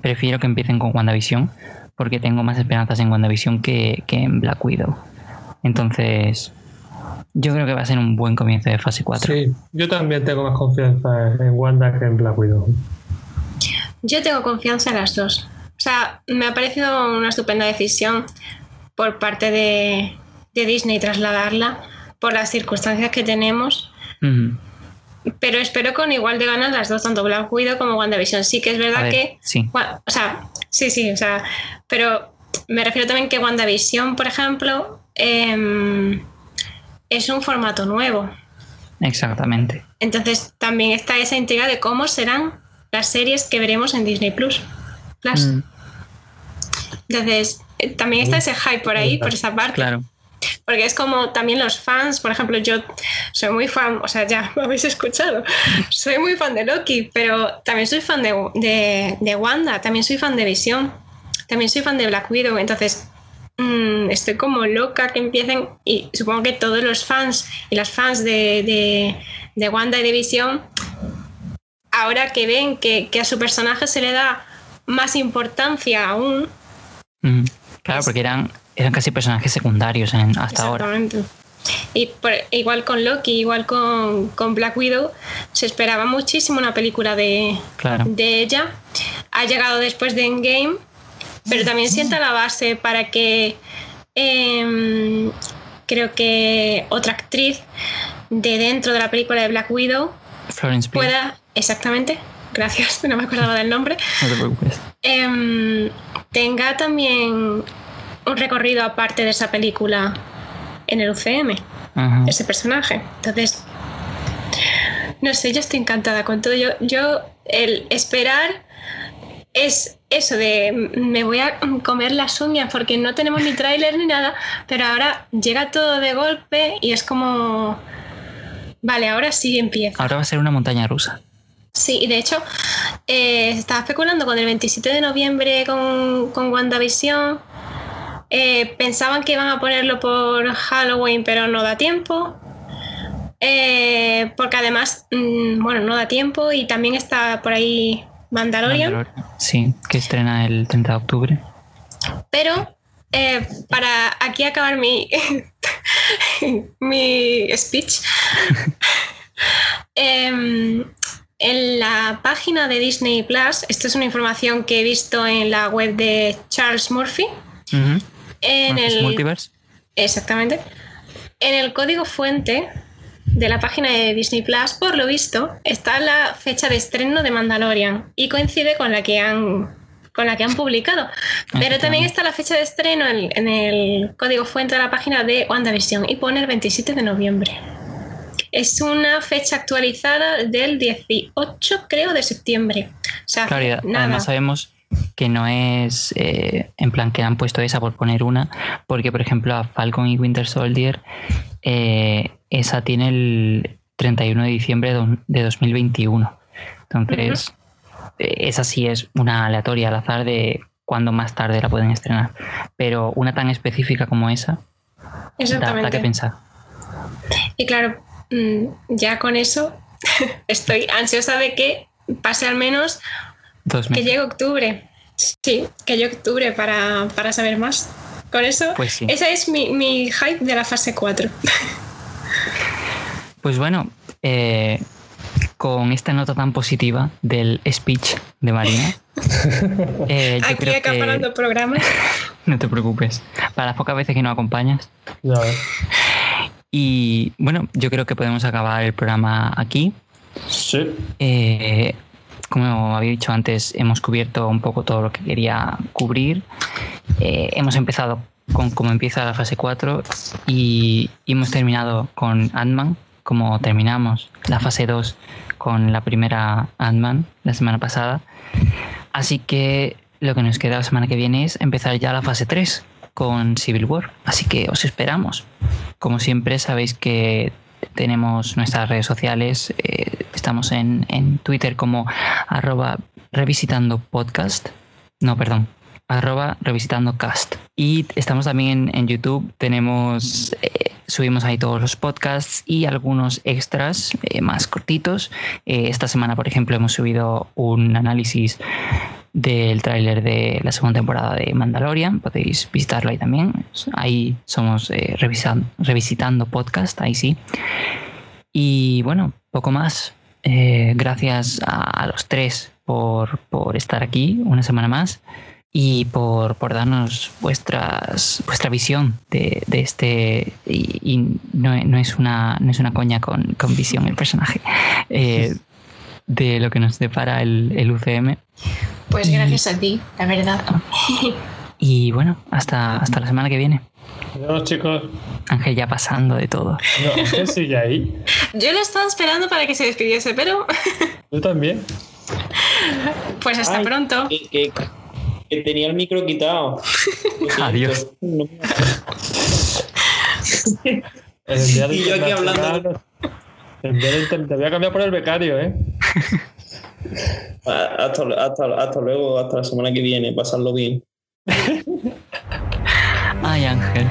prefiero que empiecen con WandaVision porque tengo más esperanzas en WandaVision que, que en Black Widow. Entonces, yo creo que va a ser un buen comienzo de fase 4. Sí, yo también tengo más confianza en Wanda que en Black Widow. Yo tengo confianza en las dos. O sea, me ha parecido una estupenda decisión por parte de, de Disney trasladarla por las circunstancias que tenemos. Pero espero con igual de ganas las dos, tanto Black Widow como WandaVision. Sí que es verdad que. Sí. O sea, sí, sí, o sea. Pero me refiero también que WandaVision, por ejemplo, em, es un formato nuevo. Exactamente. Entonces también está esa intriga de cómo serán las series que veremos en Disney Plus. Mm. Entonces, eh, también está ese hype por ahí, por esa parte. Claro. Porque es como también los fans, por ejemplo, yo soy muy fan, o sea, ya me habéis escuchado, soy muy fan de Loki, pero también soy fan de, de, Wanda, también soy fan de Visión, también soy fan de Black Widow, entonces mm, estoy como loca que empiecen, y supongo que todos los fans y las fans de, de, Wanda y de Visión, ahora que ven que, a su personaje se le da más importancia aún. Claro, pues porque eran eran casi personajes secundarios en, hasta ahora. Y igual con Loki, igual con, con, Black Widow, se esperaba muchísimo una película de, de ella. Ha llegado después de Endgame, pero también sienta la base para que em, creo que otra actriz de dentro de la película de Black Widow Florence pueda, exactamente, gracias, no me acordaba del nombre. No te preocupes. em, tenga también un recorrido aparte de esa película en el UCM, ese personaje. Entonces, no sé, yo estoy encantada con todo. Yo, yo el esperar es eso de me voy a comer las uñas porque no tenemos ni tráiler ni nada, pero ahora llega todo de golpe y es como, vale, ahora sí empieza. Ahora va a ser una montaña rusa. Sí, y de hecho, eh, estaba especulando con el 27 de noviembre con, con WandaVision. Eh, pensaban que iban a ponerlo por Halloween, pero no da tiempo. Eh, porque además, mm, bueno, no da tiempo y también está por ahí Mandalorian. Sí, que estrena el 30 de octubre. Pero eh, para aquí acabar mi, mi speech, em, en la página de Disney Plus, esta es una información que he visto en la web de Charles Murphy. En el Multiverse. Exactamente. En el código fuente de la página de Disney Plus, por lo visto, está la fecha de estreno de Mandalorian y coincide con la que han con la que han publicado. Pero también está la fecha de estreno en, el código fuente de la página de WandaVision y pone el 27 de noviembre. Es una fecha actualizada del 18, creo, de septiembre. claro, además sabemos que no es eh, en plan que han puesto esa por poner una, porque por ejemplo a Falcon y Winter Soldier eh, esa tiene el 31 de diciembre de 2021. Entonces, eh, esa sí es una aleatoria al azar de cuándo más tarde la pueden estrenar. Pero una tan específica como esa, da, que pensar. Y claro, mm, ya con eso estoy ansiosa de que pase al menos que llegue octubre. Sí, que llegue octubre para, saber más. Con eso, pues esa es mi, mi hype de la fase 4. Pues bueno, eh, con esta nota tan positiva del speech de Marina. Eh, Aquí creo acaparando programas. No te preocupes. Para las pocas veces que nos acompañas. Y bueno, yo creo que podemos acabar el programa aquí. Sí. Eh, como había dicho antes, hemos cubierto un poco todo lo que quería cubrir. hemos empezado con cómo empieza la fase 4 y, hemos terminado con Ant-Man, como terminamos la fase 2 con la primera Ant-Man la semana pasada. Así que lo que nos queda la semana que viene es empezar ya la fase 3 con Civil War. Así que os esperamos. Como siempre sabéis que tenemos nuestras redes sociales. Eh, estamos en, en, Twitter como arroba revisitando podcast. No, perdón, arroba revisitando. Y estamos también en, YouTube, tenemos, eh, subimos ahí todos los podcasts y algunos extras eh, más cortitos. Esta semana, por ejemplo, hemos subido un análisis del tráiler de la segunda temporada de Mandalorian. Podéis visitarlo ahí también. Ahí somos revisando, revisitando podcast, ahí sí. Y bueno, poco más. gracias a, los tres por, por estar aquí una semana más y por, por darnos vuestras, vuestra visión de, de este. Y, no, no, es una, no es una coña con, con visión el personaje. Eh, de lo que nos depara el, el UCM. Pues gracias a ti, la verdad. Y bueno, hasta, hasta la semana que viene. Adiós, chicos. Ángel ya pasando de todo. No, Ángel sigue ahí. Yo lo estaba esperando para que se despidiese, pero. Yo también. Pues hasta pronto tenía el micro quitado. Adiós. y yo aquí hablando. Te voy a cambiar por el becario, ¿eh? Hasta, hasta, hasta luego, hasta la semana que viene, pasarlo bien. Ay, Ángel.